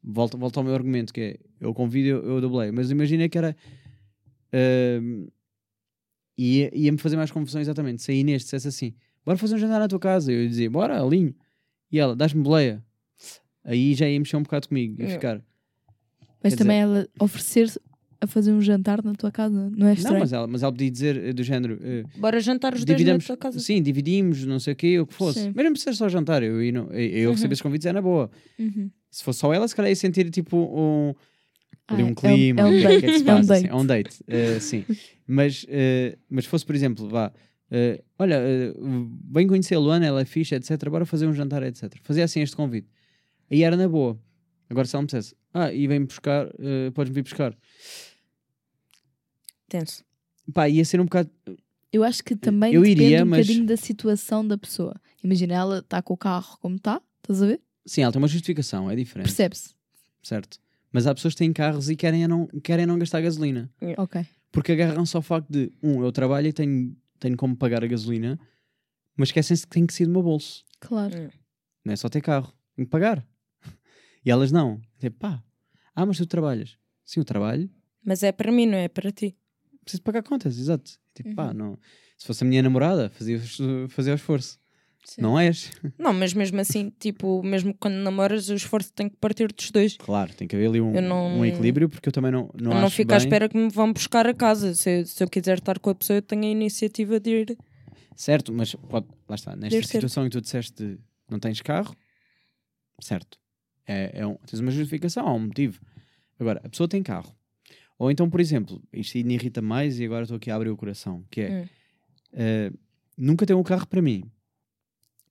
Volto, volto ao meu argumento, que é eu convido, eu, eu dublei. Mas imagina que era. hum, ia- Ia-me fazer mais confusão exatamente. Se a Inês dissesse assim: bora fazer um jantar na tua casa. Eu ia dizer: bora, alinho. E ela, dás-me boleia. Aí já ia mexer um bocado comigo. Ia Yeah. ficar. Mas Quer também ela oferecer a fazer um jantar na tua casa, não é Não, estranho? mas ela, mas ela podia dizer eh, do género. eh, Bora jantar os dois na dividimos, tua casa. sim, dividimos, não sei o quê, o que fosse. Sim. Mas não precisa só jantar. Eu, eu, não- eu, Uhum. receber esses convites é na boa. Uhum. Se fosse só ela, se calhar ia sentir tipo um, ali Ah, um é um- clima. é um o que é que se date, é um passa, assim, date. É um date, eh, sim. Mas, eh, mas fosse, por exemplo, vá, eh, olha, eh, bem conhecer a Luana, ela é fixe, etc. Bora fazer um jantar, etc. Fazia assim este convite. Aí era na boa. Agora, se ela me dissesse, ah, e vem-me buscar, eh, podes-me vir buscar. Tenso. Pá, ia ser um bocado. Eu acho que também Eu depende iria, um mas- bocadinho da situação da pessoa. Imagina, ela está com o carro como está, estás a ver? Sim, ela tem uma justificação, é diferente. Percebe-se. certo? Mas há pessoas que têm carros e querem não, querem não gastar gasolina. Ok. Porque agarram-se ao facto de, um, eu trabalho e tenho, tenho como pagar a gasolina, mas esquecem-se que tem que ser do meu bolso. Claro. Não é só ter carro, tem que pagar. E elas não. Tipo, pá, ah, mas tu trabalhas. Sim, eu trabalho, Mas é para mim, não é para ti. preciso pagar contas, exato. Tipo, Uhum. pá, não. Se fosse a minha namorada, fazia, fazia o esforço. Sim. Não és? Não, mas mesmo assim, tipo, mesmo quando namoras, o esforço tem que partir dos dois. Claro, tem que haver ali um, Eu não- um equilíbrio, porque eu também não, não Eu não fico à bem- espera que me vão buscar a casa. Se, se eu quiser estar com a pessoa, eu tenho a iniciativa de ir. Certo, mas pode, lá está, nesta situação em que tu disseste de não tens carro, certo, é, é um, tens uma justificação, há um motivo. Agora, a pessoa tem carro. Ou então, por exemplo, isto me irrita mais e agora estou aqui a abrir o coração, que é, Hum. eh, nunca tem um carro para mim,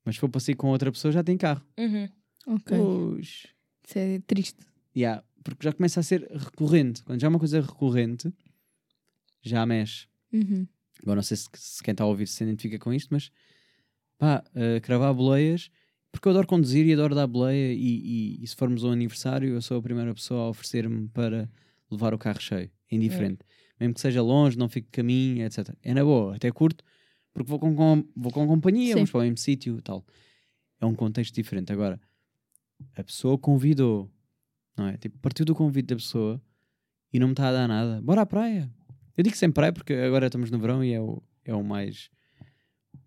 mas se for para sair com outra pessoa já tem carro. Uhum. Ok. Pois. Isso é triste. Yeah, porque já começa a ser recorrente. Quando já é uma coisa recorrente, já mexe. Uhum. Agora não sei se, se quem está a ouvir se identifica com isto, mas pá, uh, cravar boleias, porque eu adoro conduzir e adoro dar boleia. E, e- e se formos ao aniversário, eu sou a primeira pessoa a oferecer-me para levar o carro cheio, indiferente. Mesmo que seja longe, não fique de caminho, etc. É na boa, até curto, porque vou com, com- vou com companhia, Sim. vamos para o mesmo sítio e tal. É um contexto diferente. Agora, a pessoa convidou, não é? Tipo, partiu do convite da pessoa e não me está a dar nada. Bora à praia. Eu digo sempre praia porque agora estamos no verão e é o, é o mais,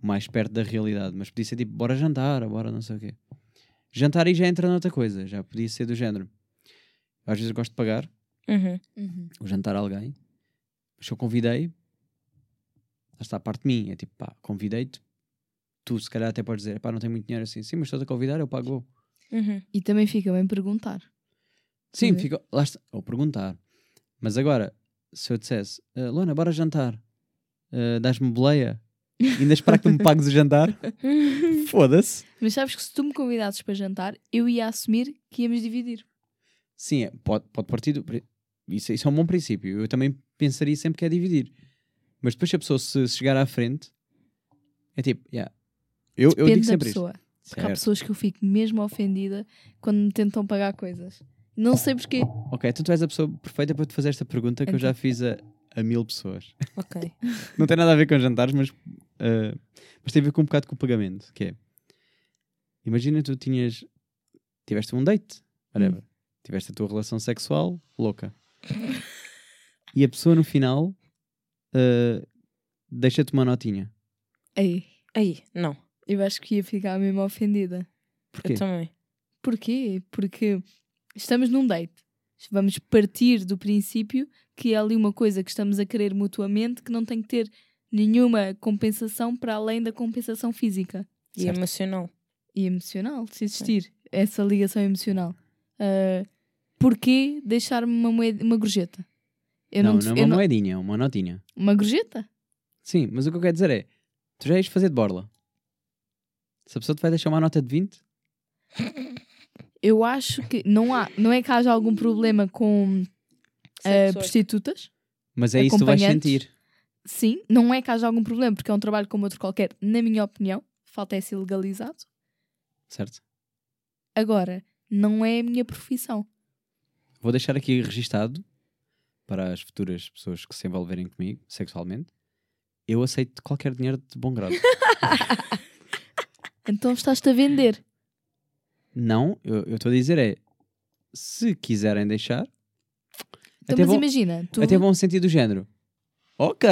mais perto da realidade. Mas podia ser tipo, bora jantar, bora não sei o quê. Jantar aí já entra noutra coisa. Já podia ser do género. Às vezes eu gosto de pagar Uhum. Uhum. o jantar a alguém. Mas se eu convidei, lá está a parte de mim. É tipo, pá, convidei-te. Tu se calhar até podes dizer, pá, não tenho muito dinheiro assim. Sim, mas estou a convidar, eu pago. Uhum. E também fica bem perguntar. Sim, Uhum. fica, lá está, ou perguntar. Mas agora, se eu dissesse, "Ah, Luana, bora jantar, Ah, dás-me boleia, ainda esperar que tu me pagues o jantar, foda-se. Mas sabes que se tu me convidasses para jantar, eu ia assumir que íamos dividir. Sim, é, pode, pode partir do. Isso, isso é um bom princípio. Eu também pensaria sempre que é dividir. Mas depois, se a pessoa se, se chegar à frente, é tipo, yeah. eu, eu digo sempre isto. pessoa. Porque há Certo. pessoas que eu fico mesmo ofendida quando me tentam pagar coisas. Não sei porquê. Ok, então tu és a pessoa perfeita para te fazer esta pergunta que eu já fiz a, a mil pessoas. Ok. Não tem nada a ver com jantares, mas, ah, mas tem a ver com um bocado com o pagamento. Que é, imagina tu tinhas, tiveste um date, whatever. Tiveste a tua relação sexual louca. e a pessoa no final ah, deixa-te uma notinha. Ei, Aí, não. eu acho que ia ficar mesmo ofendida. Porquê? Eu também. Porquê? Porque estamos num date. Vamos partir do princípio que é ali uma coisa que estamos a querer mutuamente que não tem que ter nenhuma compensação para além da compensação física E Certo. emocional. e emocional, se existir essa ligação emocional. Ah, porquê deixar-me uma, moeda, uma gorjeta? Eu não, não, não, é uma não- moedinha, é uma notinha. Uma gorjeta? Sim, mas o que eu quero dizer é: tu já ias fazer de borla. Se a pessoa te vai deixar uma nota de 20, Eu acho que não há, não é que haja algum problema com eh, prostitutas. mas é isso que tu vais sentir. Sim, não é que haja algum problema, porque é um trabalho como outro qualquer, na minha opinião. Falta é ser legalizado. Certo? Agora, não é a minha profissão. Vou deixar aqui registado para as futuras pessoas que se envolverem comigo sexualmente. Eu aceito qualquer dinheiro de bom grado. Então estás-te a vender. não, eu estou a dizer é: se quiserem deixar, Então, até, mas vão, imagina, tu até vão sentir do género. Ok,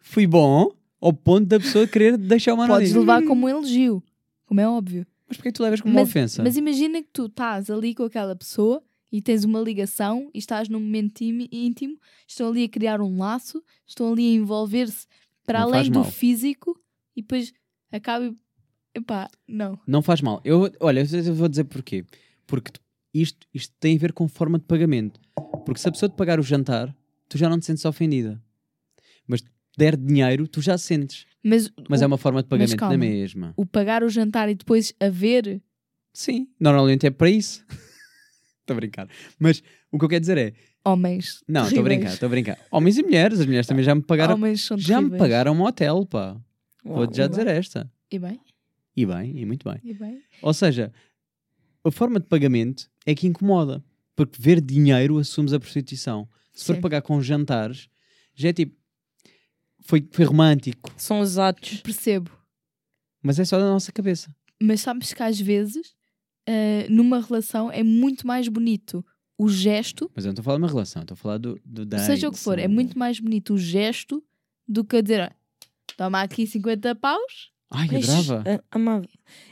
fui bom, ao ponto da pessoa querer deixar uma podes notinha. levar como um elogio, como é óbvio. Mas porquê tu levas como uma Mas- ofensa? Mas imagina que tu estás ali com aquela pessoa e tens uma ligação e estás num momento íntimo, estão ali a criar um laço, estão ali a envolver-se para Não além do mal. físico e depois acaba. e- Epá, não. Não faz mal. Eu, olha, eu vou dizer porquê. Porque isto, isto tem a ver com forma de pagamento. Porque se a pessoa te pagar o jantar, tu já não te sentes ofendida. Mas der dinheiro, tu já sentes. Mas, Mas o, é uma forma de pagamento calma. na mesma. o pagar o jantar e depois haver. Sim, normalmente é para isso. Estou a brincar. Mas o que eu quero dizer é. Homens. Não, estou a brincar, estou a brincar. Homens e mulheres, as mulheres também já me pagaram. Homens são Já me pagaram um hotel, pá. Vou-te já dizer bem. esta. E bem, E bem, e muito bem. e bem. Ou seja, a forma de pagamento é que incomoda. Porque ver dinheiro assumes a prostituição. Se for Sim. pagar com jantares, já é tipo. Foi, foi romântico. São os atos. Percebo. Mas é só da nossa cabeça. Mas sabes que às vezes, eh, numa relação, é muito mais bonito o gesto, Mas eu não estou a falar de uma relação, estou a falar do, do date. seja o que for, é muito mais bonito o gesto do que a dizer, "Ah, toma aqui 50 paus. Ai, Ixi, adorava. Amava.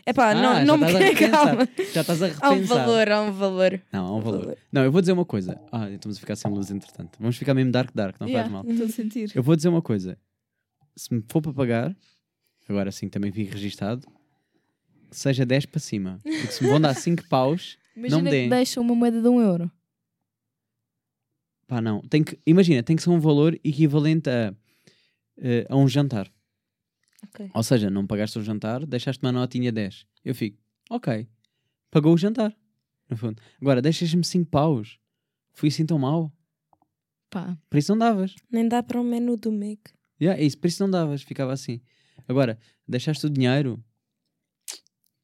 Epá, Ah, não, já não me estás a repensar. calma. Já estás a Há um repensar. valor, há um valor. Não, há um valor. Não, eu vou dizer uma coisa. Ah, estamos a ficar sem luz entretanto. Vamos ficar mesmo dark dark, não Yeah, faz mal. Estou a sentir. Eu vou dizer uma coisa. Se me for para pagar, agora sim também fico registado, seja 10 para cima. Porque se me vão dar 5 paus, Imagina me deem. deixa uma moeda de um euro. pá, não. Tem que, imagina, tem que ser um valor equivalente a, eh, a um jantar. Ok. Ou seja, não pagaste o jantar, deixaste uma notinha 10. Eu fico, ok, pagou o jantar. No fundo. Agora, deixas-me 5 paus. Fui assim tão mal. Pá, Por isso não davas. Nem dá para o menu do Mac. Yeah, é isso, por isso não davas, ficava assim. Agora, deixaste o dinheiro,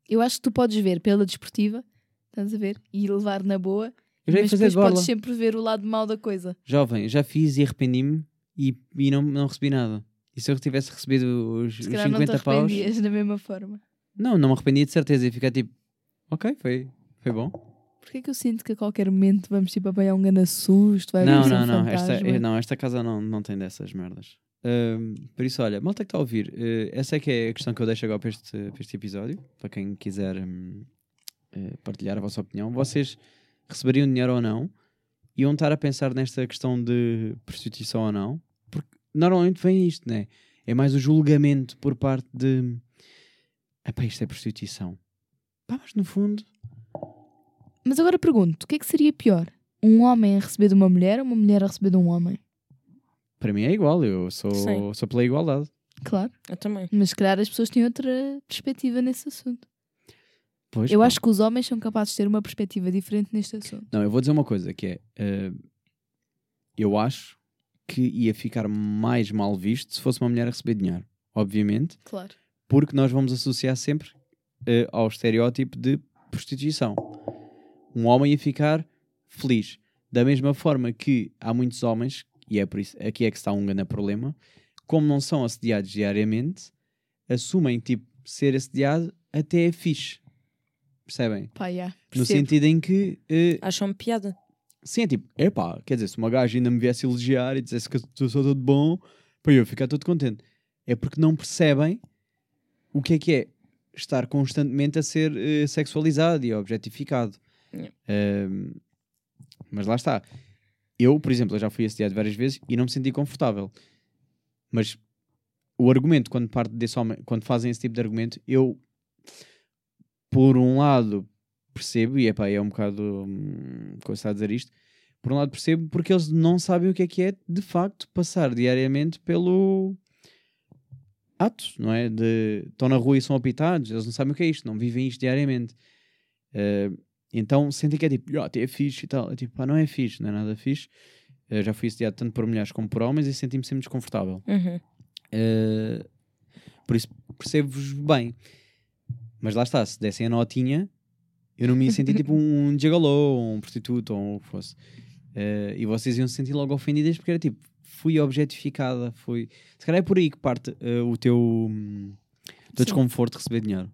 eu acho que tu podes ver pela desportiva, estás a ver? E levar na boa, eu já ia mas fazer depois de borla. podes sempre ver o lado mau da coisa. Jovem, já fiz e arrependi-me e, e não, não recebi nada. E se eu tivesse recebido os, os Se calhar não te 50 paus, arrependias da mesma forma. não, não me arrependia de certeza. E ficar tipo, ok, foi, foi bom. Porquê que eu sinto que a qualquer momento vamos tipo apanhar um grande susto? Vai Não, vir não, um não esta, fantasma? não, esta casa não, não tem dessas merdas. Ahm, por isso, olha, malta que está a ouvir, eh, essa é que é a questão que eu deixo agora para este, para este episódio, para quem quiser hum, eh, partilhar a vossa opinião. Vocês receberiam dinheiro ou não? Iam estar a pensar nesta questão de prostituição ou não? Normalmente vem isto, né? É mais o julgamento por parte de epá, isto é prostituição. Pá, mas no fundo, Mas agora pergunto, o que é que seria pior? Um homem a receber de uma mulher ou uma mulher a receber de um homem? para mim é igual, eu sou, Sim. sou pela igualdade. Claro, Eu também. mas se calhar as pessoas têm outra perspectiva nesse assunto. Pois, eu pá. acho que os homens são capazes de ter uma perspectiva diferente neste assunto. Não, eu vou dizer uma coisa que é eh, eu acho que ia ficar mais mal visto se fosse uma mulher a receber dinheiro, obviamente, Claro. porque nós vamos associar sempre eh, ao estereótipo de prostituição. Um homem ia ficar feliz. Da mesma forma que há muitos homens, e é por isso, aqui é que está um grande problema, como não são assediados diariamente, assumem tipo ser assediado até é fixe. Percebem? Pá, yeah, No sentido em que eh, Acham piada. Sim, é tipo, epá, quer dizer, se uma gaja ainda me viesse elogiar e dissesse que eu sou todo bom, para eu ficar todo contente. É porque não percebem o que é que é estar constantemente a ser eh, sexualizado e objetificado. Mas lá está. Eu, por exemplo, eu já fui assediado várias vezes e não me senti confortável. Mas o argumento, quando parte desse homem, quando fazem esse tipo de argumento, eu, por um lado, percebo, e epá, é um bocado hum, está a dizer isto, por um lado percebo porque eles não sabem o que é que é de facto passar diariamente pelo ato, não é? De estão na rua e são apitados, eles não sabem o que é isto, não vivem isto diariamente. Eh, então sentem que é tipo, até é fixe e tal. É tipo, pá, não é fixe, não é nada fixe. Eh, já fui assediado tanto por mulheres como por homens e senti-me sempre desconfortável. Uhum. Eh, por isso percebo-vos bem. Mas lá está, se dessem a notinha, eu não me ia sentir tipo um gigolô, ou um prostituto, ou o que fosse. Eh, e vocês iam se sentir logo ofendidas porque era tipo, fui objetificada, fui. Se calhar é por aí que parte eh, o teu, hum, teu desconforto de receber dinheiro.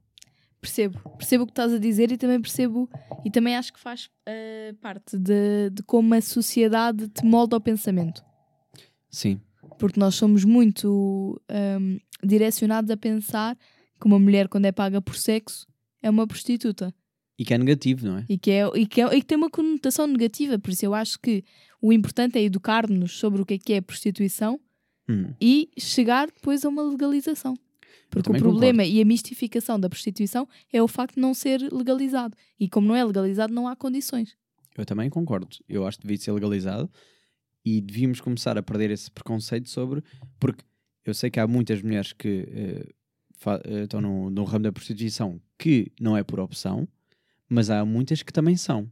Percebo, percebo o que estás a dizer e também percebo, e também acho que faz eh, parte de, de como a sociedade te molda o pensamento. Sim, Porque nós somos muito ahm, direcionados a pensar que uma mulher, quando é paga por sexo, é uma prostituta. E que é negativo, não é? E que, é, e, que é- e que tem uma conotação negativa. Por isso eu acho que o importante é educar-nos sobre o que é que é prostituição Hum. e chegar depois a uma legalização. Porque o problema e a mistificação da prostituição é o facto de não ser legalizado. E como não é legalizado, não há condições. Eu também concordo. Eu acho que devia ser legalizado e devíamos começar a perder esse preconceito sobre. Porque eu sei que há muitas mulheres que eh, estão no, no ramo da prostituição que não é por opção, mas há muitas que também são.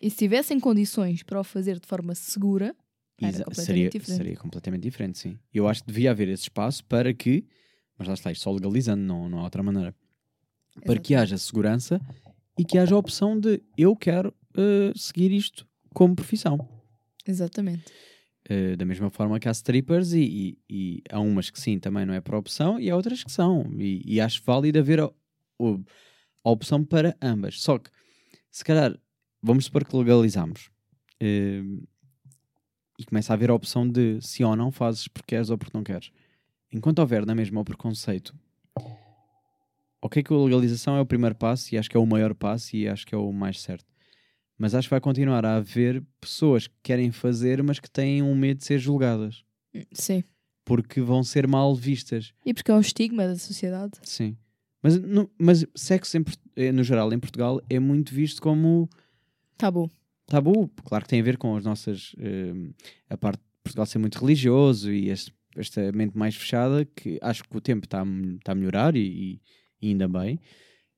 E se tivessem condições para o fazer de forma segura, completamente seria, diferente. seria completamente diferente, sim. Eu acho que devia haver esse espaço para que, mas lá está, isto só legalizando, não, não há outra maneira, para que haja segurança e que haja a opção de eu quero eh, seguir isto como profissão. exatamente. Uh, da mesma forma que há strippers e, e- e há umas que sim, também não é por opção e há outras que são. E, e acho válido haver a, a opção para ambas. Só que, se calhar, vamos supor que legalizamos uh, e começa a haver a opção de se ou não fazes porque queres ou porque não queres. Enquanto houver na mesma o preconceito, ok que a legalização é o primeiro passo e acho que é o maior passo e acho que é o mais certo. Mas acho que vai continuar a haver pessoas que querem fazer, mas que têm um medo de ser julgadas. Sim. Porque vão ser mal vistas. E porque é um estigma da sociedade. Sim. Mas, no, mas sexo, em eh, no geral, em Portugal, é muito visto como Tabu. tabu. Claro que tem a ver com as nossas. eh, a parte de Portugal ser muito religioso e este- esta mente mais fechada, que acho que o tempo está tá a melhorar e, e- ainda bem.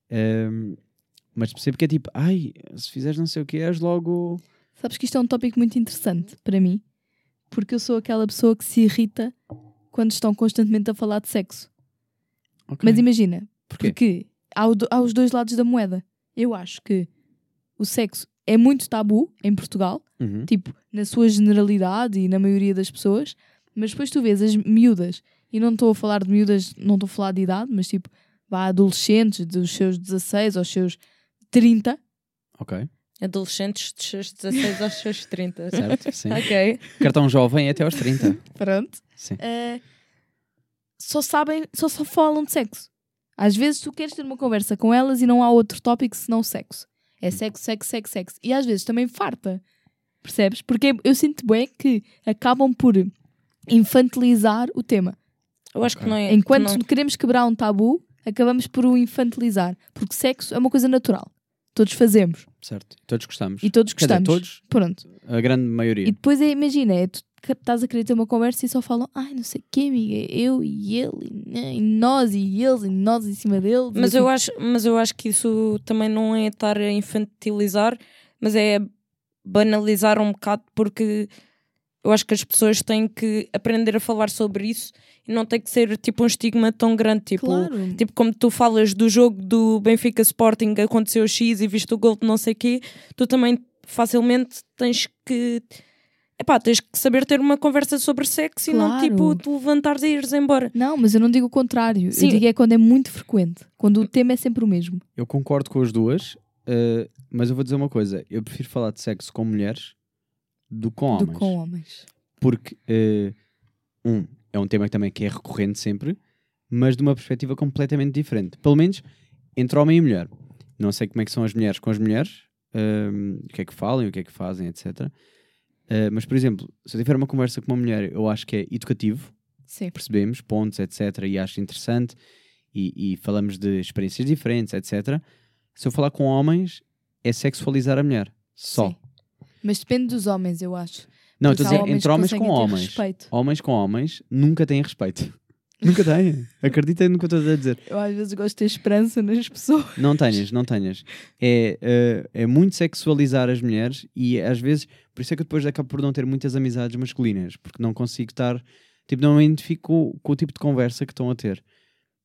Ehm, mas percebo que é tipo, ai, se fizeres não sei o que, és logo. Sabes que isto é um tópico muito interessante para mim, porque eu sou aquela pessoa que se irrita quando estão constantemente a falar de sexo. Ok. Mas imagina, Porquê? porque há, o há os dois lados da moeda. Eu acho que o sexo é muito tabu em Portugal, Uhum. tipo, na sua generalidade e na maioria das pessoas, mas depois tu vês as miúdas, e não estou a falar de miúdas, não estou a falar de idade, mas tipo, vá adolescentes dos seus 16 aos seus 30, Ok. Adolescentes dos seus 16 aos seus 30. Certo, sim. ok, Cartão jovem é até aos 30. pronto, Sim. eh, só sabem, só, só falam de sexo. Às vezes tu queres ter uma conversa com elas e não há outro tópico senão sexo. É sexo, sexo, sexo, sexo. E às vezes também farta. Percebes? Porque eu sinto bem que acabam por infantilizar o tema. Eu acho que não é. Enquanto que não- queremos quebrar um tabu, acabamos por o infantilizar. Porque sexo é uma coisa natural. Todos fazemos. Certo. Todos gostamos. E todos Quer dizer, gostamos. todos, Pronto. a grande maioria. E depois é, imagina, é, tu que- estás a querer ter uma conversa e só falam, ai, não sei o quê, amiga, eu e ele, e, né, e nós e eles, e nós em cima deles. Mas e eu, assim. acho, mas eu acho que isso também não é estar a infantilizar, mas é banalizar um bocado, porque eu acho que as pessoas têm que aprender a falar sobre isso e não tem que ser tipo um estigma tão grande. Tipo, Claro. tipo como tu falas do jogo do Benfica Sporting, aconteceu X e viste o gol de não sei quê, tu também facilmente tens que. Epá, tens que saber ter uma conversa sobre sexo e não Claro. tipo te levantares e ires embora. Não, mas eu não digo o contrário. Sim. Eu digo é quando é muito frequente. Quando o tema é sempre o mesmo. Eu concordo com as duas, eh, mas eu vou dizer uma coisa. Eu prefiro falar de sexo com mulheres do com homens. Do com homens. Porque, eh, um, é um tema que também que é recorrente sempre, mas de uma perspectiva completamente diferente. Pelo menos entre homem e mulher. Não sei como é que são as mulheres com as mulheres, ehm, o que é que falam, o que é que fazem, etc. Eh, mas, por exemplo, se eu tiver uma conversa com uma mulher, eu acho que é educativo, Sim. percebemos pontos, etc. E acho interessante e, e falamos de experiências diferentes, etc. Se eu falar com homens, é sexualizar a mulher. Só. Sim. Mas depende dos homens, eu acho. Não, estou a dizer entre homens com homens. Respeito. Homens com homens nunca têm respeito. nunca têm. Acredita no que eu estou a dizer. Eu às vezes gosto de ter esperança nas pessoas. Não tenhas, não tenhas. É, eh, é muito sexualizar as mulheres e às vezes, por isso é que eu depois acabo por não ter muitas amizades masculinas, porque não consigo estar, tipo, não me identifico com, o tipo de conversa que estão a ter.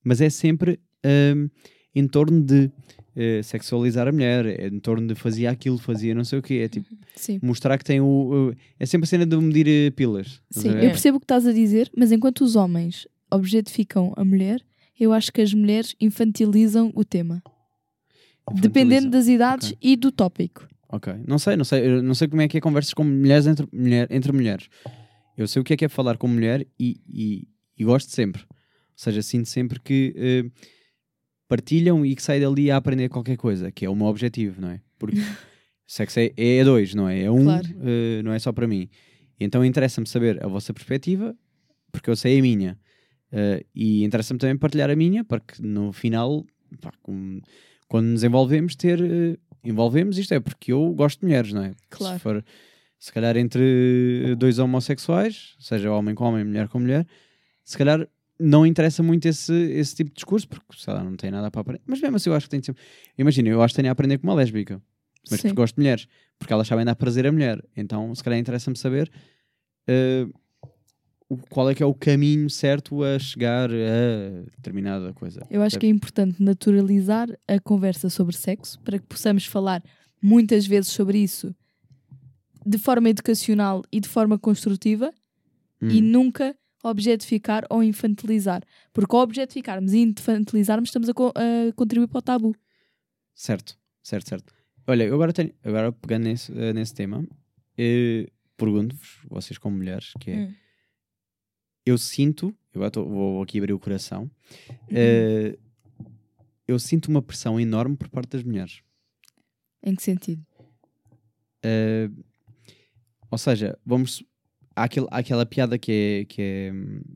Mas é sempre ehm, em torno de eh, sexualizar a mulher, é em torno de fazia aquilo, fazia não sei o quê, é tipo, Sim. mostrar que tem o. é sempre a cena de medir eh, pilas. Sim, eu percebo o que estás a dizer, mas enquanto os homens objetificam a mulher, eu acho que as mulheres infantilizam o tema. Dependendo das idades Ok. e do tópico. Ok. Não sei, não sei. Não sei como é que é conversas com mulheres entre, mulher, entre mulheres. Eu sei o que é que é falar com mulher e, e, e gosto sempre. Ou seja, sinto sempre que eh, partilham e que saem dali a aprender qualquer coisa, que é o meu objetivo, não é? Porque sexo é, é dois, não é? É um, Claro. eh, não é só para mim. Então interessa-me saber a vossa perspectiva, porque eu sei a minha. Eh, e interessa-me também partilhar a minha, para que no final, pá, com- quando nos envolvemos, ter. eh, envolvemos, isto é porque eu gosto de mulheres, não é? Claro. Se for, se calhar, entre dois homossexuais, seja homem com homem, mulher com mulher, se calhar não interessa muito esse, esse tipo de discurso, porque sei lá, não tem nada para aprender. Mas mesmo assim, eu acho que tem de ser. Imagina, eu acho que tenho a aprender com uma lésbica, mas Sim. porque gosto de mulheres, porque elas sabem dar prazer a mulher. Então, se calhar, interessa-me saber. o- qual é que é o caminho certo a chegar a determinada coisa. Eu acho que é importante naturalizar a conversa sobre sexo para que possamos falar muitas vezes sobre isso de forma educacional e de forma construtiva Hum. e nunca objetificar ou infantilizar. Porque ao objetificarmos e infantilizarmos, estamos a, co- a contribuir para o tabu. Certo, certo, certo. Olha, eu agora tenho, agora pegando nesse, eh, nesse tema, eh, pergunto-vos, vocês como mulheres, que é, Hum. eu sinto, eu agora tô- vou aqui abrir o coração, eh, eu sinto uma pressão enorme por parte das mulheres. Em que sentido? Eh, ou seja, vamos. Há, aquele, há aquela piada que é, que, é,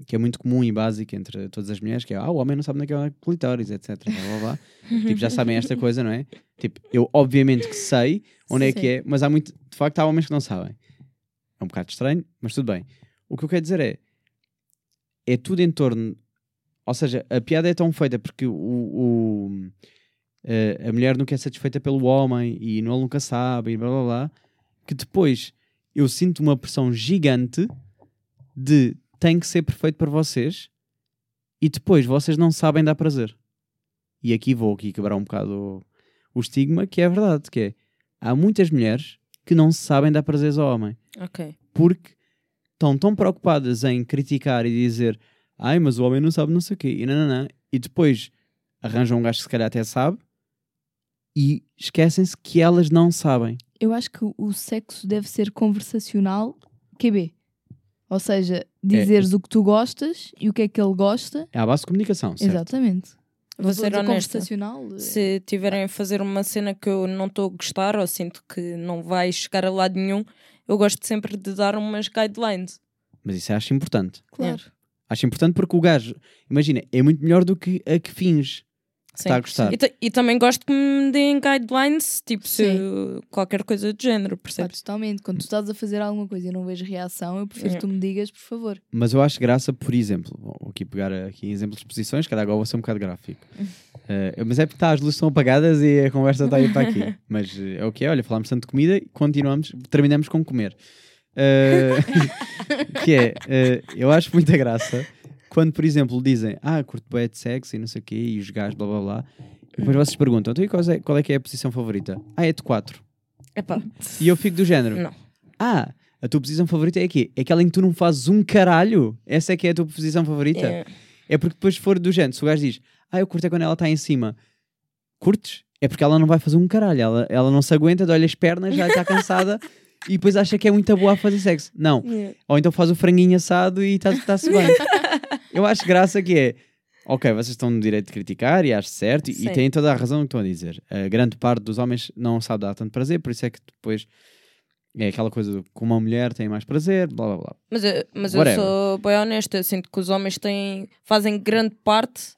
que é muito comum e básica entre todas as mulheres, que é ah, o homem não sabe onde é que é o clitóris, etc. Blá, blá, blá. tipo, já sabem esta coisa, não é? Tipo, eu obviamente que sei onde é que Sim. é, mas há muito. De facto, há homens que não sabem. É um bocado estranho, mas tudo bem. O que eu quero dizer é. É tudo em torno. Ou seja, a piada é tão feita porque o, o- a- a mulher nunca é satisfeita pelo homem e ele nunca sabe e blá blá blá. Que depois eu sinto uma pressão gigante de tem que ser perfeito para vocês e depois vocês não sabem dar prazer. E aqui vou aqui quebrar um bocado o, o estigma, que é verdade, que é há muitas mulheres que não sabem dar prazeres ao homem Ok. porque estão tão preocupadas em criticar e dizer ai, mas o homem não sabe não sei o quê, e, nananã, e depois arranjam um gajo que se calhar até sabe e esquecem-se que elas não sabem. Eu acho que o sexo deve ser conversacional QB. Ou seja, dizeres o que tu gostas e o que é que ele gosta. É à base de comunicação, certo? Exatamente. Vou ser a honesta. Conversacional. eh, Se tiverem a fazer uma cena que eu não estou a gostar ou sinto que não vai chegar a lado nenhum, eu gosto sempre de dar umas guidelines. Mas isso acho importante. Claro. Acho importante porque o gajo, imagina, é muito melhor do que a que finge Sim. está a gostar. E, e também gosto que me deem guidelines, tipo se Sim. qualquer coisa do género, percebes? totalmente. Quando tu estás a fazer alguma coisa e não vejo reação, eu prefiro Yeah. que tu me digas, por favor. Mas eu acho graça, por exemplo, vou aqui pegar aqui exemplos de posições, cada agora vou ser um bocado gráfico. Eh, mas é porque tá, as luzes estão apagadas e a conversa está a ir para aqui. Mas eh, é o que é, olha, falámos tanto de comida e continuamos, terminamos com comer. Eh, que é, eu acho muita graça quando, por exemplo, dizem, ah, curto bem de sexo e não sei o quê, e os gajos, blá blá blá. Depois vocês perguntam, então e qual é, qual é que é a posição favorita? Ah, é de 4. Epá, E eu fico do género, não. ah, a tua posição favorita é aqui? É aquela em que tu não fazes um caralho? Essa é que é a tua posição favorita? É, É porque depois se for do género, se o gajo diz, ah, eu curto é quando ela está em cima, curtes? É porque ela não vai fazer um caralho, ela, ela não se aguenta, dói as pernas, já está cansada e depois acha que é muito boa a fazer sexo. Não. é. Ou então faz o franguinho assado e está-se bem. eu acho graça que é, ok, vocês estão no direito de criticar e acho certo e, e têm toda a razão no que estão a dizer. A grande parte dos homens não sabe dar tanto prazer, por isso é que depois é aquela coisa do que uma mulher tem mais prazer, blá blá blá. Mas, eu- mas eu sou bem honesta, eu sinto que os homens têm, fazem grande parte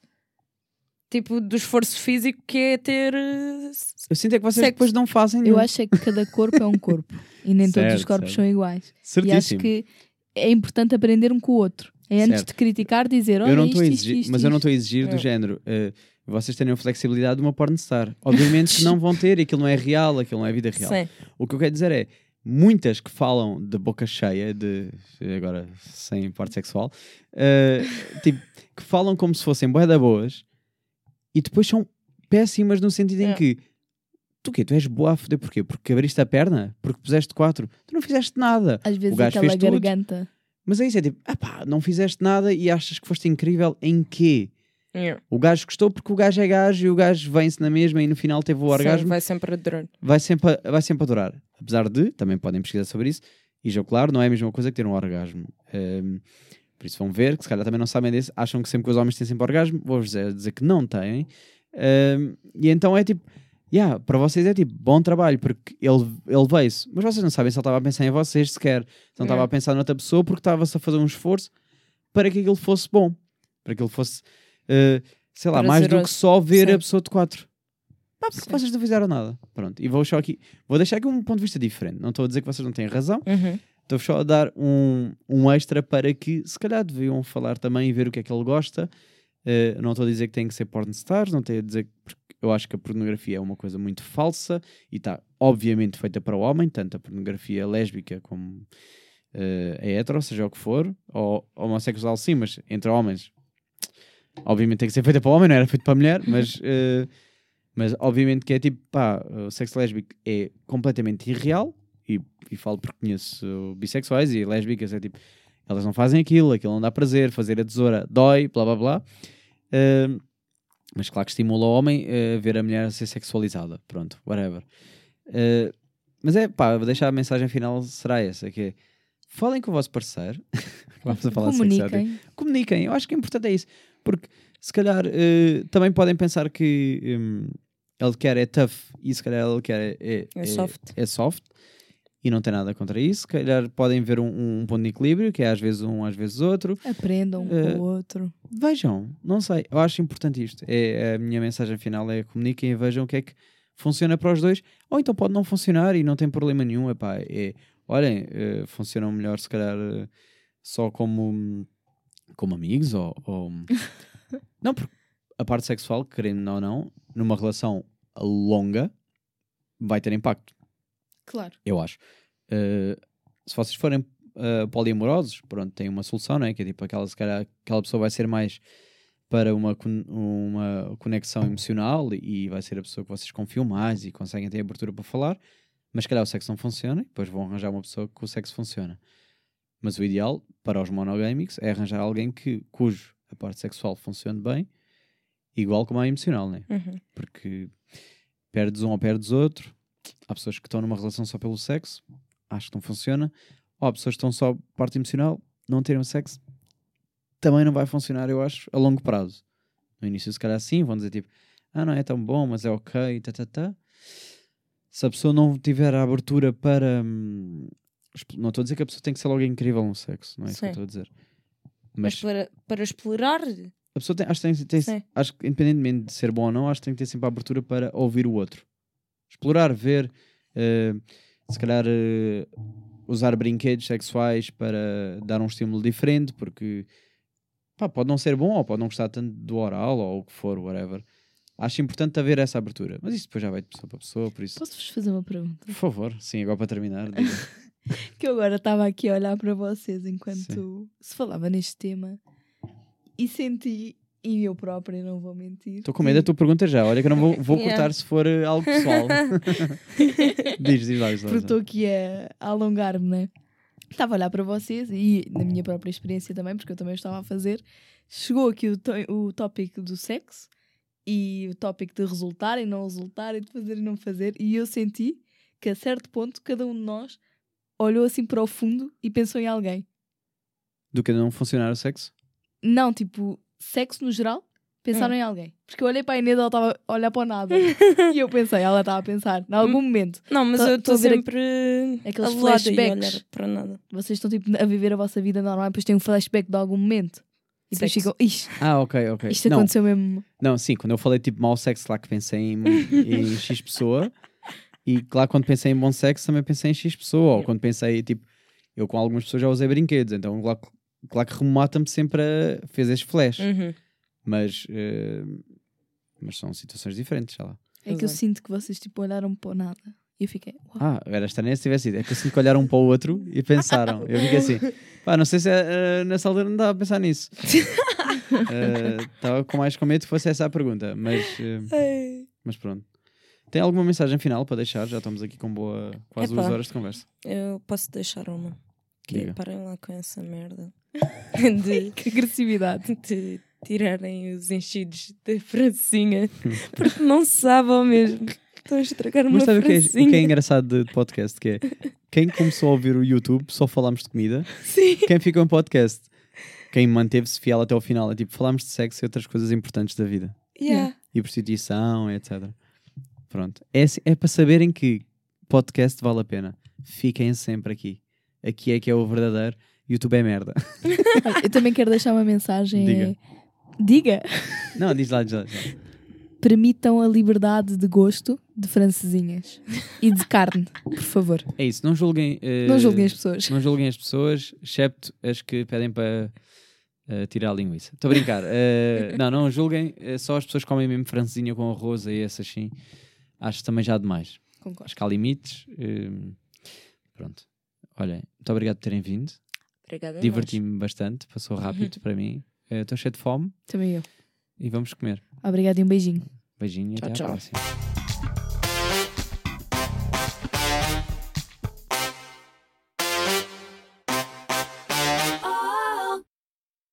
tipo do esforço físico que é ter. eh, Eu sinto é que vocês Sexo. depois não fazem Eu nenhum. acho é que cada corpo é um corpo. E nem todos os Certo, corpos certo. são iguais. E acho Certíssimo. que é importante aprender um com o outro. É antes Certo. de criticar, dizer, olha, eu não isto, isto, exigir, isto, mas eu não isto. estou a exigir do É. género. eh, vocês terem a flexibilidade de uma pornstar. Obviamente que não vão ter, aquilo não é real, aquilo não é vida real. Sim. O que eu quero dizer é, muitas que falam de boca cheia, de agora sem parte sexual, eh, tipo, que falam como se fossem bué da boas e depois são péssimas no sentido em É. que tu quê? Tu és boa a foder porquê? Porque abriste a perna? Porque puseste quatro? Tu não fizeste nada. Às vezes O gajo aquela fez tudo. Mas é isso, é tipo, ah pá, não fizeste nada e achas que foste incrível em quê? Yeah. O gajo gostou porque o gajo é gajo e o gajo vem-se na mesma e no final teve o Sim, orgasmo vai sempre a durar. vai sempre, vai sempre adorar. Apesar de, também podem pesquisar sobre isso, e já claro, não é a mesma coisa que ter um orgasmo. Ehm, por isso vão ver, que se calhar também não sabem disso, acham que sempre que os homens têm sempre orgasmo, vou-vos dizer, dizer que não têm. Ehm, e então é tipo, yeah, para vocês é tipo, bom trabalho, porque ele, ele veio-se, mas vocês não sabem se ele estava a pensar em vocês sequer, se não estava É. a pensar noutra pessoa, porque estava-se a fazer um esforço para que aquilo fosse bom, para que ele fosse, eh, sei lá, mais do que só ver Sim. a pessoa de quatro. Pá, porque Sim. vocês não fizeram nada. Pronto, e vou só aqui, vou deixar aqui um ponto de vista diferente. Não estou a dizer que vocês não têm razão, Uhum. estou só a dar um, um extra para que se calhar deviam falar também e ver o que é que ele gosta. Eh, não estou a dizer que tem que ser pornstars, não estou a dizer porque eu acho que a pornografia é uma coisa muito falsa e está obviamente feita para o homem, tanto a pornografia lésbica como eh, a hetero, seja o que for, ou homossexual sim, mas entre homens obviamente tem que ser feita para o homem, não era feita para a mulher, mas, eh, mas obviamente que é tipo, pá, o sexo lésbico é completamente irreal e, e falo porque conheço bissexuais e lésbicas, é tipo, elas não fazem aquilo, aquilo não dá prazer, fazer a tesoura dói, blá blá blá. Eh, mas claro que estimula o homem a ver a mulher a ser sexualizada, pronto, whatever. Eh, mas é, pá, vou deixar a mensagem final será essa, que é, falem com o vosso parceiro, vamos a falar de sexo Comuniquem. comuniquem. Eu acho que o importante é isso. Porque se calhar eh, também podem pensar que hum, ele quer é tough e se calhar ele quer é, É soft. é soft, e não tem nada contra isso. Se calhar podem ver um, um ponto de equilíbrio, que é às vezes um, às vezes outro. Aprendam um Eh, com o outro. Vejam, não sei. Eu acho importante isto. É, a minha mensagem final é comuniquem e vejam o que é que funciona para os dois. Ou então pode não funcionar e não tem problema nenhum. Epá, é, olhem, eh, funcionam melhor se calhar eh, só como, como amigos ou, ou- não, porque a parte sexual, querendo ou não, numa relação longa vai ter impacto Claro. eu acho. Uh, se vocês forem uh, poliamorosos, pronto, tem uma solução, não é? Que é tipo aquela, se calhar, aquela pessoa vai ser mais para uma, uma conexão emocional e vai ser a pessoa que vocês confiam mais e conseguem ter abertura para falar, mas se calhar o sexo não funciona e depois vão arranjar uma pessoa que o sexo funciona. Mas o ideal para os monogâmicos é arranjar alguém que, cujo a parte sexual funcione bem, igual como a emocional, né? Uhum. porque perdes um ou perdes outro. Há pessoas que estão numa relação só pelo sexo, acho que não funciona. Ou há pessoas que estão só parte emocional, não terem sexo, também não vai funcionar, eu acho, a longo prazo. No início, se calhar sim, vão dizer tipo, ah, não é tão bom, mas é ok, tá, tá, tá. Se a pessoa não tiver a abertura para. hum, não estou a dizer que a pessoa tem que ser logo incrível no sexo, não é isso que eu Sim. estou a dizer. Mas Mas para, para explorar, a pessoa tem, acho, que tem, tem- Sim. acho que independentemente de ser bom ou não, acho que tem que ter sempre a abertura para ouvir o outro. Explorar, ver, eh, se calhar eh, usar brinquedos sexuais para dar um estímulo diferente, porque pá, pode não ser bom ou pode não gostar tanto do oral ou o que for, whatever. Acho importante haver essa abertura. Mas isso depois já vai de pessoa para pessoa, por isso. Posso-vos fazer uma pergunta? Por favor, sim, agora para terminar. Que eu agora estava aqui a olhar para vocês enquanto se falava neste tema e senti, e eu própria não vou mentir. Estou com medo da tua pergunta já. Olha que eu não vou, vou Yeah. cortar se for eh, algo pessoal. diz, diz lá, diz lá. Porque estou aqui a, a alongar-me, né? Estava a olhar para vocês e na minha própria experiência também, porque eu também estava a fazer. Chegou aqui o, o tópico do sexo e o tópico de resultar e não resultar e de fazer e não fazer. E eu senti que a certo ponto cada um de nós olhou assim para o fundo e pensou em alguém. Do que não funcionar o sexo? Não, tipo, sexo no geral, pensaram em alguém. Porque eu olhei para a Inês, ela estava a olhar para o nada. e eu pensei, ela estava a pensar, em algum momento. não, mas Tô- eu estou sempre aqueles flashbacks. para nada. Vocês estão tipo a viver a vossa vida normal e depois têm um flashback de algum momento. E depois ficam, Ixi, Ah, ok, ok. isto não, aconteceu mesmo. não, sim, quando eu falei tipo mau sexo lá que pensei em, em X pessoa, E claro, quando pensei em bom sexo, também pensei em X pessoa. Ou quando pensei, tipo, eu com algumas pessoas já usei brinquedos, então claro que remota-me sempre a. fez este flash. Uhum. Mas. eh, mas são situações diferentes, sei lá. É que eu Exato. sinto que vocês tipo olharam para o nada. E eu fiquei, uau. Ah, era estranho se tivesse ido. É que eu sinto que olharam um para o outro e pensaram. Eu fiquei assim, pá, não sei se eh, nessa altura não estava a pensar nisso. Eh, Estava com mais com medo que fosse essa a pergunta, mas, eh, mas pronto. Tem alguma mensagem final para deixar? Já estamos aqui com boa, quase Epá. duas horas de conversa. Eu posso deixar uma. Que parem lá com essa merda. de, Que agressividade. de tirarem os enchidos da francinha. Porque não sabem mesmo. Estão a estragar uma Mas sabe o que, é, o que é engraçado de, de podcast? Que é quem começou a ouvir o YouTube só falámos de comida, Sim. quem ficou em podcast, quem manteve-se fiel até ao final, é tipo, falámos de sexo e outras coisas importantes da vida. Yeah. e prostituição, etc. Pronto. É, assim- é para saberem que podcast vale a pena. Fiquem sempre aqui. Aqui é que é o verdadeiro. YouTube é merda. Eu também quero deixar uma mensagem. Diga. Diga. Não, diz lá, diz lá. diz lá. Permitam a liberdade de gosto de francesinhas. E de carne, por favor. É isso, não julguem. eh, Não julguem as pessoas. Não julguem as pessoas, excepto as que pedem para eh, tirar a linguiça. Estou a brincar. Eh, não, não julguem. só as pessoas que comem mesmo francesinha com arroz e esse assim. Acho também já demais. Concordo. Acho que há limites. pronto. Olhem, muito obrigado por terem vindo. Obrigada. Diverti-me bastante, passou rápido para mim. Eh, Estou cheio de fome Também eu. e vamos comer. Obrigada e um beijinho. Beijinho e Tchau, até à tchau. próxima.